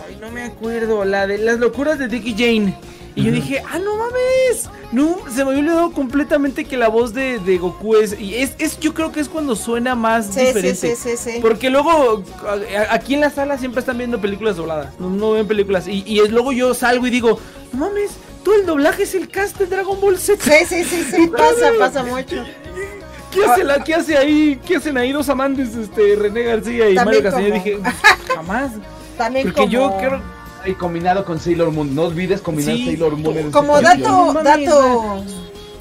Ay, no me acuerdo, la de las locuras de Dickie Jane. Y yo dije, ah, no mames. No, se me había olvidado completamente que la voz de, de Goku es. Y es, es, yo creo que es cuando suena más Sí, sí, diferente. sí, sí, sí. Porque luego a- aquí en la sala siempre están viendo películas dobladas. No, no ven películas. Y, y es- luego yo salgo y digo, no mames, todo el doblaje es el cast de Dragon Ball Z. Sí, sí, sí, sí, pasa, pasa mucho. ¿Qué hace, la, ¿Qué hace ahí? ¿Qué hacen ahí dos amantes? Este, René García y También Mario Castañeda. Dije, jamás. También Porque como, yo creo. Y combinado con Sailor Moon. No olvides combinar Sí, Sailor Moon en como dato, No dato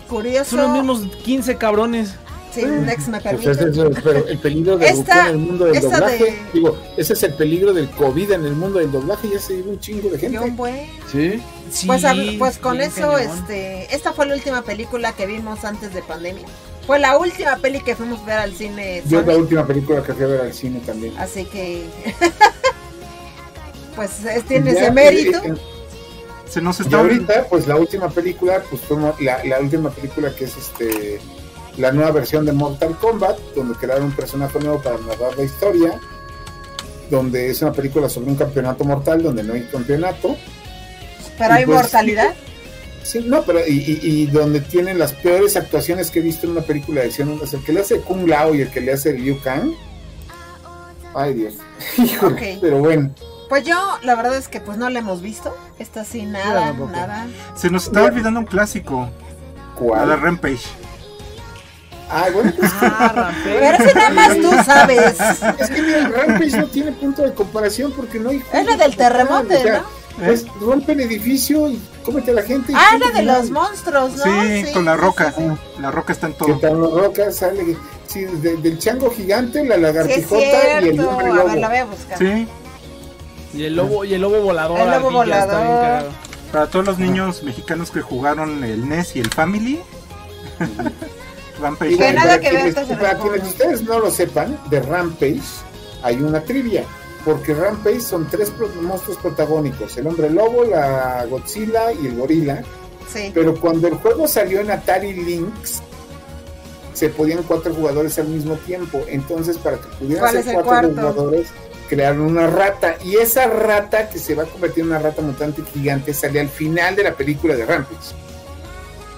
curioso. Son los mismos 15 cabrones. Sí, Nex me Pues permite. es el, pero el peligro de Esta- en el mundo del doblaje. de- Digo, ese es el peligro del COVID en el mundo del doblaje. Ya se vive un chingo de gente. Buen. Sí. Sí, Pues, a- pues con eso, cañón. este, esta fue la última película que vimos antes de pandemia. Fue la última peli que fuimos a ver al cine. Yo es la última película que fui a ver al cine también. Así que, pues es- tiene Ya, ese mérito. eh, eh, se nos Y está ahorita, pues la última película, pues fue la, la última película que es este la nueva versión de Mortal Kombat, donde crearon un personaje nuevo para narrar la historia, donde es una película sobre un campeonato mortal, donde no hay campeonato. Pero hay y pues, mortalidad. Sí, no, pero y, y- y donde tienen las peores actuaciones que he visto en una película de acción, es el que le hace Kung Lao y el que le hace Liu Kang. Ay Dios, Híjole, Ok. pero bueno, Pues yo, la verdad es que pues no la hemos visto. Esta sí, nada, nada. Se nos está olvidando un clásico. La de ¿cuál? Rampage. Ay, bueno, pues Ah, Rampage. Pero si nada más tú sabes. Es que mira, el Rampage no tiene punto de comparación porque no hay. Es la del terremoto, O sea, ¿no? Pues rompen edificio y cómete a la gente. y Ah, la de los monstruos, ¿no? Sí, con la roca. sí, sí. La roca está en Que todo. tan roca sale. Sí, de- del chango gigante, la lagartijota y el hombre A lobo. ver, la voy a buscar. Sí, Y el lobo, y el lobo volador. El lobo volador. para todos los niños mexicanos que jugaron el NES y el Family. Rampage. Y Que nada para que ver quienes- para quienes ustedes no lo sepan, de Rampage hay una trivia. Porque Rampage son tres monstruos protagónicos: el hombre lobo, la Godzilla y el gorila. Sí. Pero cuando el juego salió en Atari Lynx, se podían cuatro jugadores al mismo tiempo. Entonces, para que pudieran ¿Cuál ser cuatro cuarto? jugadores, crearon una rata. Y esa rata, que se va a convertir en una rata mutante gigante, sale al final de la película de Rampage.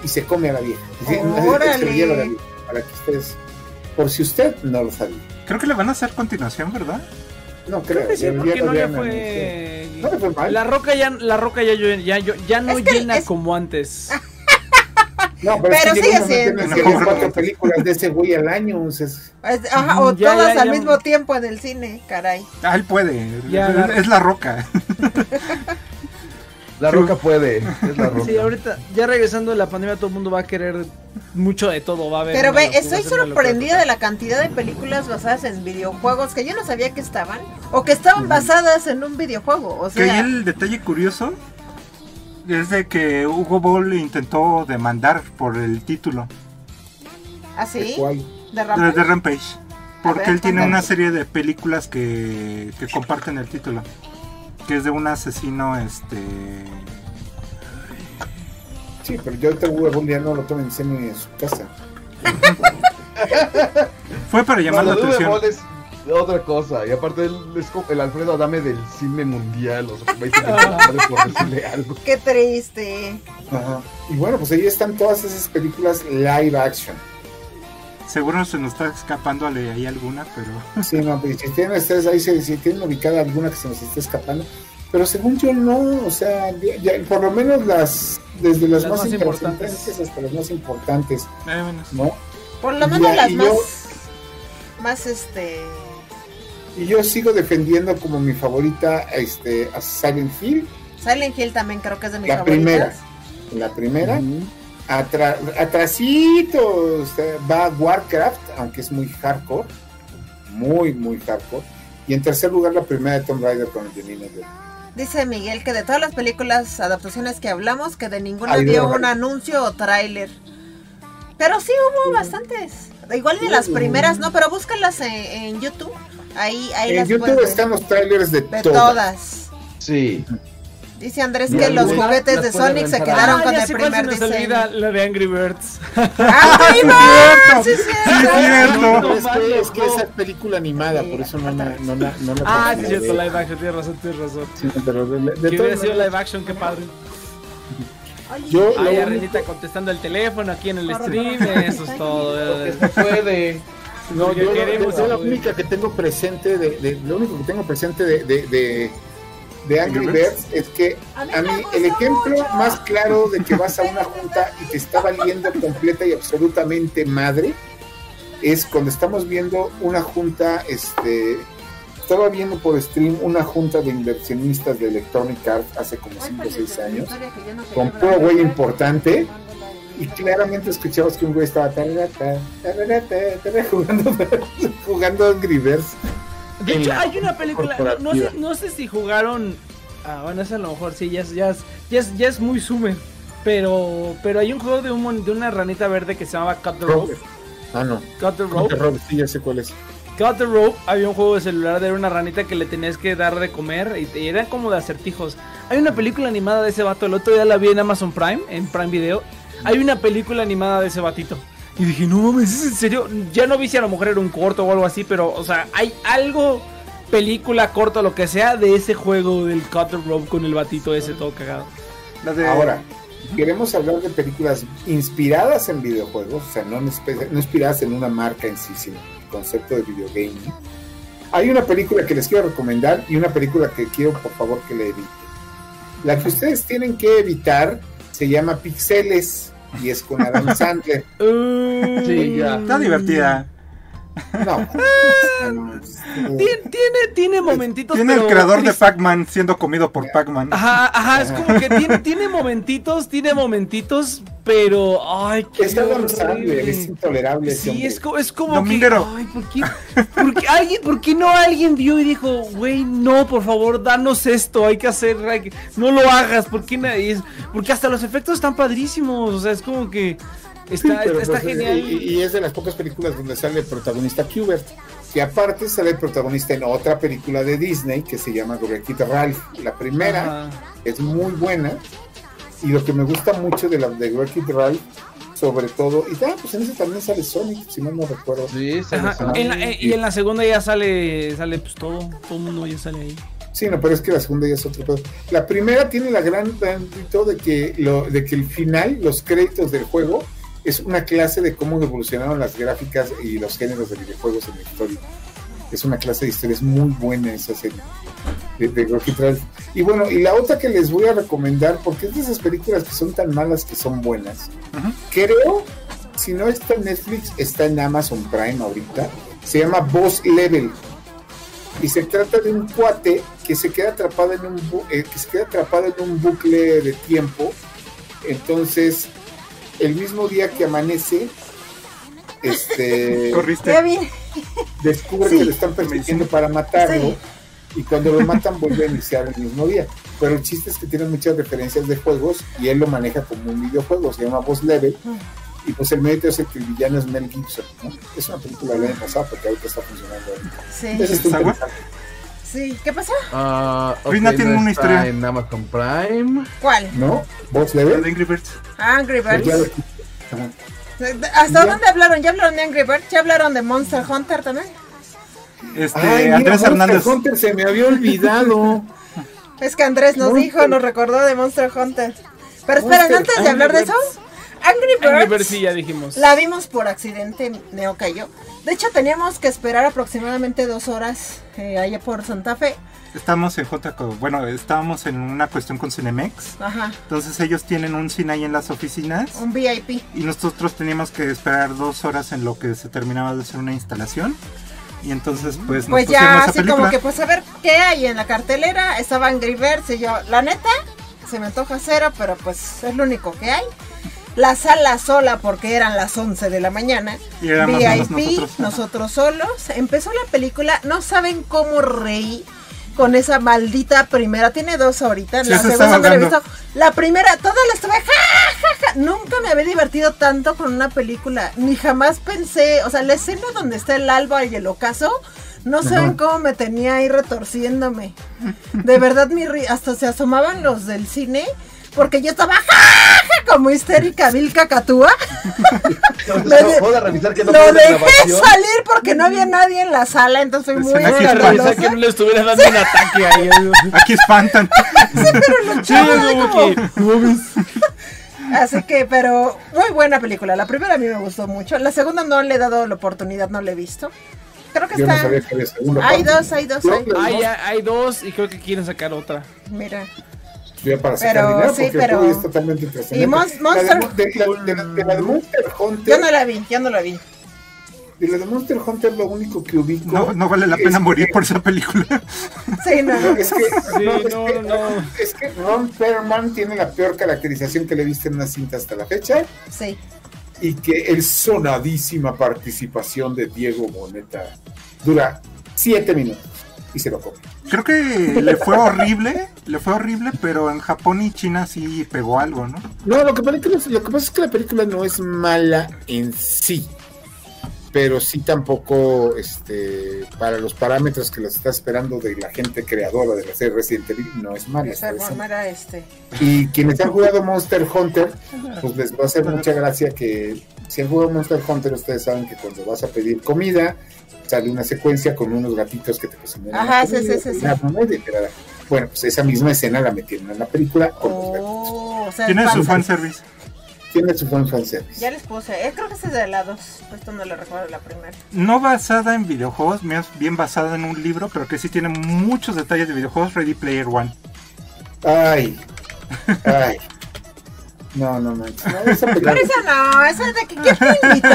Y se come a la vieja. Órale. a la vieja, para que ustedes, por si usted no lo sabía. Creo que le van a hacer continuación, ¿verdad? No creo. Creo que sí, porque no le habían fue. No le fue mal. La roca ya, la roca ya, ya, ya, ya no Es que llena es- como antes. No, pero, es Pero que llegó sigue siendo, cuatro películas de ese güey al año. entonces, Es- ajá, o Ya, todas ya, al ya. mismo tiempo en el cine, caray. Ah, él puede. Ya, es, la- es la roca. La roca puede. Es la roca. Sí, ahorita, ya regresando de la pandemia, todo el mundo va a querer mucho de todo va a haber. Pero ve, locura, estoy sorprendida de la cantidad de películas basadas en videojuegos que yo no sabía que estaban o que estaban basadas en un videojuego. O Que ahí sea, el detalle curioso es de que Hugo Ball intentó demandar por el título así, ¿Cuál? de de, Rampage. de Rampage. Porque ver, él tiene una serie de películas que, que comparten el título. Que es de un asesino, este... Sí, pero yo te huevo ya no lo tomen en serio ni en su casa. Fue para llamar No, la atención. Es otra cosa. Y aparte, él es como el Alfredo Adame del cine mundial. O sea, 20 millones por decirle algo. Qué triste. Ajá. Y bueno, pues ahí están todas esas películas live action. Seguro se nos está escapando ahí alguna, pero... Sí, no, si tienen ustedes ahí, si, si tienen ubicada alguna que se nos esté escapando. Pero según yo no, o sea, ya- ya, por lo menos las, desde las, Las más, más importantes hasta las más importantes, Eh, bueno, ¿no? Por lo Ya, menos las más, yo- más este, Y yo sigo defendiendo como mi favorita este, a Silent Hill, Silent Hill también creo que es de mis la favoritas. primera. La primera, atra- atrasito este, va Warcraft, aunque es muy hardcore, muy, muy hardcore. Y en tercer lugar, la primera de Tomb Raider con Angelina Jolie. Dice Miguel que de todas las películas, adaptaciones que hablamos, que de ninguna Ay, dio no. un anuncio o tráiler. Pero sí hubo bastantes. Igual de las primeras, no, pero búscalas en, en YouTube. Ahí, ahí En las YouTube puedes están los trailers de, de todas. todas. Sí. Dice Andrés que los juguetes de Sonic se quedaron Ah, con el primer diseño. olvida, la de Angry Birds. ¡Ay, no! ¡Sí, cierto! es No, que, esa película animada, por eso no la, Ah, sí, cierto, live action, tienes razón, tienes razón. Que hubiera sido live action, qué padre. Yo Ay, lo único- Arenita contestando el teléfono aquí en el stream, eso es todo. Se puede. No, yo, queremos yo la única que tengo presente de, de- lo único que tengo presente de, de, Angry Birds es que A mí el ejemplo más claro de que vas a una junta y te está valiendo completa y absolutamente madre es cuando estamos viendo una junta, este, estaba viendo por stream una junta de inversionistas de Electronic Arts hace como 5 o 6 años con puro güey importante y claramente escuchabas que un güey estaba tararata, tararata, tarara, jugando, jugando Angry Birds. De hecho, hay una película, no, no sé, no sé si jugaron, ah, bueno, esa a lo mejor sí, ya es, ya es, ya es, ya es muy sumer, pero, pero hay un juego de, un, de una ranita verde que se llamaba Cut the Rope, Ah, no. Cut the Rope, te robes, sí, ya sé cuál es. Cut the Rope, había un juego de celular de una ranita que le tenías que dar de comer y, y eran como de acertijos. Hay una película animada de ese vato, el otro día la vi en Amazon Prime, en Prime Video, hay una película animada de ese batito. Y dije, no mames, ¿es en serio? Ya no vi si a lo mejor era un corto o algo así, pero, o sea, hay algo, película, corto, lo que sea, de ese juego del Cut the Rope con el batito ese todo cagado. De... Ahora, queremos hablar de películas inspiradas en videojuegos, o sea, no, no inspiradas en una marca en sí, sino el concepto de videogaming. Hay una película que les quiero recomendar y una película que quiero, por favor, que le eviten. La que ustedes tienen que evitar se llama Pixeles y es con Adam Sandler. Sí, ya. Está divertida. No. no, Tiene, tiene, tiene momentitos. Tiene el creador de. Pac-Man siendo comido por Pac-Man. Ajá, ajá, es como que tiene, tiene momentitos, tiene momentitos, pero. Ay, qué Es horrible. Es intolerable. Sí, es, co- es como Dominguero. que. Ay, ¿por qué, por qué alguien, por qué no alguien vio y dijo, güey, no, por favor, danos esto, hay que hacer. hay que- no lo hagas, ¿por qué nadie es- Porque hasta los efectos están padrísimos, o sea, es como que. Está, Sí, está pues, genial. Y, y es de las pocas películas donde sale el protagonista Qbert. Que aparte sale el protagonista en otra película de Disney que se llama Wreck-It Ralph. La primera Ajá. es muy buena. Y lo que me gusta mucho de la de Wreck-It Ralph, sobre todo. Y ah, pues en ese también sale Sonic, si mal no recuerdo. Sí, en la- eh, y en la segunda ya sale, sale pues todo, todo el mundo ya sale ahí. Sí, no, pero es que la segunda ya es otro pedo. La primera tiene la gran mérito de que lo, de que el final, los créditos del juego, es una clase de cómo evolucionaron las gráficas y los géneros de videojuegos en la historia. Es una clase de historia, es muy buena esa serie de, de Rocky Ralph. Y bueno, y la otra que les voy a recomendar, porque es de esas películas que son tan malas que son buenas. Creo, si no está en Netflix, está en Amazon Prime ahorita. Se llama Boss Level y se trata de un cuate que se queda atrapado en un eh, que se queda atrapado en un bucle de tiempo entonces el mismo día que amanece, este, Corriste. Descubre Sí. que lo están persiguiendo para matarlo. Sí. Y cuando lo matan vuelve a iniciar el mismo día. Pero el chiste es que tiene muchas referencias de juegos y él lo maneja como un videojuego, se llama Boss Level. Y pues el mérito es el que el villano es Mel Gibson. ¿no? Es una película del año pasado porque ahorita está funcionando. Sí. Eso está interesante. Sí. ¿Qué pasó? Ah, Rina tiene no una está historia. En Amazon Prime. ¿Cuál? ¿No? La Level. de Angry Birds. Angry Pues ya Birds. ¿Hasta Ya. dónde hablaron? ¿Ya hablaron de Angry Birds? ¿Ya hablaron de Monster Hunter también? Este, Ay, mira, Andrés Monster Hernández. Hunter se me había olvidado. Es que Andrés nos Monster- dijo, nos recordó de Monster Hunter. Pero esperen, antes de hablar de eso, Angry Birds, Angry Birds sí, ya dijimos. la vimos por accidente, Neo cayó. De hecho, teníamos que esperar aproximadamente dos horas eh, allá por Santa Fe. Estamos en J. Bueno, estábamos en una cuestión con Cinemex. Ajá, Entonces ellos tienen un cine ahí en las oficinas. un VIP. Y nosotros teníamos que esperar dos horas en lo que se terminaba de hacer una instalación. Y entonces, pues, nos Pues ya, así película. como que, pues a ver qué hay en la cartelera. Estaba Angry Birds y yo, la neta, se me antoja cero, pero pues es lo único que hay. La sala sola porque eran las 11 de la mañana. Y VIP, nosotros. nosotros solos. Empezó la película, no saben cómo reí con esa maldita primera. Tiene dos ahorita, Sí, la se segunda no la he visto. La primera, toda la estuve ja, ja, ja. Nunca me había divertido tanto con una película. Ni jamás pensé, o sea, la escena donde está el alba y el ocaso. No saben cómo me tenía ahí retorciéndome. De verdad, mi ri- hasta se asomaban los del cine. Porque yo estaba como histérica, vil cacatúa. No, de- revisar que no Lo una dejé salir porque no había nadie en la sala, entonces fui muy Aquí revisar que no le estuviera dando un ataque ahí. Aquí espantan. Sí, es como que. Así que, pero muy buena película. La primera a mí me gustó mucho. La segunda no le he dado la oportunidad, no la he visto. Creo que Yo no está. sabía que había segunda hay dos, hay dos, hay. pues, Hay, no, hay dos y creo que quieren sacar otra. Mira. Ya para sacar Pero, dinero, sí, porque pero- el juego es totalmente trascendente. Y Mon- La de Monster- Mon- de, la, de la- de la de Monster Hunter, Yo no la vi, yo no la vi. de la de Monster Hunter lo único que ubico No, no vale la es pena que- morir por esa película. Sí, no, no. Es que, Sí, no, es no, que- no, no. es que Ron Perlman tiene la peor caracterización que le he visto en una cinta hasta la fecha Sí. y que el sonadísima participación de Diego Boneta dura siete minutos y se lo come. Creo que le fue horrible, le fue horrible, pero en Japón y China sí pegó algo, ¿no? No, lo que, película lo que pasa es que la película no es mala en sí, pero sí tampoco este, para los parámetros que las está esperando de la gente creadora de la serie Resident Evil no es mala. Esa era este. Y quienes han jugado Monster Hunter, pues les va a hacer mucha gracia que si han jugado Monster Hunter, ustedes saben que cuando vas a pedir comida, sale una secuencia con unos gatitos que te cocinan. Ajá, sí, sí, sí. Bueno, pues esa misma escena la metieron en la película con los gatitos. Oh, o sea, Tiene su fan- fanservice. Tiene su fan fanservice. Ya les puse. Eh, creo que ese es de la 2. Esto no lo recuerdo la primera. No basada en videojuegos, más bien basada en un libro, pero que sí tiene muchos detalles de videojuegos, Ready Player One. Ay, ay. No, no manches. No, esa película- Pero esa no, esa de que ¿quién te invitó?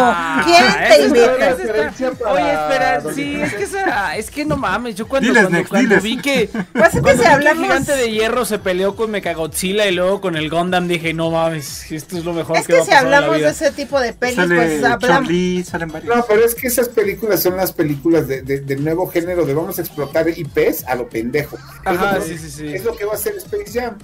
¿Quién Ah, te invitó? Oye, espera, sí, es que esa, es que no mames, yo cuando, Diles, cuando, vi que Pues es que cuando si vi que el hablamos. gigante de hierro se peleó con Mechagodzilla y luego con el Gundam dije, no mames, esto es lo mejor Es que, va que a si pasar en la hablamos de ese tipo de pelis, Sale pues hablamos. Chun-Li, salen varios. No, pero es que esas películas son las películas de, de- del nuevo género de vamos a explotar IPs a lo pendejo. Ajá, es, lo, sí, sí, sí. es lo que va a hacer Space Jam.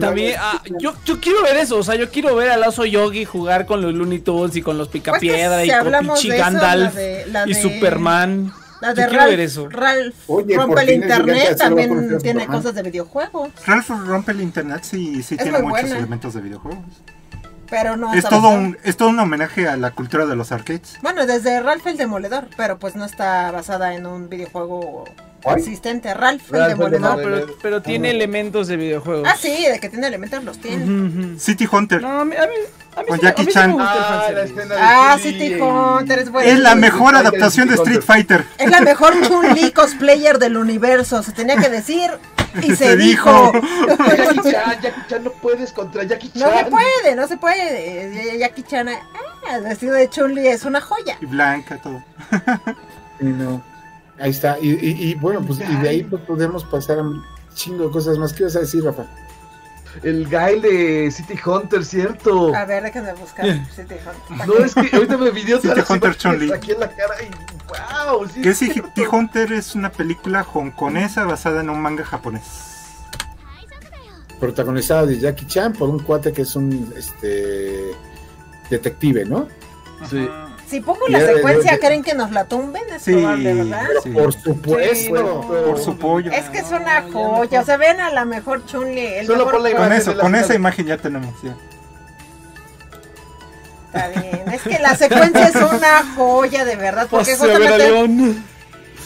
También, ah, Jam. yo, yo quiero ver eso, o sea, yo quiero ver al oso Yogi jugar con los Looney Tunes y con los Pues Picapiedra y con eso, Gandalf la de- la y Superman. La Yo de quiero ver Ralph, eso. Ralph Oye, rompe el internet, también tiene Superman. cosas de videojuegos, Ralph rompe el internet, sí, sí Es tiene muchos buena. elementos de videojuegos. pero no Es todo, un, es todo un homenaje a la cultura de los arcades. Bueno, desde Ralph el Demoledor, pero pues no está basada en un videojuego ¿Cuál? existente. Ralph, Ralph el el Demoledor. No, pero, pero tiene elementos de videojuegos. Ah, sí, de que tiene elementos los tiene. City Hunter. No, a mí, a mí, a mí Con sí me- a Jackie sí Chan. Ah, Ah, City Hunter es buena. es la mejor adaptación de Street Fighter. Es la mejor Chun-Li cosplayer del universo. Se tenía que decir y se, Se dijo. dijo. Jackie Chan, Jackie Chan no puedes contra Jackie Chan. No se puede, no se puede. Jackie Chan, ah, el vestido de Chun-Li es una joya. Y Blanca, todo. Sí, no. Ahí está. Y, y- y, bueno, pues y de ahí pues, podemos pasar a un chingo de cosas más. ¿Qué ibas a decir, Rafa? el guy de City Hunter, ¿cierto? A ver, déjenme buscar. City Hunter. No, es que ahorita me pidió City Hunter Chun-Li. aquí en la cara y wow, sí Que es City cierto. Hunter es una película hongkonesa basada en un manga japonés. Protagonizada de Jackie Chan por un cuate que es un este detective, ¿no? Sí. Si pongo la secuencia, ¿creen que nos la tumben? Es Sí, probable, ¿verdad? sí. Por supuesto. Sí, no. Por su pollo. Es que es una joya. O sea, ven a la mejor Chunli. El Solo mejor por la. Con imagen eso, de la con final esa imagen ya tenemos. ya. Está bien. Es que la secuencia es una joya, de verdad. Porque a justamente. León.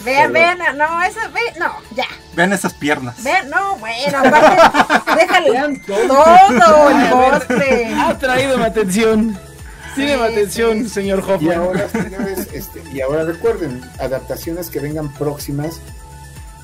Vean, vean. No, esa. Ve, no, ya. Vean esas piernas. Vean, no, bueno. Aparte, déjale todo el postre. Ha traído mi atención. Tiene atención, sí. señor Y Hoffman. ahora, señores, este, y ahora recuerden, adaptaciones que vengan próximas,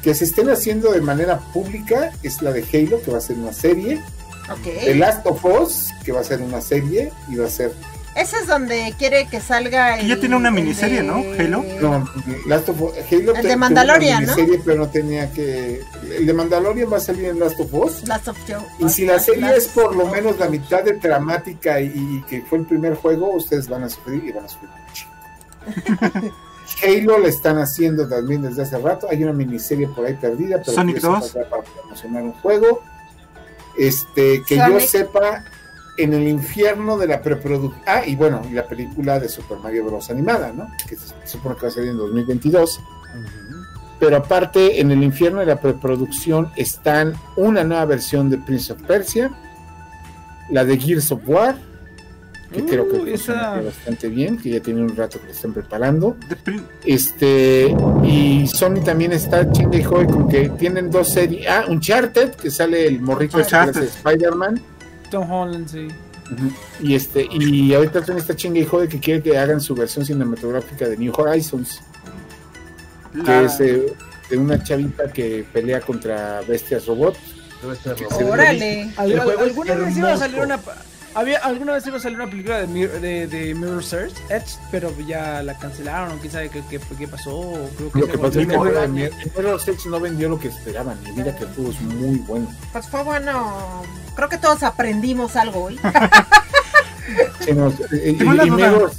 que se estén haciendo de manera pública, es la de Halo, que va a ser una serie, The Ok. Last of Us, que va a ser una serie, y va a ser, Ese es donde quiere que salga. Que ya el- tiene una el miniserie, de- ¿no? Halo. no, Last of Us, Halo El de Mandalorian, una ¿no? miniserie, pero no tenía que, el de Mandalorian va a salir en Last of Us, Last of Joe. y si la serie Last es por lo menos la mitad de dramática y, y que fue el primer juego, ustedes van a sufrir y van a sufrir mucho. Halo la están haciendo también desde hace rato. Hay una miniserie por ahí perdida, pero Sonic que eso 2. pasará para promocionar un juego. Este, que yo sepa, en el infierno de la preproducción. Ah, y bueno, la película de Super Mario Bros. animada, ¿no? Que se supone que va a salir en 2022. Pero aparte, en el infierno de la preproducción están una nueva versión de Prince of Persia, la de Gears of War, que Uh, creo que esa- funciona bastante bien, que ya tiene un rato que lo están preparando. De Este, y Sony también está chingue y con que tienen dos series. Ah, Uncharted, que sale el morrito este que Uncharted. hace Spider-Man. Tom Holland, sí. Y este, y ahorita Sony está chingue y jode que quiere que hagan su versión cinematográfica de New Horizons, que la- es eh, de una chavita que pelea contra bestias robots. Órale. Alguna vez iba a salir una había alguna vez iba a salir una película de, Mir- de, de Mirror Search, Edge, pero ya la cancelaron, o quién sabe qué, qué, qué pasó, creo que Lo que es Mirror Edge no vendió lo que esperaban. Y mira que el juego es muy bueno. Pues fue bueno. Creo que todos aprendimos algo hoy. Sí, no, y-. Mirror-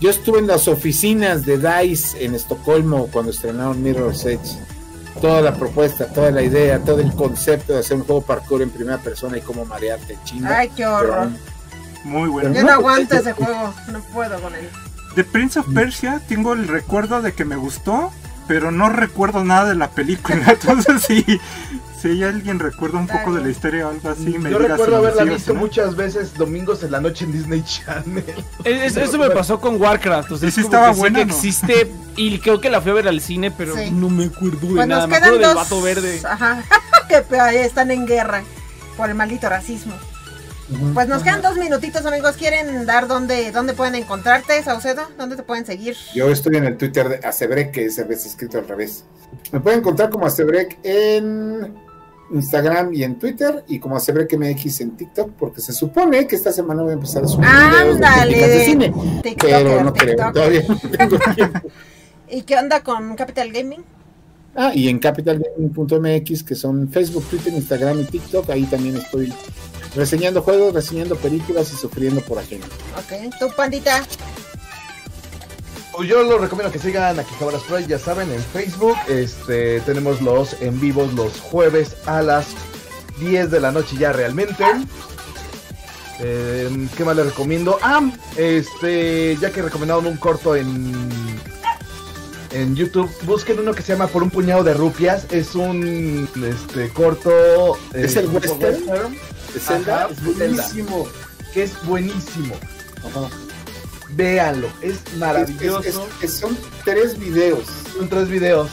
yo estuve en las oficinas de DICE en Estocolmo cuando estrenaron Mirror's Edge. Toda la propuesta, toda la idea, todo el concepto de hacer un juego parkour en primera persona y cómo marearte chinga. Ay, qué horror. Muy bueno. Yo no aguanto ese juego. No puedo con él. De Prince of Persia tengo el recuerdo de que me gustó, pero no recuerdo nada de la película. Entonces, si, si alguien recuerda un poco de la historia o algo así, me Yo diga recuerdo si haberla sí visto muchas veces domingos en la noche en Disney Channel. Es- eso me pasó con Warcraft, o sea, ¿Y es si como estaba que sé buena, que no? existe y creo que la fui a ver al cine, pero Sí. no me acuerdo de nada, me acuerdo quedan del dos. vato verde. Ajá. que están en guerra por el maldito racismo. Pues nos quedan dos minutitos, amigos. ¿Quieren dar dónde, dónde pueden encontrarte, Saucedo? ¿Dónde te pueden seguir? Yo estoy en el Twitter de Acebrek, que es veces escrito al revés. Me pueden encontrar como Acebrek en Instagram y en Twitter, y como Acebrek MX en TikTok, porque se supone que esta semana voy a empezar a subir videos de Ándale. críticas de cine. TikToker, Pero no creo, TikToker. todavía no tengo tiempo. ¿Y qué onda con Capital Gaming? Ah, y en capitalgaming.mx, que son Facebook, Twitter, Instagram y TikTok, ahí también estoy reseñando juegos, reseñando películas y sufriendo por ajeno. Ok. ¿Tu pandita? Pues yo los recomiendo que sigan a Kijabaras Pro, ya saben, en Facebook. Este, tenemos los en vivos los jueves a las 10 de la noche ya realmente. Eh, ¿Qué más les recomiendo? Ah, este, ya que recomendaron un corto en en YouTube, busquen uno que se llama Por un puñado de rupias. Es un este corto. ¿Es eh, el tipo western? ¿De Zelda? Ajá, es buenísimo. que es buenísimo. Ajá. Véanlo, es Es- maravilloso. es- es- son tres videos. Son tres videos.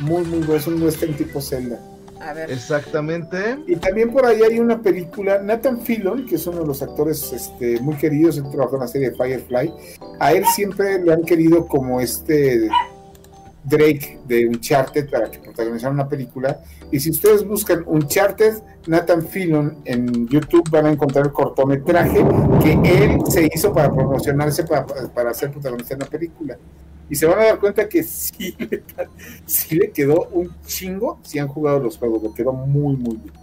Muy, muy bueno. Es un western tipo Zelda. A ver. Exactamente. Y también por ahí hay una película, Nathan Fillon, que es uno de los actores este, muy queridos, él trabajó en la serie de Firefly. A él siempre lo han querido como este Drake de Uncharted para que protagonizara una película. Y si ustedes buscan Uncharted, Nathan Fillon en YouTube van a encontrar el cortometraje que él se hizo para promocionarse para, para ser protagonista en la película. Y se van a dar cuenta que sí le, sí le quedó un chingo si han jugado los juegos, le quedó muy, muy bien.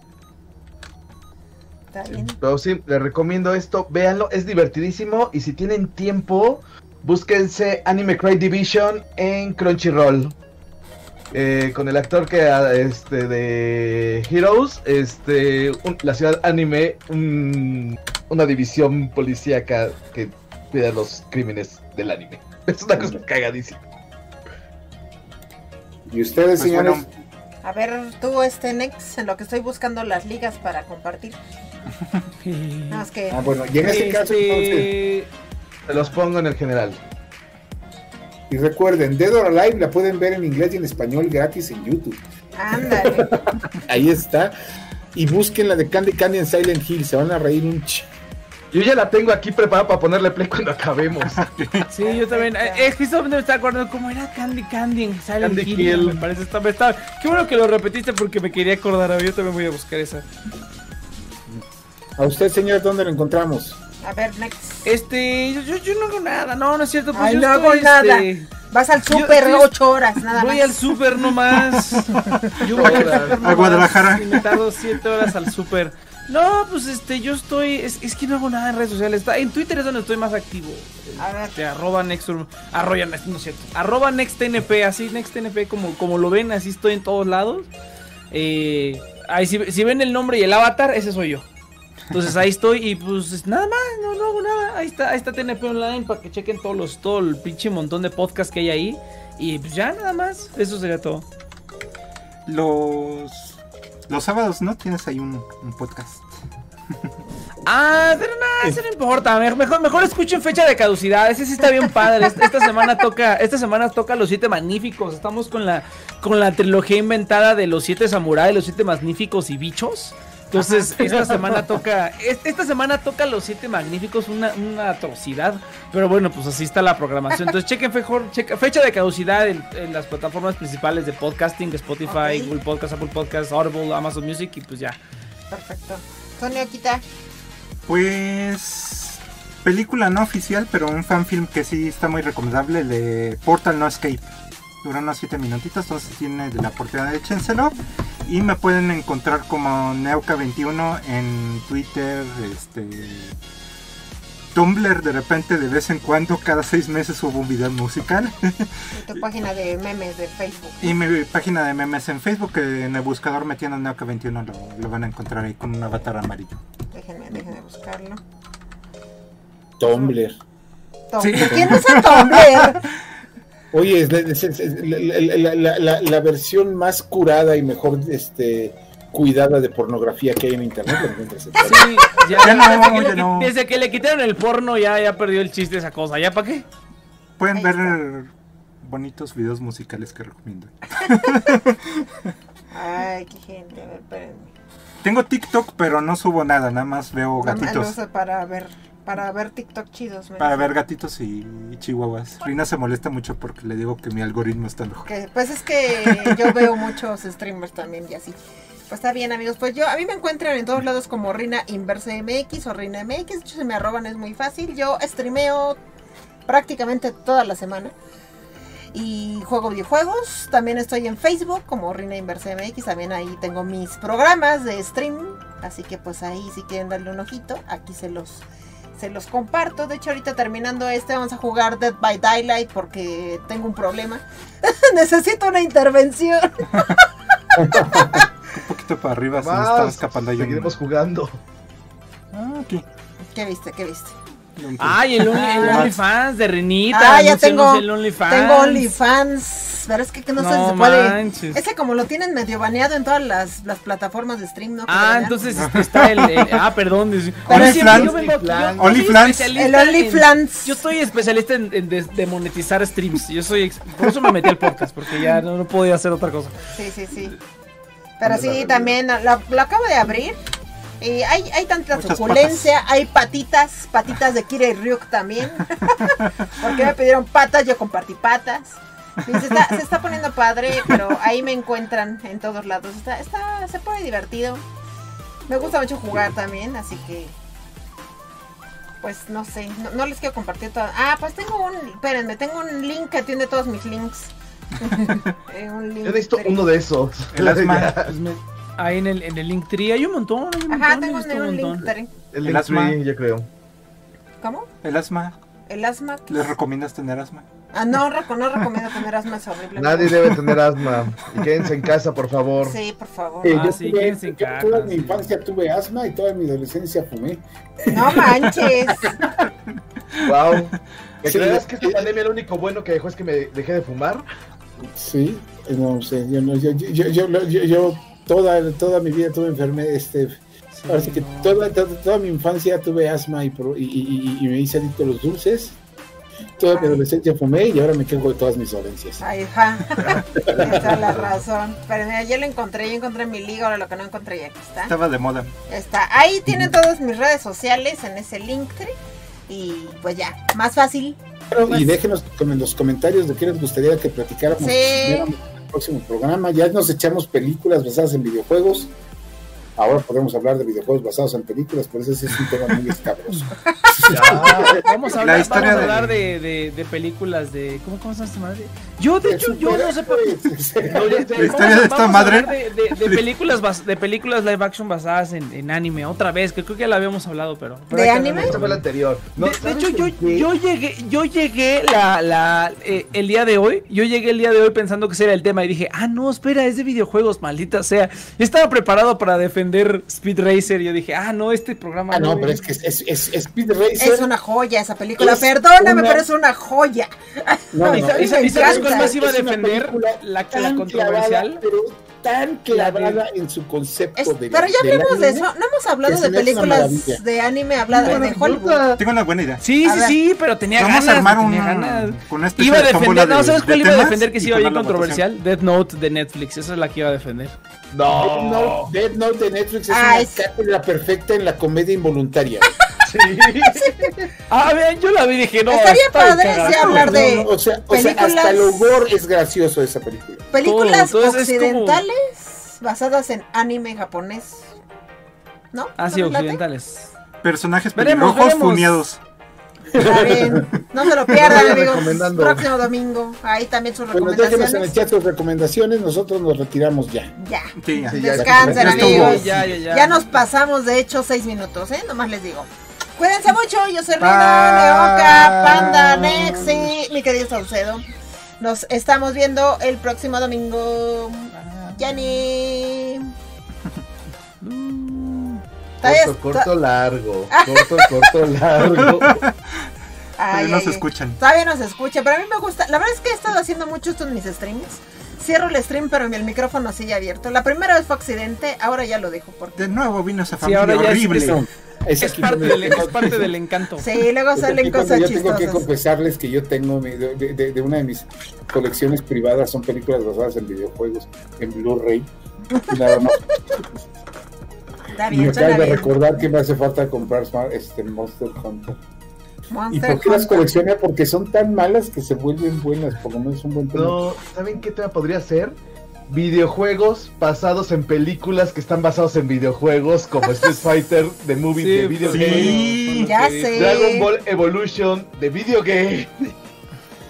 Está bien. Pero sí, les recomiendo esto, véanlo, es divertidísimo y si tienen tiempo, búsquense Anime Cry Division en Crunchyroll. Eh, con el actor que ah, este de Heroes, este un- la ciudad anime, un- una división policíaca que cuida los crímenes del anime. Es una cosa cagadísima. ¿Y ustedes, Pues señores? bueno, A ver, tú, este Nex, en lo que estoy buscando las ligas para compartir. Nada más que. Ah, bueno, y en este caso, entonces, Este, Se los pongo en el general. y recuerden, Dead or Alive la pueden ver en inglés y en español gratis en YouTube. Ándale. Ahí está. Y busquen la de Candy Candy en Silent Hill, se van a reír un ch. Yo ya la tengo aquí preparada para ponerle play cuando acabemos. Sí, yo también. Es que justamente me estaba acordando cómo era Candy Candy en Silent Candy Hill. Kill. Me parece está, está- Qué bueno que lo repetiste porque me quería acordar. Yo también voy a buscar esa. A usted, señor, ¿dónde lo encontramos? A ver, Nex. Este, yo, yo, yo no hago nada. No, no es cierto. Pues Ay, yo no hago estoy, nada. este, Vas al súper ocho horas, nada voy más. al súper nomás. Yo voy al súper nomás Guadalajara. Y me tardo siete horas al súper. No, pues este, yo estoy. Es, es que no hago nada en redes sociales. Está, en Twitter es donde estoy más activo. A. Este, arroba Nextur, arroba, no es cierto, arroba NextNP, así NextNP como, como lo ven, así estoy en todos lados. Eh, ahí si, si ven el nombre y el avatar, ese soy yo. Entonces ahí estoy y pues nada más, no, no hago nada. Ahí está, ahí está TNP Online para que chequen todos los, todo el pinche montón de podcasts que hay ahí. Y pues ya nada más, eso sería todo. los, los sábados, ¿no? Tienes ahí un, un podcast. Ah, pero nada, eso no importa. me- Mejor, mejor escuchen fecha de caducidad. Ese sí está bien padre. Esta, esta semana toca, esta semana toca los siete magníficos. Estamos con la, con la trilogía inventada de los siete samuráis, los siete magníficos y bichos. Entonces, esta semana toca, es- esta semana toca los siete magníficos, una, una atrocidad. Pero bueno, pues así está la programación. Entonces, chequen mejor, fecha de caducidad en, en las plataformas principales de podcasting, Spotify, Ok. Google Podcast, Apple Podcast, Audible, Amazon Music y pues ya. Perfecto. Sonia, quita. Pues película no oficial, pero un fanfilm que sí está muy recomendable, el de Portal No Escape. Dura unos 7 minutitos, entonces tiene de la oportunidad de échenselo. Y me pueden encontrar como Neuca21 en Twitter, este Tumblr de repente de vez en cuando, cada seis meses subo un video musical. Y tu página de memes de Facebook. Y mi página de memes en Facebook, que en el buscador metiendo Neuca21 lo, lo van a encontrar ahí con un avatar amarillo. Déjenme, déjenme buscarlo. Tumblr. Tumblr. ¿Quién usa Tumblr? Oye, es, es- es- es la, la- la- la- la versión más curada y mejor este, cuidada de pornografía que hay en internet. Sí, ya, Ya no, desde, que ya le, no. desde que le quitaron el porno ya, ya perdió el chiste esa cosa. ¿Ya para qué? Pueden ver bonitos videos musicales que recomiendo. Ay, qué gente. A ver, espérenme. Tengo TikTok, pero no subo nada, nada más veo Nada más lo gatitos. uso para ver, para ver TikTok chidos. Para dice. ver gatitos y chihuahuas. Rina se molesta mucho porque le digo que mi algoritmo está mejor. Que, pues es que yo veo muchos streamers también y así. Pues está bien, amigos. Pues yo, a mí me encuentran en todos lados como Rina Inverse MX o Rina MX. De hecho, se me arroban, es muy fácil. Yo streameo prácticamente toda la semana. Y juego videojuegos. También estoy en Facebook como Rina Inverse MX. También ahí tengo mis programas de stream. Así que pues ahí si quieren darle un ojito, aquí se los, se los comparto. De hecho, ahorita terminando este, vamos a jugar Dead by Daylight porque tengo un problema. Necesito una intervención. Un poquito para arriba se me estaba escapando seguiremos jugando. Ah, aquí. ¿Qué viste? ¿Qué viste? Ay, el, Only- el Ah. OnlyFans de Renita. Ah, ya tengo- el OnlyFans. Tengo OnlyFans. Pero es que, que no, sé si se puede. manches. Ese como lo tienen medio baneado en todas las, las plataformas de stream, ¿no? Ah, entonces este, está el, el- Ah, perdón. yo soy OnlyFans. especialista El en- OnlyFans. Yo soy especialista en, demonetizar streams. Yo soy. ex- Por eso me metí al podcast, porque ya no, no podía hacer otra cosa. Sí, sí, sí. Pero sí, también lo, lo acabo de abrir. Hay, hay tanta Muchas suculencia, hay patitas, patitas de Kira y Ryuk también. Porque me pidieron patas, yo compartí patas. Se, está, se está poniendo padre, pero ahí me encuentran en todos lados. Está, está, se pone divertido. Me gusta mucho jugar también, así que. Pues no sé, no, no les quiero compartir todo. Ah, pues tengo un. Espérenme, tengo un link que tiene todos mis links. Eh, un link Yo necesito uno de esos. El asma. Ahí en el, en el Linktree hay un montón. hay un Ajá, montón, tengo un un link. montón. Tere. El, El Link asma. Tree, yo creo. ¿Cómo? El asma. El asma. ¿Les recomiendas tener asma? Ah, no, no recomiendo tener asma, es horrible. Nadie debe tener asma. Y quédense en casa, por favor. Sí, por favor. Eh, Ah, yo sí, tuve- quédense en yo casa, toda mi infancia tuve asma y toda mi adolescencia fumé. No manches. Wow. ¿Me Sí, creerás que esta pandemia lo único bueno que dejó es que me dejé de fumar? Sí, no sé, yo, no, yo, yo, yo, yo, yo toda, toda mi vida tuve enfermedad, este, ahora sí que no. toda, toda, toda mi infancia tuve asma y, pro- y, y- y- y me hice adicto a los dulces. Toda mi Ay. adolescencia fumé y ahora me quejo de todas mis dolencias. Ay, ja. Tienes toda la razón. Pero mira, ya lo encontré, yo encontré mi liga, ahora lo que no encontré ya aquí está. Estaba de moda. Está. Ahí tienen todas mis redes sociales en ese link. Y pues ya, más fácil. y déjenos en los comentarios de qué les gustaría que platicáramos Sí. Próximo programa. Ya nos echamos películas basadas en videojuegos. Ahora podemos hablar de videojuegos basados en películas, pero ese sí es un tema muy escabroso. Vamos a La hablar, vamos a de- hablar de, de, de películas de. ¿Cómo, cómo se llama esta madre? Yo, de hecho, yo no sé. por- sé. La historia de esta Vamos a madre. hablar De, de- de películas bas- de películas live action basadas en, en anime otra vez, que creo que ya la habíamos hablado, pero. pero ¿De anime? Esta fue la anterior. No, de, de ¿sabes hecho, yo, yo llegué, yo llegué la, la, eh, el día de hoy, yo llegué el día de hoy pensando que ese era el tema y dije, ah, no, espera, es de videojuegos, maldita sea. Yo estaba preparado para defender Speed Racer y yo dije, ah, no, este programa Ah, no, es- pero es que es, es, es- es Speed Racer. Es una joya esa película. Es Perdóname, una- pero es una joya. No, ¿Y no, sa- y es- sa- y es sabes una- cuál más iba a defender? La- la tan controversial. clavada, pero tan clavada en su concepto Es- de pero la- ya del hablemos de eso. No hemos hablado que de películas de anime habladas Bueno, de Hollywood. Tengo una buena idea. Sí, sí, sí, pero tenía Vamos ganas. a armar un. Con una Iba a defender, no, ¿sabes cuál iba a defender que sí iba bien la controversial? Death Note de Netflix, esa es la que iba a defender. Death No. Note, Death Note de Netflix es Ah, una es- cátedra perfecta en la comedia involuntaria. Sí. Ah, vean, yo la vi y dije, no, Estaría padre si hablar de no, o sea, o sea, películas- hasta el humor es gracioso esa película. Películas Todo, como- occidentales basadas en anime japonés. ¿No? Ah, sí, occidentales. Personajes pelirrojos veremos. funeados. No se lo pierdan, amigos. Próximo domingo. Ahí también sus Bueno, déjenos en el recomendaciones. chat sus recomendaciones, nosotros nos retiramos ya. Ya. Sí, ya. Sí, ya. Descansen, ya amigos. Ya, ya, ya. Ya nos pasamos, de hecho, seis minutos, ¿eh? Nomás les digo. Cuídense mucho, yo soy Rino. Neoca, Panda, Nexi, mi querido Saucedo. Nos estamos viendo el próximo domingo. Yani. Corto, corto, largo. Corto, corto, largo. Ay, Ahí nos ay, escuchan. Todavía no se escucha, pero a mí me gusta. La verdad es que he estado haciendo mucho esto en mis streams. Cierro el stream, pero el micrófono sigue abierto. La primera vez fue accidente, ahora ya lo dejo. Porque... De nuevo vino esa Sí, familia ahora ya es- horrible. Es Es parte, del, yo tengo es parte que- del encanto. Sí, luego es salen aquí cuando cosas yo tengo que chistosas. confesarles que yo tengo mi- de, de- de una de mis colecciones privadas son películas basadas en videojuegos en Blu-ray. Y nada más. Está Y me acabo de recordar que me hace falta comprar este Monster Hunter. ¿Y por qué las colecciona? Porque son tan malas que se vuelven buenas, por lo menos un buen tema. No, ¿saben qué tema podría ser? Videojuegos basados en películas que están basados en videojuegos, como Street Fighter, The Movie, Sí, de Video sí. Game, Sí. Ya Sí. sé. Dragon Ball Evolution, de Video Game.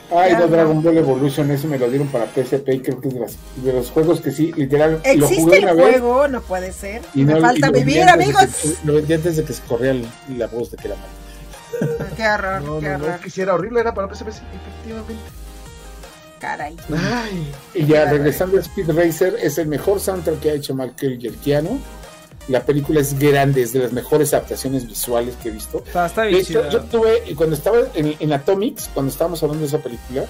Ay, no. Dragon Ball Evolution, ese me lo dieron para PSP y creo que es de, las- de los juegos que sí, literal, lo Existe jugué el una vez. juego, no puede ser. Y Me no- falta vivir, amigos. que- lo vendí antes de que se corría el- la voz de que era malo. Qué horror, No, qué no, no, horror. que si era horrible, era para PSP, sí, efectivamente. Caray. Ay, Y ya regresando a Speed Racer, es el mejor soundtrack que ha hecho Michael Giacchiano. La película es grande, es de las mejores adaptaciones visuales que he visto. Está, está De bien hecho, yo tuve, cuando estaba en, en Atomics, cuando estábamos hablando de esa película,